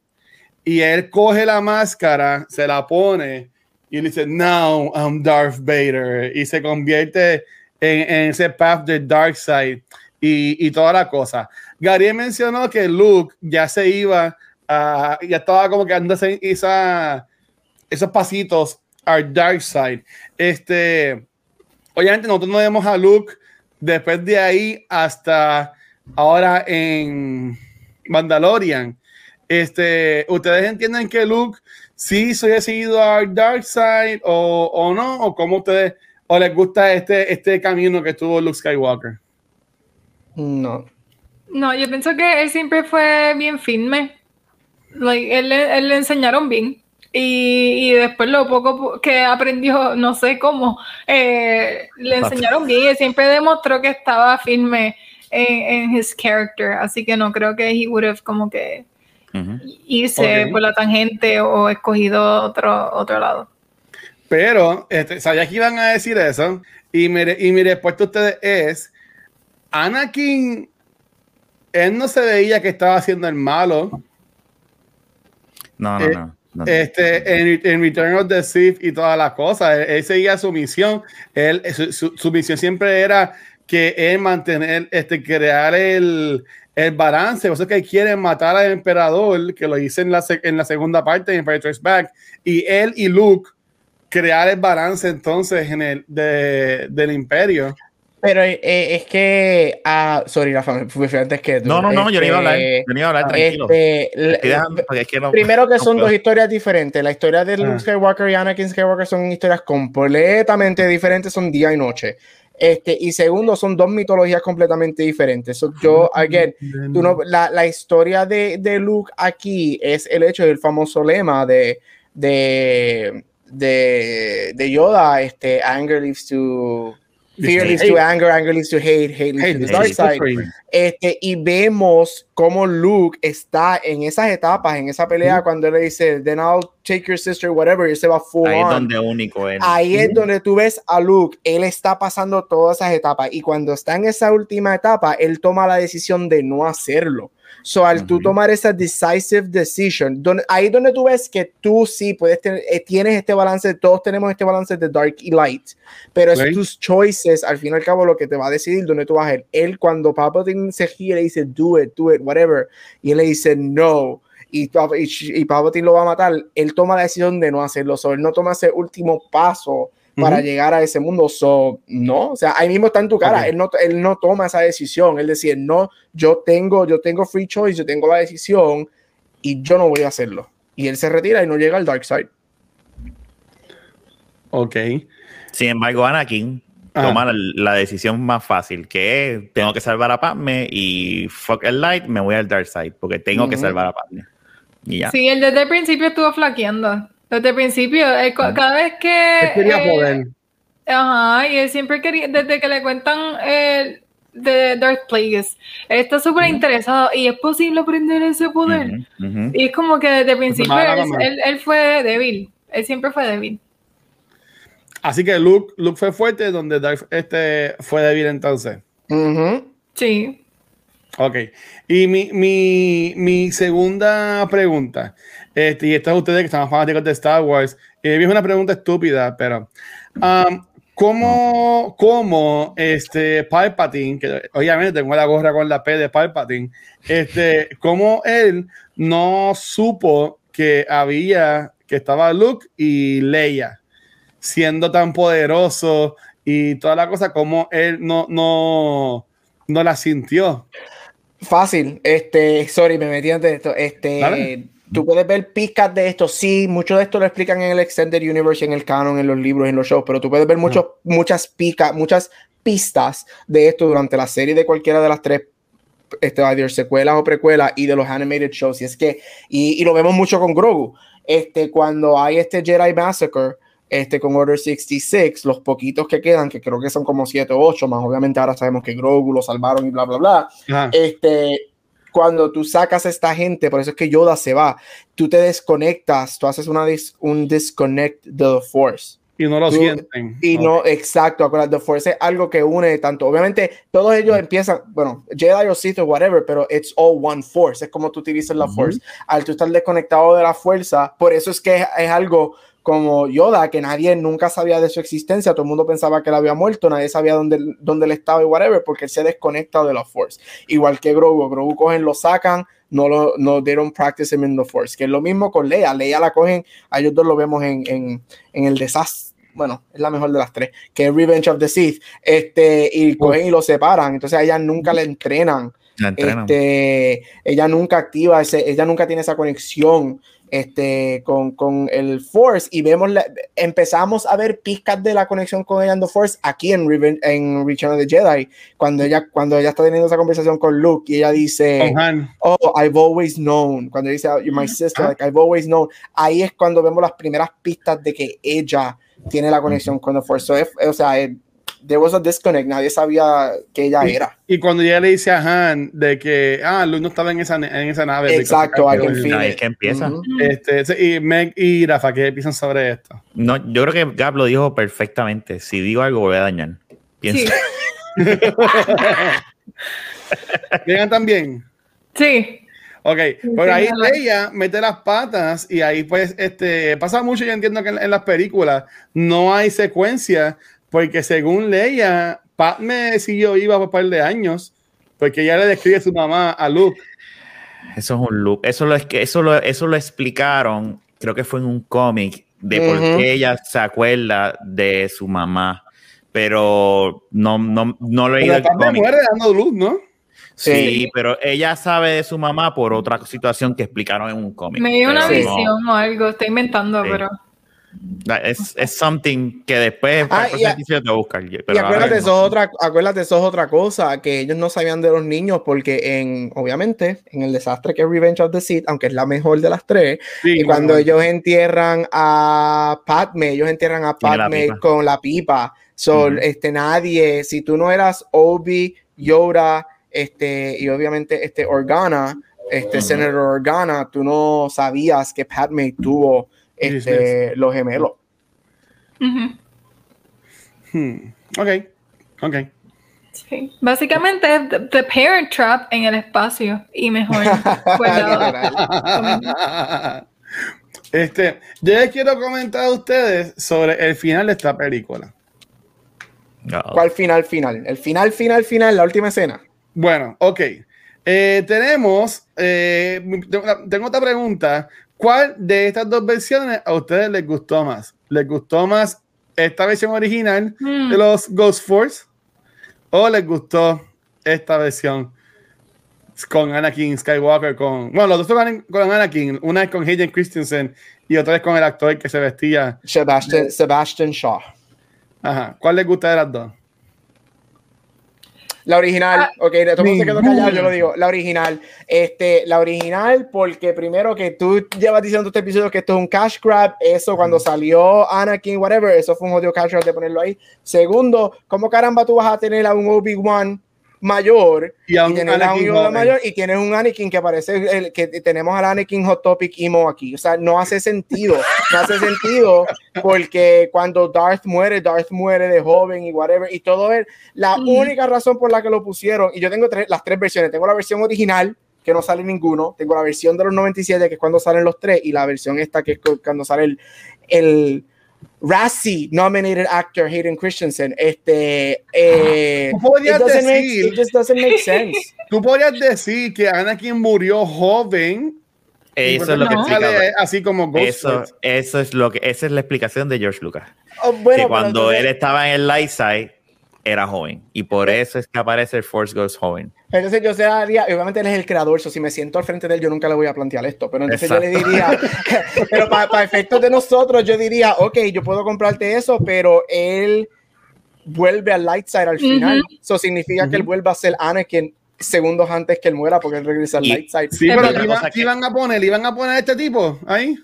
y él coge la máscara, se la pone y le dice, Now I'm Darth Vader. Y se convierte en, ese path de Dark Side y, y toda la cosa. Gary mencionó que Luke ya se iba, a- ya estaba como que dándose esa, esos pasitos al Dark Side. Este, obviamente nosotros no vemos a Luke después de ahí hasta ahora en Mandalorian. Este, ¿ustedes entienden que Luke sí se ha decidido al Dark Side o, o no? ¿O cómo ustedes, o les gusta este, este camino que tuvo Luke Skywalker? No. No, yo pienso que él siempre fue bien firme. Like, él, le- él le enseñaron bien. Y, y después lo poco que aprendió, no sé cómo, eh, le enseñaron bien y él siempre demostró que estaba firme en, en his character. Así que no creo que he would have como que irse por la tangente o escogido otro, otro lado. Pero, este, sabía que iban a decir eso, y mi, y mi respuesta a ustedes es, Anakin, él no se veía que estaba haciendo el malo. No, no, Eh, no. no. Este, en, en Return of the Sith y todas las cosas, él, él seguía su misión. Él, su, su- su misión siempre era que él mantener, este, crear el, el balance. Por eso es que quieren matar al emperador, que lo hice en la, en la segunda parte de Empire Strikes Back, y él y Luke crear el balance entonces en el de- del imperio. Pero eh, es que. Ah, sorry, Rafa, me fui antes que tú. No, no, no, yo no iba a hablar. Este, Yo no iba a hablar, tranquilo. este, Te estoy dejando porque es que no- Primero que no son puedo. dos historias diferentes. La historia de Luke Ah. Skywalker y Anakin Skywalker son historias completamente diferentes, son día y noche. Este, y segundo, son dos mitologías completamente diferentes. So, yo, again, tú no- la, la historia de, de Luke aquí es el hecho del famoso lema de, de, de, de Yoda, este, anger leads to... Fear leads to Hate. anger, anger leads to hate, hate leads Hey, to the dark side. Este, y vemos cómo Luke está en esas etapas, en esa pelea, cuando él le dice, then I'll take your sister, whatever, y se va full Ahí es on. donde único él. Ahí es donde tú ves a Luke, él está pasando todas esas etapas, y cuando está en esa última etapa, él toma la decisión de no hacerlo. So, al tú Ujú. tomar esa decisive decision, donde, ahí donde tú ves que tú sí puedes tener, eh, tienes este balance, todos tenemos este balance de dark y light, pero es tus choices, al fin y al cabo, lo que te va a decidir dónde tú vas a ir. Él, cuando Palpatine se gira, le dice, do it, do it, whatever, y él le dice, no, y, y, y Palpatine lo va a matar, él toma la decisión de no hacerlo, so, él no toma ese último paso para llegar a ese mundo, so, no, o sea, ahí mismo está en tu cara, él, no, él no toma esa decisión, él decide, no, yo tengo, yo tengo free choice, yo tengo la decisión, y yo no voy a hacerlo. Y él se retira y no llega al dark side. Ok. Sin embargo, Anakin Ajá. toma la, la decisión más fácil, que es, tengo que salvar a Padme y fuck el light, me voy al dark side, porque tengo que Ujú. salvar a Padme. Y ya. Sí, él desde el principio estuvo flaqueando. Desde el principio, él cu- cada vez que. Él quería eh, poder. Ajá, y él siempre quería, desde que le cuentan el de Darth Plagueis, él está súper interesado y es posible aprender ese poder. Y es como que desde el principio él, él- él fue débil, él siempre fue débil. Así que Luke, Luke fue fuerte, donde Darth este, fue débil entonces. Sí. Ok. Y mi, mi, mi segunda pregunta, este, y esta es ustedes que están fanáticos de Star Wars, eh, es una pregunta estúpida, pero um, ¿cómo, cómo este, Palpatine, que obviamente tengo la gorra con la P de Palpatine, este, cómo él no supo que había, que estaba Luke y Leia siendo tan poderoso y toda la cosa, cómo él no, no, no la sintió? Fácil, este, sorry, me metí antes de esto. Este, tú puedes ver pizcas de esto, sí, mucho de esto lo explican en el Extended Universe, en el canon, en los libros, en los shows, pero tú puedes ver muchos, muchas picas, muchas pistas de esto durante la serie de cualquiera de las tres este, either secuelas o precuelas y de los animated shows. Y es que, y, y lo vemos mucho con Grogu. Este, cuando hay este Jedi Massacre, este, con Order 66, los poquitos que quedan, que creo que son como 7 o 8, más obviamente ahora sabemos que Grogu lo salvaron y bla, bla, bla Ajá. este, cuando tú sacas a esta gente, por eso es que Yoda se va, tú te desconectas, tú haces una dis- un disconnect de the Force. y no lo Tú- sienten. Y no, exacto, acuérdate, The Force es algo que une tanto. Obviamente, todos ellos empiezan, bueno, Jedi o Sith o whatever, pero it's all one Force. Es como tú utilizas la Ujú. Force. Al tú estar desconectado de la fuerza, por eso es que es, es algo como Yoda, que nadie nunca sabía de su existencia, todo el mundo pensaba que él había muerto, nadie sabía dónde, dónde él estaba y whatever, porque él se desconecta de la Force. Igual que Grogu, Grogu cogen, lo sacan, no lo no they don't practice him in the Force, que es lo mismo con Leia, Leia la cogen, a ellos dos lo vemos en, en, en el desastre. Bueno, es la mejor de las tres, que es Revenge of the Sith. Este, y cogen y lo separan. Entonces a ella nunca le entrenan. La entrenan. Este, ella nunca activa ese, ella nunca tiene esa conexión este, con, con el Force y vemos, la- empezamos a ver pizcas de la conexión con ella en The Force aquí en, Reven- en Return of the Jedi, cuando ella, cuando ella está teniendo esa conversación con Luke y ella dice, oh, I've always known, cuando dice, "Oh, you're my sister, like, I've always known, ahí es cuando vemos las primeras pistas de que ella tiene la conexión con The Force. So, es- o sea, es- there was a disconnect, nadie sabía que ella Y- era. Y cuando ella le dice a Han de que, ah, Luke no estaba en esa, en esa nave. Exacto, it. es que empieza. Ujú. Este, sí, y Meg y Rafa, ¿qué piensan sobre esto? No, yo creo que Gab lo dijo perfectamente. Si digo algo, voy a dañar. Piensa. Sí, (laughs) ¿Llegan también? sí. Ok, por ahí ella mete las patas y ahí pues este pasa mucho, yo entiendo que en, en las películas no hay secuencia porque según Leia, Padme siguió viva por un par de años porque ella le describe a su mamá a Luke. Eso es un loop. Eso lo, es que, eso, lo, eso lo explicaron, creo que fue en un cómic, de por Ujú. qué ella se acuerda de su mamá. Pero no, no, no lo he Padme cómic. muere dando luz, ¿no? Sí, Sí. pero ella sabe de su mamá por otra situación que explicaron en un cómic. Me dio una Pero no- visión o algo, estoy inventando, Sí. pero. Es, es something que después Ah, y te. Y pero ahora acuérdate, eso es otra, acuérdate, eso es otra cosa, que ellos no sabían de los niños, porque en, obviamente, en el desastre que es Revenge of the Sith, aunque es la mejor de las tres, Sí, y cuando bueno. ellos entierran a Padme, ellos entierran a la Padme pipa. con la pipa. So, Ujú. este, nadie, si tú no eras Obi, Yoda, este, y obviamente este Organa, este Ujú. Senator Organa, tú no sabías que Padme tuvo este, los gemelos. Ujú. Hmm, Ok, ok. Sí. Básicamente the, the Parent Trap en el espacio y mejor. (laughs) este, yo les quiero comentar a ustedes sobre el final de esta película. No. ¿Cuál final final? El final final final, la última escena. Bueno, ok. Eh, tenemos, eh, tengo otra pregunta. ¿Cuál de estas dos versiones a ustedes les gustó más? ¿Les gustó más esta versión original Mm. de los Ghost Force? ¿O les gustó esta versión con Anakin Skywalker? Con, bueno, los dos son con Anakin. Una es con Hayden Christensen y otra es con el actor que se vestía. Sebastian, Sebastian Shaw. Ajá. ¿Cuál les gusta de las dos? La original, Ah, ok, todo el mundo se quedó ninguna. callado, yo lo digo. La original, este, la original, porque primero que tú llevas diciendo este episodio que esto es un cash grab, eso cuando salió Anakin, whatever, eso fue un jodido cash grab de ponerlo ahí. Segundo, ¿cómo caramba tú vas a tener a un Obi-Wan mayor Y un tienes a un Anakin Yoda joven. mayor y tienes un Anakin que parece el, que tenemos al Anakin Hot Topic Emo aquí. O sea, no hace sentido. No hace sentido porque cuando Darth muere, Darth muere de joven y whatever. Y todo es la Mm. única razón por la que lo pusieron. Y yo tengo tres- las tres versiones. Tengo la versión original que no sale ninguno. Tengo la versión de los 97 que es cuando salen los tres y la versión esta que es cu- cuando sale el, el Razzie nominated actor Hayden Christensen. Este, eh, ¿Tú podrías it doesn't make- decir- it just doesn't make sense. (laughs) Tú podrías decir que Anakin murió joven. Eso es lo que explica. Así como Ghost Eso, eso es lo que, esa es la explicación de George Lucas. Oh, bueno, que cuando entonces- él estaba en el light side, era joven. Y por eso es que aparece el Force Ghost joven. Entonces yo sería, obviamente él es el creador, so si me siento al frente de él, yo nunca le voy a plantear esto, pero entonces yo le diría, (laughs) pero para efectos de nosotros, yo diría, ok, yo puedo comprarte eso, pero él vuelve al light side al final, eso significa que él vuelve a ser Anakin segundos antes que él muera porque él regresa al Y- light side. Sí, pero verdad. ¿qué iban, Cosa qué que- iban a poner? ¿Iban a poner a este tipo ahí?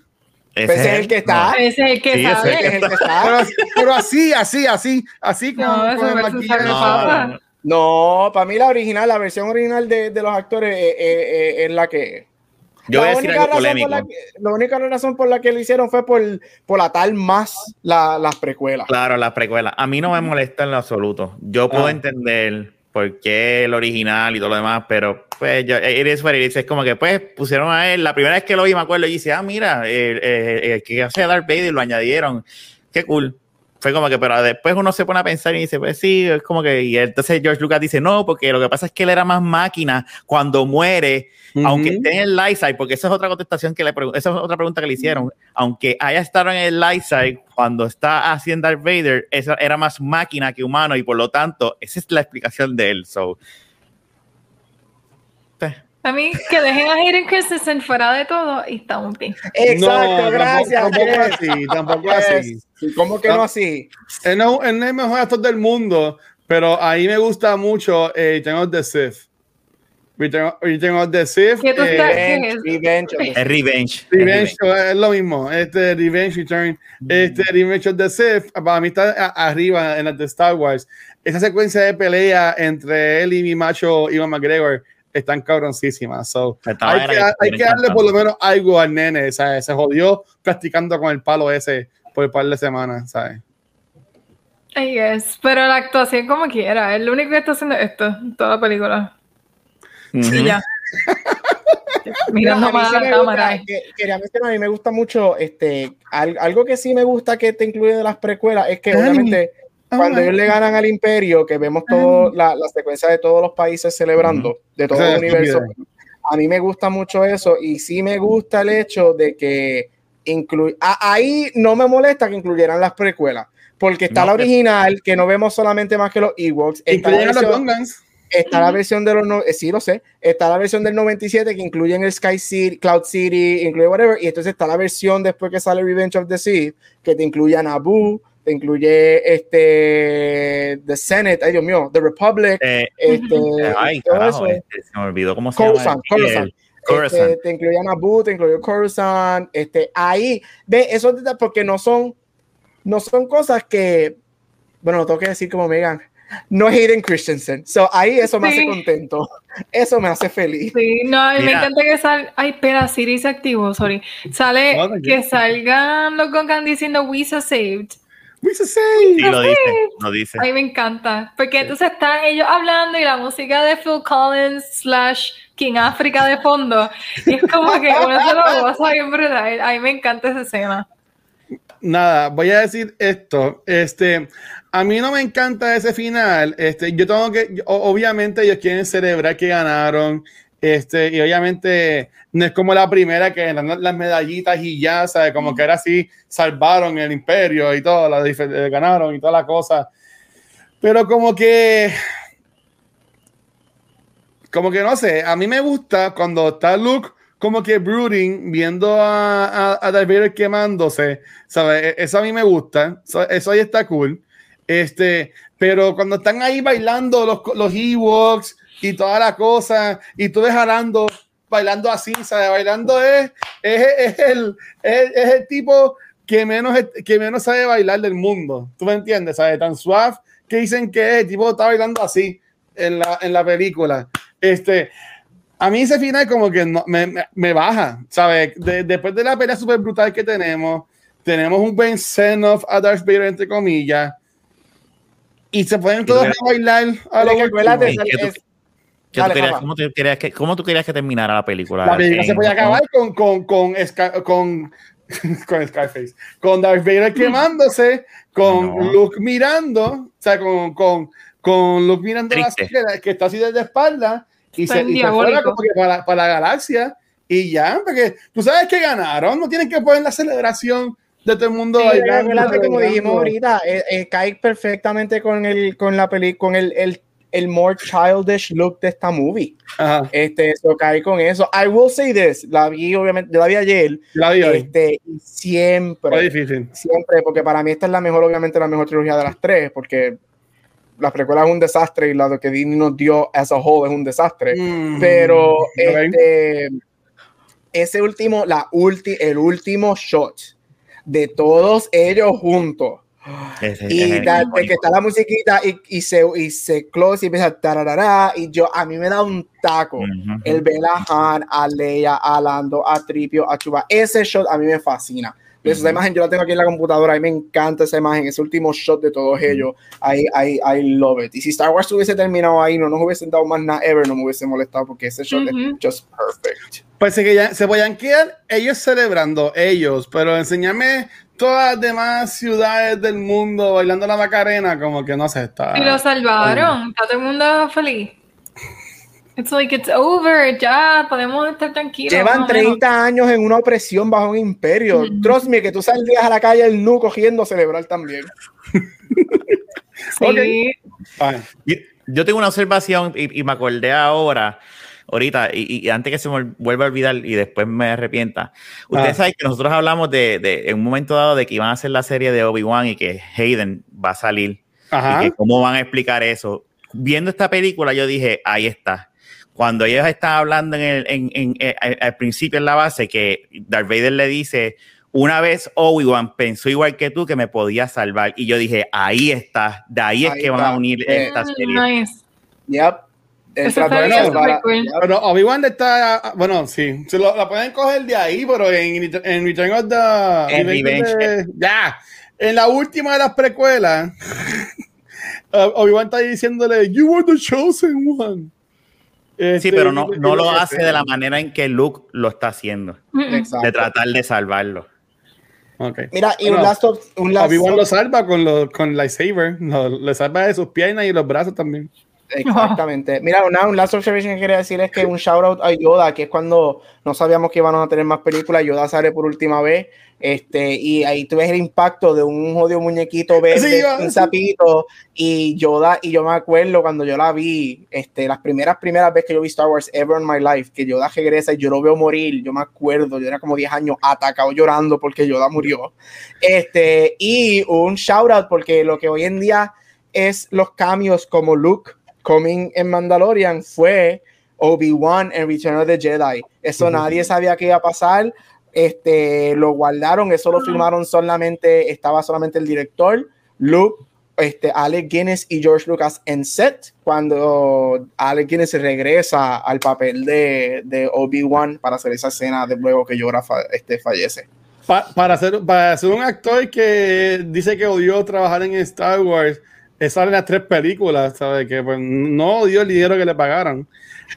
Ese Pues es el que está. no. Ese es el que Sí, ese sabe. es Es el que (laughs) Pero, está. pero así, así, así, así con, No, con el No, no. No, para mí la original, la versión original de, de los actores es la que Yo voy la a decir única algo razón polémico. por la que- la única razón por la que lo hicieron fue por, por atar más la- las precuelas. Claro, las precuelas. A mí no me molesta en lo absoluto. Yo puedo Ah. entender por qué el original y todo lo demás, pero pues yo, it is what. Es como que pues pusieron a él, la primera vez que lo vi me acuerdo y dice, ah, mira, el, el- el que hace Darth Vader lo añadieron. Qué cool. Fue como que, pero después uno se pone a pensar y dice, pues sí, es como que, y entonces George Lucas dice, no, porque lo que pasa es que él era más máquina cuando muere, Ujú. aunque esté en el light side, porque esa es otra contestación que le esa es otra pregunta que le hicieron, aunque haya estado en el light side cuando está haciendo Darth Vader, esa era más máquina que humano y por lo tanto, esa es la explicación de él. So, A mí, que dejen a Hayden Christensen fuera de todo y estamos bien. Exacto, No, gracias. Tampoco, tampoco (laughs) así, tampoco así. Sí, ¿Cómo que no, No. así? Él no, él no es el mejor actor del mundo, pero ahí me gusta mucho eh, Return of the Sith. Return, Return of the Sith. ¿Qué tú eh, estás- Revenge, es? Revenge Revenge. es Revenge, es lo mismo. Este Revenge Return, este Revenge of the Sith, para mí está a- arriba en las de Star Wars. Esa secuencia de pelea entre él y mi macho Ivan McGregor están cabroncísimas. So, Estaba hay, que, que hay que darle por lo menos algo al nene. ¿sabes? Se jodió practicando con el palo ese por un par de semanas. ¿sabes? I guess. Pero la actuación como quiera. El único que está haciendo esto en toda la película. Ujú. Y ya. Mirando (laughs) Mira, a mí mal sí la cámara. que- quería mencionar, a mí me gusta mucho, este, al- algo que sí me gusta que te incluye de las precuelas es que Ay. obviamente cuando ellos le ganan al imperio, que vemos todo la, la secuencia de todos los países celebrando, de todo el universo, a mí me gusta mucho eso y sí me gusta el hecho de que incluye, ahí no me molesta que incluyeran las precuelas, porque está No, la original, que no vemos solamente más que los Ewoks, está la Incluyen los versión- Gungans. Está la versión de los, no- eh, sí lo sé, está la versión del 97 que incluye el Sky City, Cloud City, incluye whatever, y entonces está la versión después que sale Revenge of the Sith, que te incluye a Naboo, te incluye este, The Senate, ay Dios mío, The Republic, Eh, este, (laughs) ay, todo carajo, este, se me olvidó cómo se Coruscant, llama. Coruscant. Este, te incluye a Naboo, te incluye Coruscant, este, ahí, ve, eso porque no son, no son cosas que, bueno, lo tengo que decir como Megan, no es Hayden Christensen, so ahí eso me hace contento, eso me hace feliz. Sí, no, a mí me Mira. encanta que salga. Ay, espera, Siri se activó, sorry. Sale que salgan los Gongan diciendo We so saved. We should say. Sí, lo dice, lo dice. A mí me encanta. Porque entonces están ellos hablando y la música de Phil Collins slash King Africa de fondo. Y es como que uno se lo goza bien brutal. A mí me encanta esa escena. Nada, voy a decir esto. Este, a mí no me encanta ese final. Este, yo tengo que, yo- obviamente, ellos quieren celebrar que ganaron. Este, y obviamente no es como la primera que dan las medallitas y ya, ¿sabes? Como que era así, salvaron el imperio y todo, la eh, ganaron y toda la cosa. Pero como que, como que no sé, a mí me gusta cuando está Luke como que brooding, viendo a, a, a Darth Vader quemándose, ¿sabes? E- Eso a mí me gusta, eso, eso ahí está cool. Este, pero cuando están ahí bailando los, los Ewoks y toda la cosa, y tú jalando, bailando así, ¿sabes? Bailando es, es, es el, es, es el tipo que menos, que menos sabe bailar del mundo. ¿Tú me entiendes? ¿Sabes? Tan suave que dicen que es, el tipo está bailando así en la, en la película. Este, a mí ese final como que no, me, me, me baja, ¿sabes? De- después de la pelea súper brutal que tenemos, tenemos un buen send-off a Darth Vader, entre comillas, y se ponen todos a bailar a lo último. es- ¿Qué tú- es- ¿Qué tú Dale, querías- cómo, tú querías que, ¿Cómo tú querías que terminara la película? La película se En- podía acabar con, con, con, con, (laughs) con Scarface, con Darth Vader quemándose, con No. Luke mirando, o sea, con, con, con Luke mirando la silla, que está así desde espalda y Está se, y se fuera como que para, para la galaxia y ya, porque tú sabes que ganaron, no tienen que poner la celebración de todo el mundo Sí, bailando, acuérdate, como dijimos ahorita, eh, eh, cae perfectamente con el con la peli, con el, el, el more childish look de esta movie. Ajá, Este, eso cae con eso. I will say this, la vi obviamente, yo la vi ayer, la vi hoy. este, y Fue siempre, difícil. siempre, porque para mí esta es la mejor, obviamente la mejor trilogía de las tres, porque la precuela es un desastre y la que Disney nos dio as a whole es un desastre. Mm, Pero este, ese último, la ulti, el último shot de todos ellos juntos. Y da- de que está la musiquita y, y se, y se close y empieza tararara, y yo, a mí me da un taco. Ujú. El ver a Han, a Leia, a Lando, a Tripio, a Chuba. Ese shot a mí me fascina. Esa Ujú. imagen yo la tengo aquí en la computadora. A mí me encanta esa imagen, ese último shot de todos ellos. I, I, I love it. Y si Star Wars hubiese terminado ahí, no nos hubiesen dado más nada ever, no me hubiese molestado porque ese shot es just perfect. Pues que ya se podían quedar ellos celebrando, ellos, pero enseñarme todas las demás ciudades del mundo bailando la Macarena, como que no sé, está. Y lo salvaron. Está todo el mundo feliz. It's like it's over. Ya podemos estar tranquilos. Llevan más o menos. 30 años en una opresión bajo un imperio. Ujú. Trust me, que tú saldrías a la calle el nu cogiendo a celebrar también. (laughs) Sí. Ay, Yo, yo tengo una observación y, y me acordé ahora, ahorita, y, y antes que se me vuelva a olvidar y después me arrepienta. Ustedes Ah. saben que nosotros hablamos de, de- en un momento dado de que iban a hacer la serie de Obi-Wan y que Hayden va a salir Ajá. y que cómo van a explicar eso. Viendo esta película, yo dije, ahí está. cuando ellos estaban hablando en el, en, en, eh, al- al principio en la base, que Darth Vader le dice, una vez Obi-Wan pensó igual que tú que me podía salvar. Y yo dije, ahí está, de ahí, es Ahí que van a unir Eh, esta Mm, serie. nice. Yep. Él Eso trató de estaría salvar a- súper cool. Yep. Pero Obi-Wan está, bueno, sí, se lo, la pueden coger de ahí, pero en, en Return of the En Revenge ya, en la última de las precuelas, (laughs) Obi-Wan está diciéndole, You were the chosen one. Sí, Este, pero no, no lo hace de la manera en que Luke lo está haciendo. Exacto. de tratar de salvarlo. Ok. Mira, y Bueno, un last of, un last Obi-Wan of- lo salva con, lo, con lightsaber, lo, le salva de sus piernas y los brazos también. Exactamente. Mira, una, un last observation que quería decir es que un shout out a Yoda, que es cuando no sabíamos que iban a tener más películas, Yoda sale por última vez, este, y ahí tú ves el impacto de un jodido muñequito verde, Sí, un sapito, y Yoda, y yo me acuerdo cuando yo la vi, este, las primeras, primeras veces que yo vi Star Wars ever in my life, que Yoda regresa y yo lo veo morir, yo me acuerdo, yo era como 10 años atacado llorando porque Yoda murió. Este, y un shout out porque lo que hoy en día es los cambios como Luke coming en Mandalorian fue Obi-Wan en Return of the Jedi. Eso nadie sabía que iba a pasar. Este, lo guardaron, eso lo filmaron solamente, estaba solamente el director, Luke, este, Alec Guinness y George Lucas en set cuando Alec Guinness regresa al papel de, de Obi-Wan para hacer esa escena de luego que Yoda fa- este, fallece. Pa- para, ser, para ser un actor que dice que odió trabajar en Star Wars, eh, sale en las tres películas, ¿sabes? Que pues, no odió el dinero que le pagaron.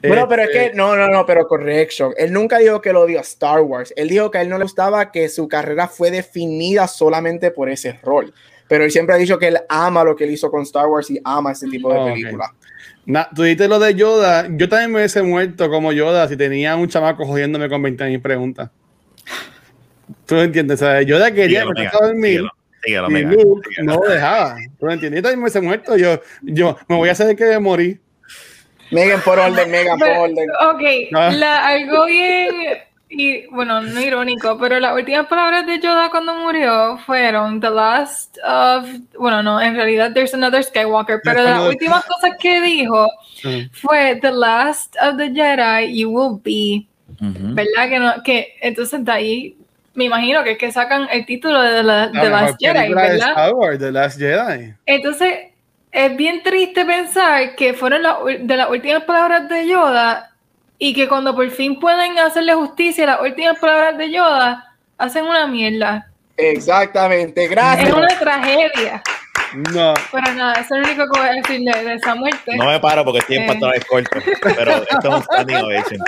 Bueno, pero es Este, que no, no, no, pero correction. Él nunca dijo que lo odió a Star Wars. Él dijo que a él no le gustaba que su carrera fue definida solamente por ese rol. Pero él siempre ha dicho que él ama lo que él hizo con Star Wars y ama ese tipo de películas. na- tú dijiste lo de Yoda. Yo también me hubiese muerto como Yoda si tenía un chamaco jodiéndome con 20 mil preguntas. ¿Tú me entiendes? Sea, Yoda quería Síguelo, me dormir síguelo, Mega, no lo dejaba. ¿Tú me entiendes? Yo también me hubiese muerto. Yo, yo me voy a hacer que morir. Megan, por orden, (laughs) Megan, por orden. Ok, Ah. la- algo bien, y bueno, no irónico, pero las últimas palabras de Yoda cuando murió fueron The Last of, bueno, no, en realidad There's Another Skywalker, pero las últimas cosas que dijo Ujú. fue The Last of the Jedi, you will be, Ujú. ¿verdad? Que, no, que entonces de ahí me imagino que es que sacan el título de The, La The Last Jedi, ¿verdad? Star Wars, The Last Jedi. Entonces, es bien triste pensar que fueron la- de las últimas palabras de Yoda y que cuando por fin pueden hacerle justicia a las últimas palabras de Yoda, hacen una mierda. Exactamente, Es gracias. una tragedia. No. Pero nada, eso es lo único que voy a decirle de esa muerte. No me paro porque estoy en Eh. pantalones cortos, pero esto es un standing ovation.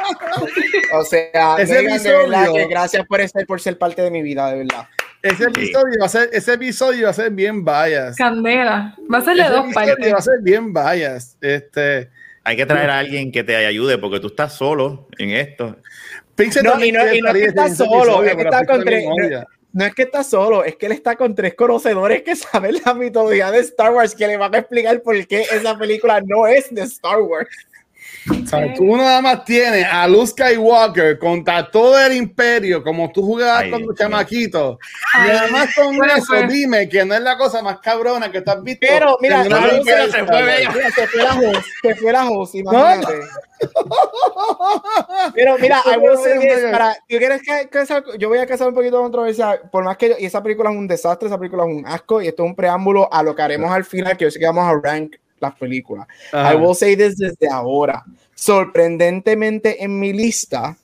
O sea, Ese Megan, de verdad episodio- que gracias por ser, por ser parte de mi vida, de verdad. Ese episodio va a ser, ese episodio va a ser bien bias. Candela. Va a ser de dos episodio partes. va a ser bien bias. Este, Hay que traer a alguien que te ayude porque tú estás solo en esto. Pixel No, y no- y no es salir que está en ese solo, episodio, es que pero está Pixel con tres-. No es que está solo, es que él está con tres conocedores que (laughs) saben la mitología de Star Wars que le van a explicar por qué esa película no es de Star Wars. O sea, tú nada más tienes a Luke Skywalker contra todo el imperio, como tú jugabas Ay, con tu chamaquito. Ay, y además con bueno, eso, pues. dime que no es la cosa más cabrona que tú has visto. Pero, mira, no, se fue. Mira, se fue la host, se fue la host, imagínate. Pero mira, I will say this, para, ¿tú quieres que, que esa- yo voy a casar un poquito de controversia, por más que yo- y esa película es un desastre, esa película es un asco, y esto es un preámbulo a lo que haremos al final, que yo sé que vamos a rank las películas. Ajá. I will say this desde ahora. Sorprendentemente en mi lista,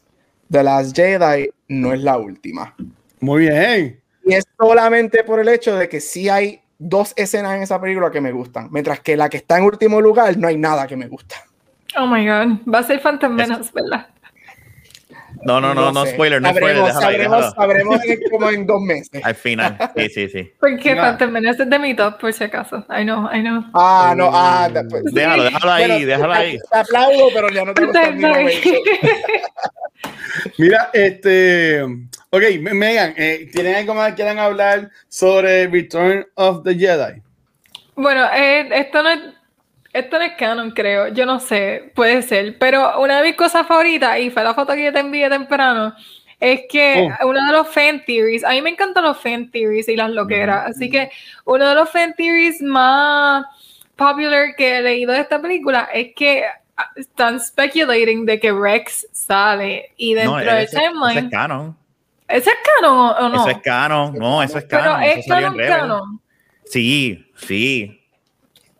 The Last Jedi no es la última. Muy bien. Y es solamente por el hecho de que sí hay dos escenas en esa película que me gustan, mientras que la que está en último lugar no hay nada que me gusta. Oh my god. Va a ser Phantom Menace, ¿verdad? No, no, no, no, sé. spoiler, no spoiler, sabremos, ahí, sabremos, déjalo. sabremos en- como en dos meses. Al final, sí, sí, sí. (laughs) Porque Menace es de mi top, por si acaso. I know, I know. Ah, no, ah, después. Déjalo, déjalo ahí, Bueno, déjalo te- ahí. Te aplaudo, pero ya no te gusta. (laughs) Mira, este. Ok, Me- Megan, eh, ¿tienen algo más que quieran hablar sobre Return of the Jedi? Bueno, eh, esto no es esto no es canon, creo. Yo no sé, puede ser. Pero una de mis cosas favoritas, y fue la foto que yo te envié temprano, es que Oh. uno de los fan theories, a mí me encantan los fan theories y las loqueras, así que uno de los fan theories más popular que he leído de esta película es que están speculating de que Rex sale y dentro No, del ese, ese es timeline. canon. ¿Ese es canon o- no? Eso es canon. No, eso es eso canon. Sí, sí.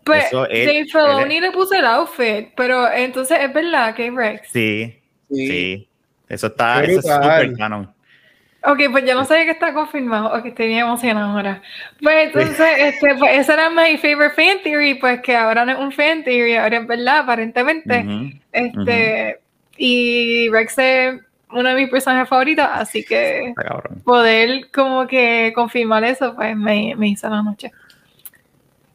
Pues Dave Filoni le puso el outfit, pero entonces es verdad que Rex. Sí, Sí. sí. Eso está, Qué eso es súper canon. Ok, pues yo no sabía que está confirmado. Ok, estoy bien emocionada ahora. Pues entonces, este, pues esa era mi favorite fan theory, pues que ahora no es un fan theory, ahora es verdad, aparentemente. Este, y Rex es uno de mis personajes favoritos, así que poder como que confirmar eso, pues me, me hizo la noche.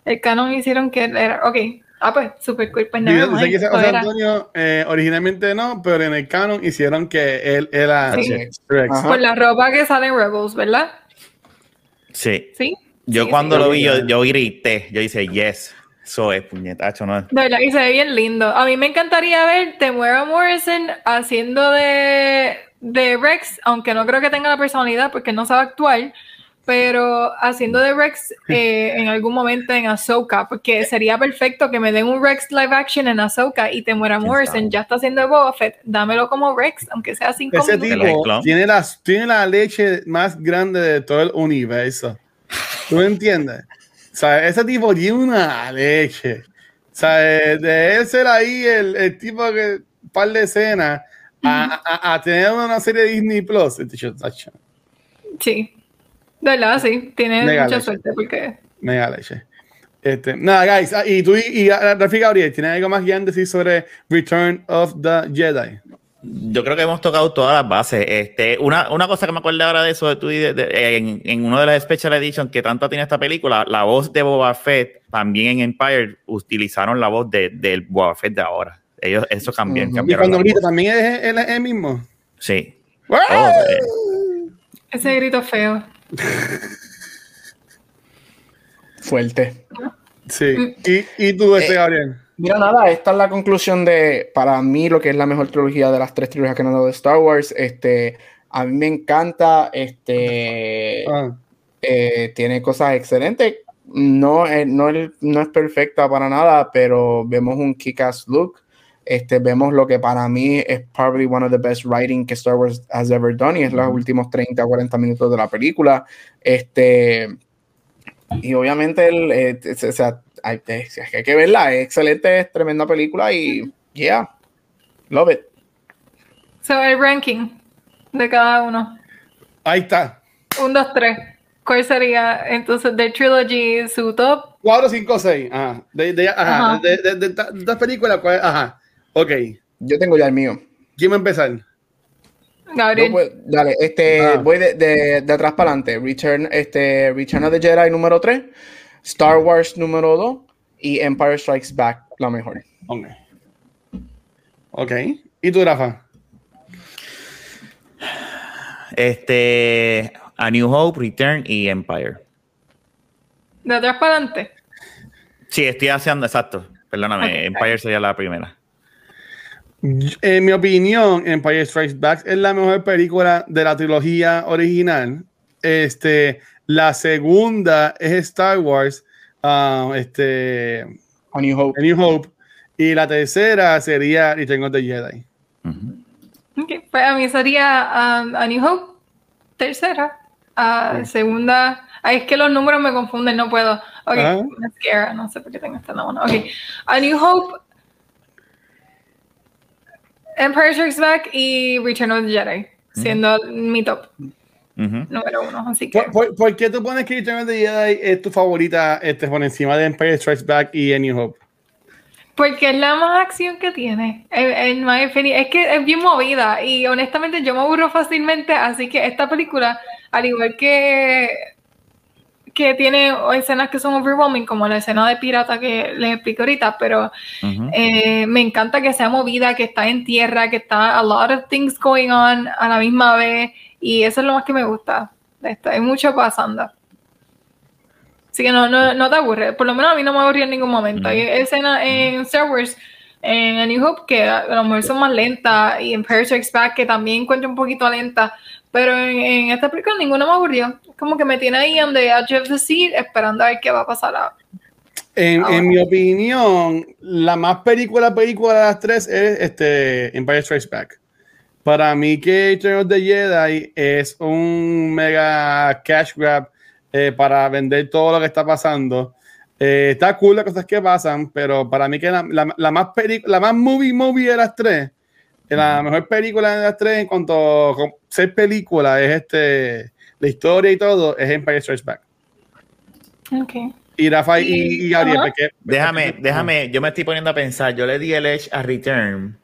El canon hicieron que él era, ok, ah pues, super cool, pues nada más. José era. Antonio eh, originalmente no, pero en el canon hicieron que él era Sí. Por la ropa que sale en Rebels, ¿verdad? Sí. Sí. Yo Sí, cuando sí. lo vi, yo, yo grité. Yo hice, yes. Eso es puñetacho, ¿no? De verdad que se ve bien lindo. A mí me encantaría ver Temuera Morrison haciendo de, de Rex, aunque no creo que tenga la personalidad porque no sabe actuar, pero haciendo de Rex eh, (laughs) en algún momento en Ahsoka, porque sería perfecto que me den un Rex live action en Ahsoka y Temuera ¿Quién Morrison ya está haciendo Boba Fett, dámelo como Rex, aunque sea cinco Ese minutos. Tipo tiene, las, tiene la leche más grande de todo el universo. ¿Tú me entiendes? O sea, ese tipo tiene una leche. O sea, de de él ser ahí el, el tipo que par de escenas a, a- a tener una serie de Disney Plus. este Sí, de verdad, sí, tiene Mega mucha leche. suerte porque... Mega leche. Este, nada, guys. ah, Y tú y, y ah, Rafi Gabriel, ¿tienes algo más que decir sobre Return of the Jedi? Yo creo que hemos tocado todas las bases. Este, una, una cosa que me acuerdo ahora de eso, de tú y de- de- en, en uno de las Special Editions que tanto tiene esta película, la voz de Boba Fett, también en Empire, utilizaron la voz de, del Boba Fett de ahora. Ellos, eso cambian, Ujú. Y cambiaron cuando grita, también es él, mismo. Sí. ¡Wow! Oh, eh, Ese grito feo. Fuerte. Sí. ¿Y, y tú, este Eh, Gabriel? Mira, nada, esta es la conclusión de, para mí, lo que es la mejor trilogía de las tres trilogías que han dado de Star Wars. Este, a mí me encanta, este, Ah, eh, tiene cosas excelentes. No, es- no, no es perfecta para nada, pero vemos un kick-ass look. Este, vemos lo que para mí es probably one of the best writing que Star Wars has ever done y es los últimos 30 o 40 minutos de la película. Este, y obviamente, el, eh, o sea, hay, hay que verla, es excelente, es tremenda película y yeah, love it. So, el ranking de cada uno. ahí está. Un, dos, tres. ¿Cuál sería entonces de Trilogy su top? 4, 5, 6. Ajá. De, de, ajá. Ajá. De, de, de, de estas películas, ¿cuál? Ajá. Ok. Yo tengo ya el mío. ¿Quién va a empezar? Gabriel. Pues, dale, este, Ah. voy de, de- de atrás para adelante. Return, este, Return of the Jedi número 3, Star Wars número 2 y Empire Strikes Back, la mejor. Ok. Ok. ¿Y tú, Rafa? Este, A New Hope, Return y Empire. De atrás para adelante. Sí, estoy haciendo, exacto. Perdóname. Empire sería la primera. En mi opinión, Empire Strikes Back es la mejor película de la trilogía original. Este, la segunda es Star Wars, ah, este, A New Hope. A New Hope. Y la tercera sería Return of the Jedi. Ujú. Ok, Pues a mí sería um, A New Hope, tercera. Ah, Segunda. Ay, es que los números me confunden, no puedo. Ok, Ajá. Mascara, no sé por qué tengo esta en la mano. Ok, A New Hope, Empire Strikes Back y Return of the Jedi, siendo mi top número uno. Así que. ¿Por, por, por qué tú pones que Return of the Jedi es tu favorita este, por encima de Empire Strikes Back y A New Hope? Porque es la más acción que tiene. En, en my opinion. Es que es bien movida y honestamente yo me aburro fácilmente, así que esta película, al igual que que tiene escenas que son overwhelming, como la escena de pirata que les explico ahorita, pero eh, me encanta que sea movida, que está en tierra, que está a lot of things going on a la misma vez, y eso es lo más que me gusta. de esta. Hay mucho pasando. Así que no, no, no te aburre. Por lo menos a mí no me aburrió en ningún momento. Hay escenas en Star Wars, en A New Hope, que a lo mejor son más lentas, y en Strikes Back, que también encuentro un poquito lenta. Pero en, en esta película ninguna me aburrió. Como que me tiene ahí on the edge of the seat, esperando a ver qué va a pasar ahora. En, Ahora. en mi opinión, la más película película de las tres es este Empire Strikes Back. Para mí que Return of the Jedi es un mega cash grab eh, para vender todo lo que está pasando. Eh, está cool las cosas que pasan, pero para mí que la, la- la más la más movie movie de las tres, la mejor película de las tres en cuanto a ser película es este la historia y todo es Empire Strikes Back. Ok. Y Rafa y, y Gabriel, Ajá. porque- Déjame, (laughs) déjame, yo me estoy poniendo a pensar, yo le di el Edge a Return,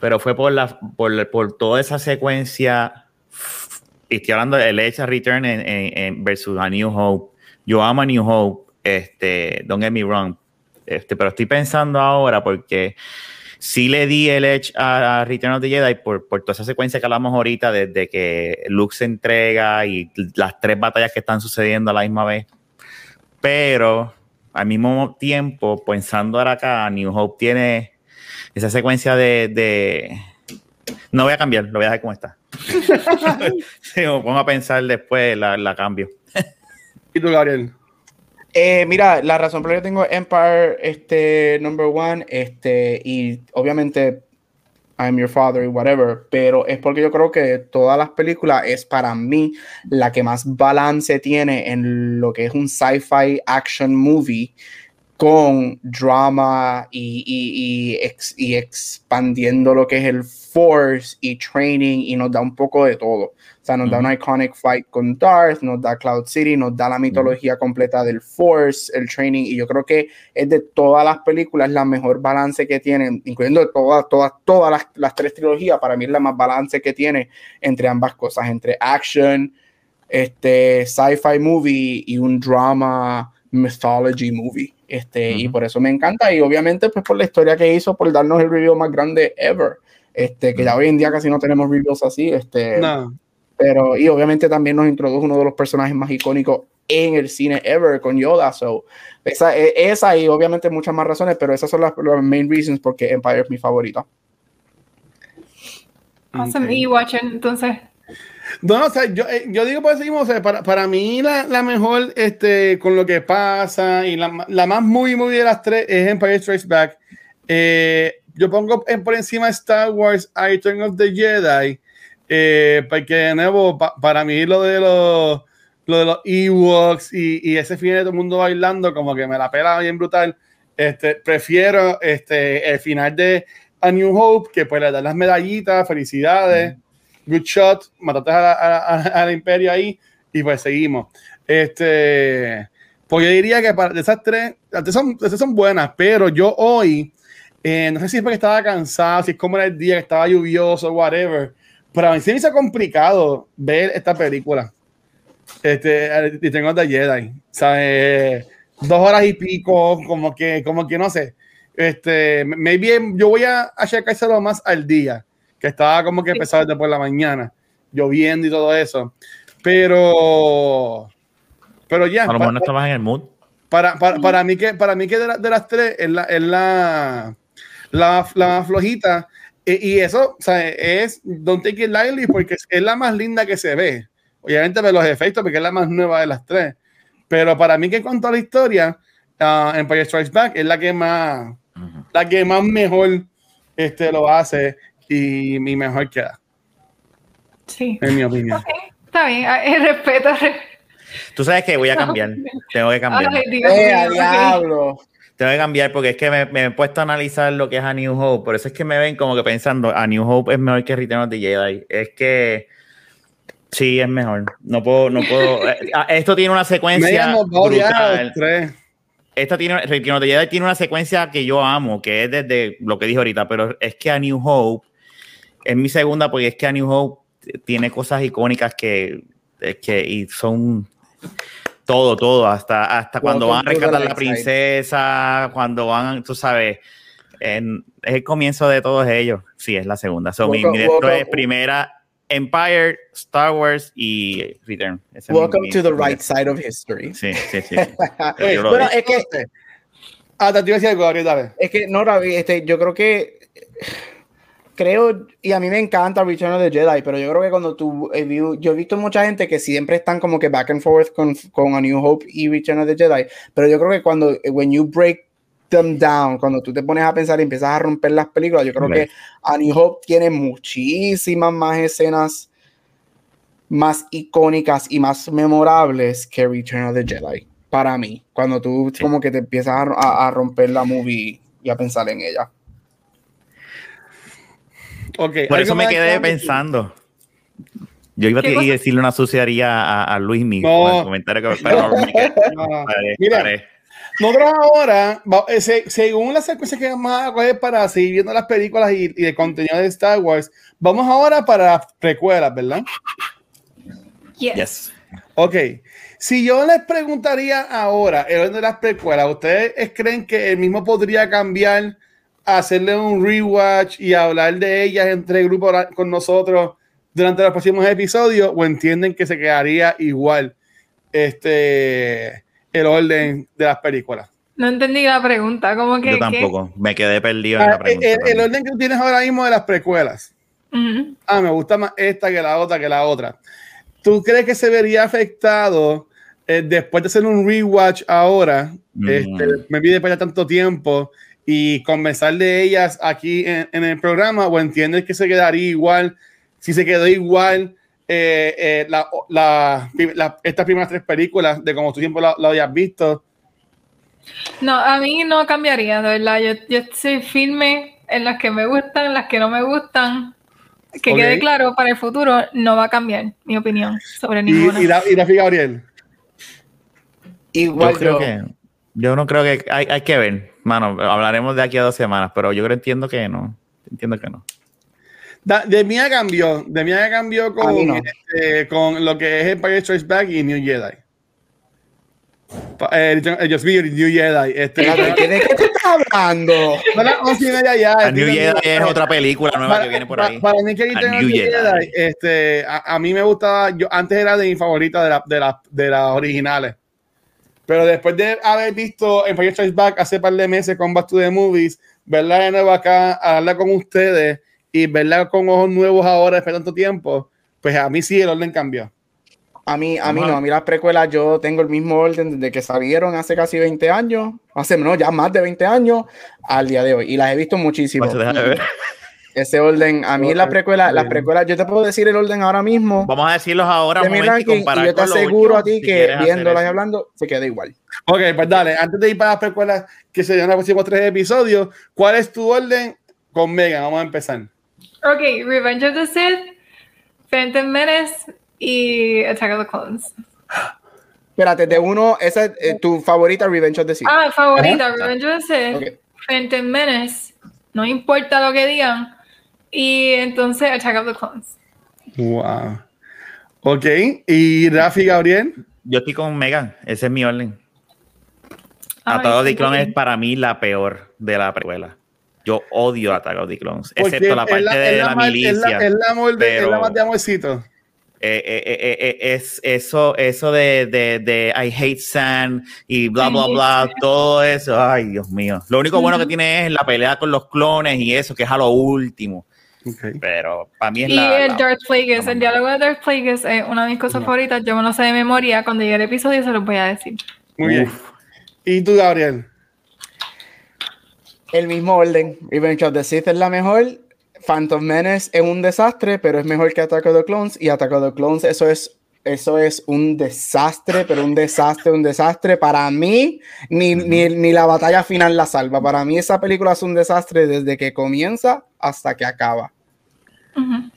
pero fue por la por, por toda esa secuencia, y estoy hablando del Edge a Return en, en- en versus a New Hope. Yo amo a New Hope, este, don't get me wrong, este, pero estoy pensando ahora porque sí le di el Edge a, a Return of the Jedi por, por toda esa secuencia que hablamos ahorita, desde que Luke se entrega y las tres batallas que están sucediendo a la misma vez. Pero al mismo tiempo, pensando ahora acá, New Hope tiene esa secuencia de, de- No voy a cambiar, lo voy a dejar como está. (laughs) Me pongo a pensar después, la, la cambio. ¿Y tú, Gabriel? Eh, mira, la razón por la que tengo Empire este, number one, este, y obviamente I'm your father y whatever, pero es porque yo creo que todas las películas es para mí la que más balance tiene en lo que es un sci-fi action movie con drama y, y, y, ex- y expandiendo lo que es el force y training y nos da un poco de todo. O sea, nos da una iconic fight con Darth, nos da Cloud City, nos da la mitología completa del force, el training y yo creo que es de todas las películas la mejor balance que tienen, incluyendo todas, todas, todas las, las tres trilogías, para mí es la más balance que tiene entre ambas cosas, entre action, este, sci-fi movie y un drama mythology movie. Este, Y Ujú. por eso me encanta. Y obviamente, pues por la historia que hizo, por darnos el review más grande ever. Este, que ya hoy en día casi no tenemos reviews así. Este, No. pero, y obviamente también nos introdujo uno de los personajes más icónicos en el cine ever con Yoda. So, esa, e- esa y obviamente muchas más razones, pero esas son las, las main reasons porque Empire es mi favorita. Awesome. Ok. Y Watcher, entonces. No, o sea, yo, eh, yo digo por eso mismo, o sea, para, para mí la, la mejor, este, con lo que pasa y la, la más muy, muy de las tres es Empire Strikes Back. Eh, yo pongo por encima Star Wars, I Return of the Jedi, eh, porque de nuevo, pa- para mí lo de los, lo de los Ewoks y, y ese final de todo el mundo bailando, como que me la pela bien brutal. Este, prefiero este, el final de A New Hope, que pues le dan las medallitas, felicidades good shot, mataste al imperio ahí y pues seguimos. Este, pues yo diría que para, de esas tres, las son, son buenas, pero yo hoy, eh, no sé si es porque estaba cansado, si es como era el día que estaba lluvioso, whatever, pero a mí se me hizo complicado ver esta película. Este, y tengo de Jedi, ¿sabes? Dos horas y pico, como que, como que no sé. Este, maybe yo voy a, a checárselo más al día que estaba como que empezado desde por la mañana, lloviendo y todo eso. Pero, pero ya, A lo mejor no estabas en el mood. para, para, para mí que, para mí que de, la- de las tres es la, es la, la, la más flojita. E- Y, eso, o sea, es Don't Take It Lightly porque es, la más linda que se ve. Obviamente ve los efectos porque es la más nueva de las tres. Pero para mí que en cuanto a la historia, ah, Empire Strikes Back es la que más, Ujú. la que más mejor este, lo hace y mi mejor queda, Sí. en mi opinión. Está bien. ah, eh, Respeto. re- Tú sabes que voy a (laughs) cambiar. Tengo que cambiar. Ay, Dios ¡Eh, diablo! Tengo que cambiar porque es que me, me he puesto a analizar lo que es a New Hope. Por eso es que me ven como que pensando, a New Hope es mejor que Return of the Jedi. Es que sí, es mejor. No puedo, no puedo. (laughs) eh, ah, Esto tiene una secuencia brutal. tres. Esta tiene, Return of the Jedi tiene una secuencia que yo amo, que es desde lo que dije ahorita, pero es que a New Hope es mi segunda porque es que a New Hope tiene cosas icónicas que, que y son todo, todo, hasta, hasta cuando van a rescatar a la princesa, cuando van, tú sabes, en- es el comienzo de todos ellos. Sí, es la segunda. So, mi, Welcome- mi welcome- es primera Empire, Star Wars y Return. Ese es mi- Welcome mi- to the right side of history. Sí, sí, sí. (laughs) Bueno, es que Ah, te iba a decir algo, Gabriel, dale. Es que no, Ravi, este, yo creo que creo, y a mí me encanta Return of the Jedi, pero yo creo que cuando tú, eh, yo he visto mucha gente que siempre están como que back and forth con, con A New Hope y Return of the Jedi, pero yo creo que cuando, eh, when you break them down, cuando tú te pones a pensar y empiezas a romper las películas, yo creo Right. que A New Hope tiene muchísimas más escenas más icónicas y más memorables que Return of the Jedi, para mí, cuando tú Sí. como que te empiezas a, a- a romper la movie y a pensar en ella. Por ¿algo eso me más quedé que- pensando. Yo iba a decirle una suciaría a, a Luis mi No. el comentario que pero me quedé- No, (laughs) no. paré, Mira, paré. Nosotros ahora, eh, se- según la secuencia que vamos a coger para seguir viendo las películas y, y el contenido de Star Wars, vamos ahora para las precuelas, ¿verdad? Yes. Yes. Ok. Si yo les preguntaría ahora el orden de las precuelas, ¿ustedes creen que el mismo podría cambiar, hacerle un rewatch y hablar de ellas entre grupos con nosotros durante los próximos episodios? ¿O entienden que se quedaría igual este el orden de las películas? No entendí la pregunta, como que... Yo ¿qué? tampoco. Me quedé perdido en la Ah, pregunta. el, el orden que tú tienes ahora mismo de las precuelas. Ah, me gusta más esta que la otra que la otra. ¿Tú crees que se vería afectado eh, después de hacer un rewatch ahora? Mm. Este, me pide de tanto tiempo y conversar de ellas aquí en, en el programa o entiendes que se quedaría igual si se quedó igual eh, eh, la, la- la- estas primeras tres películas de como tú siempre lo, lo habías visto No, a mí no cambiaría, de verdad. Yo, yo estoy firme en las que me gustan, en las que no me gustan. Que quede claro, para el futuro no va a cambiar mi opinión sobre ninguna. y, Da- y Rafi Gabriel Igual yo creo yo- que yo no creo que hay, hay que ver mano hablaremos de aquí a dos semanas pero yo creo entiendo que no entiendo que no Da- de mía cambió, de mía cambió A mí con, no. este, con lo que es Empire Strikes Back y New Jedi. Eh, yo vi New Jedi. Este, ¿De qué te estás hablando? Ya. A New Jedi es otra película nueva para, que viene por ahí para mí que A ahorita New New Jedi. Jedi, este, a, a mí me gustaba, yo antes era de mi favorita de, la- de, la- de las originales. Pero después de haber visto Empire Strikes Back hace par de meses con Back to the Movies, verla de nuevo acá, hablarla con ustedes y verla con ojos nuevos ahora después de tanto tiempo, pues a mí sí el orden cambió. A mí, a mí no, a mí las precuelas yo tengo el mismo orden desde que salieron hace casi 20 años, hace no, ya más de 20 años al día de hoy. Y las he visto muchísimo. Pues. (laughs) Ese orden, a mí las precuelas, las precuelas, yo te puedo decir el orden ahora mismo vamos a decirlos ahora de mi y ranking y comparar yo te aseguro a ti si que viéndolas y hablando se queda igual. Ok, pues dale, antes de ir para las precuelas que se llaman los próximos tres episodios, ¿cuál es tu orden con Megan? Vamos a empezar. Ok, Revenge of the Sith, Phantom Menace y Attack of the Clones. Espérate, de uno, esa es eh, tu favorita Revenge of the Sith. Ah, favorita, Ajá. Revenge of the Sith, Ok. Phantom Menace, no importa lo que digan. Y entonces Attack of the Clones. Wow. Ok, y Rafi Gabriel. yo estoy con Megan ese es mi orden Ay, Attack of the sí, Clones es para mí la peor de la precuela yo odio Attack of the Clones porque excepto la parte de la, milicia Es la, es la amor de- es la pero- más de amorcito. Eh, eh, eh, eh, eh, es eso, eso de, de, de I hate sand y bla, bla, bla, todo eso. Ay, Dios mío. Lo único bueno que tiene es la pelea con los clones y eso, que es a lo último. Pero para mí es Y la. el la- Darth Plagueis, la el diálogo de Darth Plagueis es una de mis cosas No. favoritas. Yo me lo sé de memoria. Cuando llegue el episodio se los voy a decir. Muy bien. ¿Y tú, Gabriel? El mismo orden. Revenge of the Sith es la mejor. Phantom Menace es un desastre, pero es mejor que Attack of the Clones. Y Attack of the Clones, eso es, eso es un desastre, pero un desastre, un desastre. Para mí, ni, ni, ni la batalla final la salva. Para mí, esa película es un desastre desde que comienza hasta que acaba. Ujú.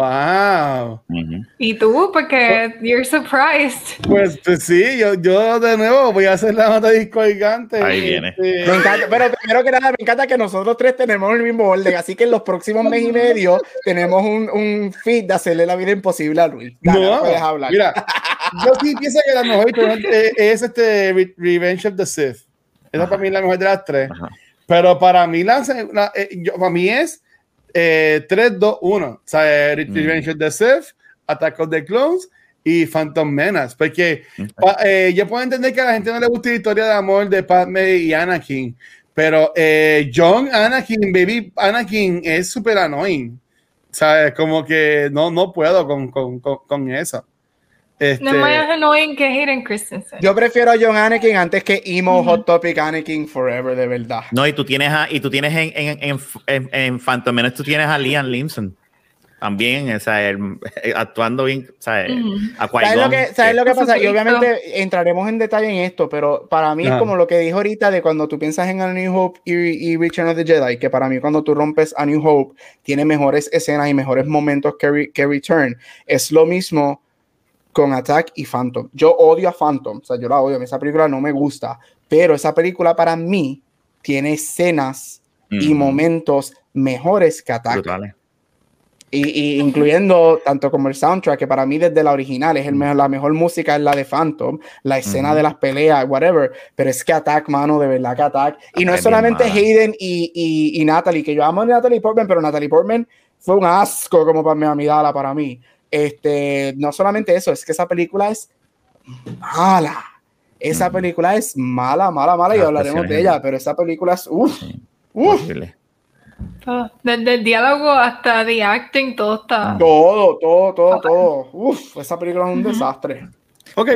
Wow. Ujú. Y tú, porque you're surprised. Pues, pues sí, yo, yo de nuevo voy a hacer la nota discordante. Ahí viene. Este, Me encanta, pero primero que nada, me encanta que nosotros tres tenemos el mismo orden. Así que en los próximos mes y medio tenemos un, un feed de hacerle la vida imposible a Luis. Dale, no, puedes hablar. mira, yo sí pienso que la mejor es, es este Re- Revenge of the Sith. Esa Ajá. para mí es la mejor de las tres. Ajá. Pero para mí, la, la- eh, yo, para mí es eh, 3, 2, 1. O sea, eh, Mm. Revenge of the Sith, Attack of the Clones y Phantom Menace. Porque eh, yo puedo entender que a la gente no le gusta la historia de amor de Padme y Anakin. Pero eh, John Anakin, baby Anakin es súper annoying. ¿Sabes? Como que no, no puedo con, con, con, con eso. Este, No es más annoying que Hayden Christensen. Yo prefiero a John Anakin antes que Emo Hot Topic Anakin Forever, de verdad. No, y tú tienes a, y tú tienes en, en, en, en, en Phantom Menace, tú tienes a Liam Limson. También, o sea, él, eh, actuando bien, o sea, Ujú. a ¿Sabes lo que, ¿sabes lo que pasa? Y obviamente entraremos en detalle en esto, pero para mí es como lo que dijo ahorita de cuando tú piensas en A New Hope y, y Return of the Jedi, que para mí cuando tú rompes A New Hope tiene mejores escenas y mejores momentos que, Re- que Return. Es lo mismo con Attack y Phantom. Yo odio a Phantom, o sea, yo la odio, esa película no me gusta, pero esa película para mí tiene escenas y momentos mejores que Attack. brutales. Y, y incluyendo tanto como el soundtrack, que para mí desde la original es el mejor, la mejor música es la de Phantom, la escena de las peleas, whatever, pero es que Attack, mano, de verdad que Attack. Y no Es es solamente. Hayden y, y, y Natalie, que yo amo a Natalie Portman, pero Natalie Portman fue un asco como para mi para mí. Este, no solamente eso, es que esa película es mala. Esa película es mala, mala, mala, y Las hablaremos de ella, pero esa película es uff, Sí. uff. Todo. Desde el diálogo hasta the acting, todo está. Todo, todo, todo, todo. Uf, esa película es un desastre. Ok.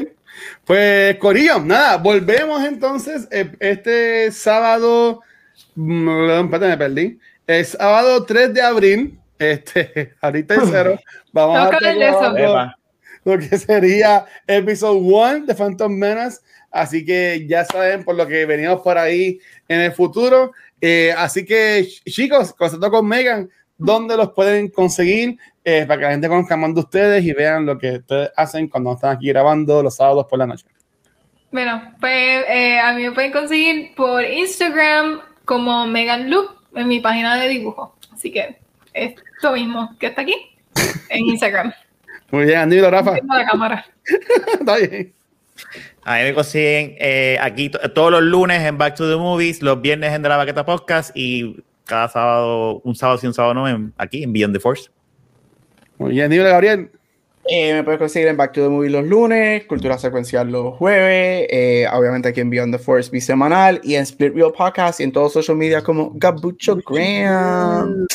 Pues, Corillo, nada, volvemos entonces eh, este sábado. mm, Espérate, me perdí. El sábado 3 de abril, este, (laughs) ahorita en cero, (laughs) vamos a hablar lo que sería episodio 1 de Phantom Menace. Así que ya saben por lo que venimos por ahí en el futuro. Eh, así que, ch- chicos, consultando con Megan, ¿dónde los pueden conseguir? Eh, para que la gente conozca más de ustedes y vean lo que ustedes hacen cuando están aquí grabando los sábados por la noche. Bueno, pues eh, a mí me pueden conseguir por Instagram como Megan Loop en mi página de dibujo. Así que es lo mismo que está aquí en Instagram. Muy bien, Andy, Rafa. La cámara. (laughs) Está bien. A mí me consiguen eh, aquí to- todos los lunes en Back to the Movies, los viernes en De la Baqueta Podcast y cada sábado, un sábado sí, un sábado no, en- aquí en Beyond the Force. Muy bien, Nible Gabriel. Eh, me puedes conseguir en Back to the Movie los lunes, Cultura Secuencial los jueves, eh, obviamente aquí en Beyond the Force bisemanal y en Split Real Podcast y en todos social media como Gabucho Graham.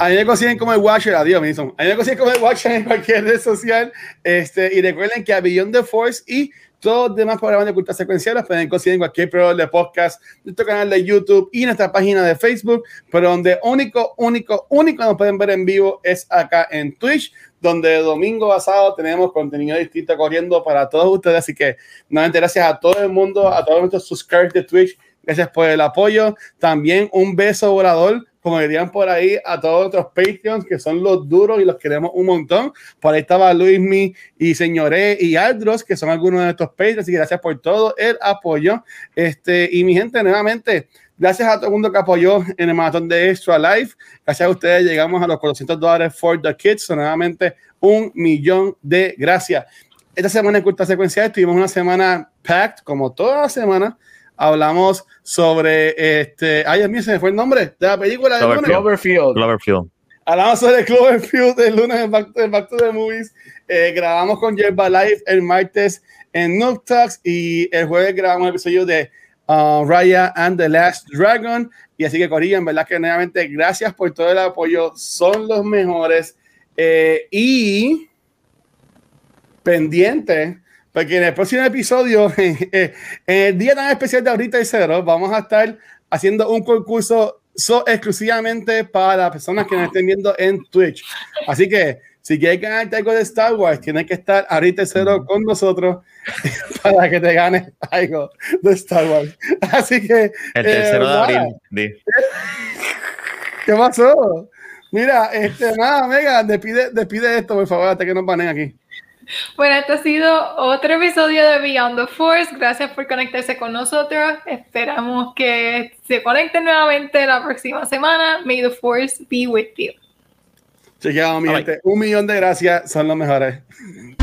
A mí me consiguen como el Watcher, adiós, Mason. A mí me consiguen como el Watcher en cualquier red social. Este, y recuerden que a Beyond the Force y todos los demás programas de cultura secuencial los pueden conseguir en cualquier programa de podcast, nuestro canal de YouTube y nuestra página de Facebook, pero donde único, único, único nos pueden ver en vivo es acá en Twitch, donde domingo pasado tenemos contenido distinto corriendo para todos ustedes. Así que nuevamente gracias a todo el mundo, a todos nuestros subscribers de Twitch. Gracias por el apoyo. También un beso volador, como dirían por ahí, a todos nuestros Patreons, que son los duros y los queremos un montón. Por ahí estaba Luismi y Señoré y Aldros, que son algunos de nuestros Patreons. Que gracias por todo el apoyo. Este, y mi gente, nuevamente, gracias a todo el mundo que apoyó en el maratón de Extra Life. Gracias a ustedes llegamos a los 400 dólares for the kids. So, nuevamente, un millón de gracias. Esta semana en Cultura Secuencial tuvimos una semana packed, como toda la semana. Hablamos sobre este. Ay, Dios mío, se me fue el nombre de la película de. Cloverfield. Cloverfield. Hablamos sobre Cloverfield el lunes en Back, en Back to the Movies. Eh, grabamos con Yerba Live el martes en Nook Talks y el jueves grabamos el episodio de uh, Raya and the Last Dragon. Y así que, Corillo, en verdad que nuevamente gracias por todo el apoyo. Son los mejores. Eh, y pendiente, porque en el próximo episodio, (laughs) eh, en el día tan especial de ahorita y cero, vamos a estar haciendo un concurso so exclusivamente para personas que nos estén viendo en Twitch. Así que si quieres ganarte algo de Star Wars, tienes que estar ahorita y cero con nosotros (laughs) para que te ganes algo de Star Wars. Así que, El eh, tercero de nada. abril. Di. (laughs) ¿qué pasó? Mira, este, nada, Mega, despide, despide esto, por favor, hasta que nos banen aquí. (laughs) Bueno, este ha sido otro episodio de Beyond the Force. Gracias por conectarse con nosotros. Esperamos que se conecten nuevamente la próxima semana. May the Force be with you. Chequeamos, mi gente. Un millón de gracias, son los mejores. (laughs)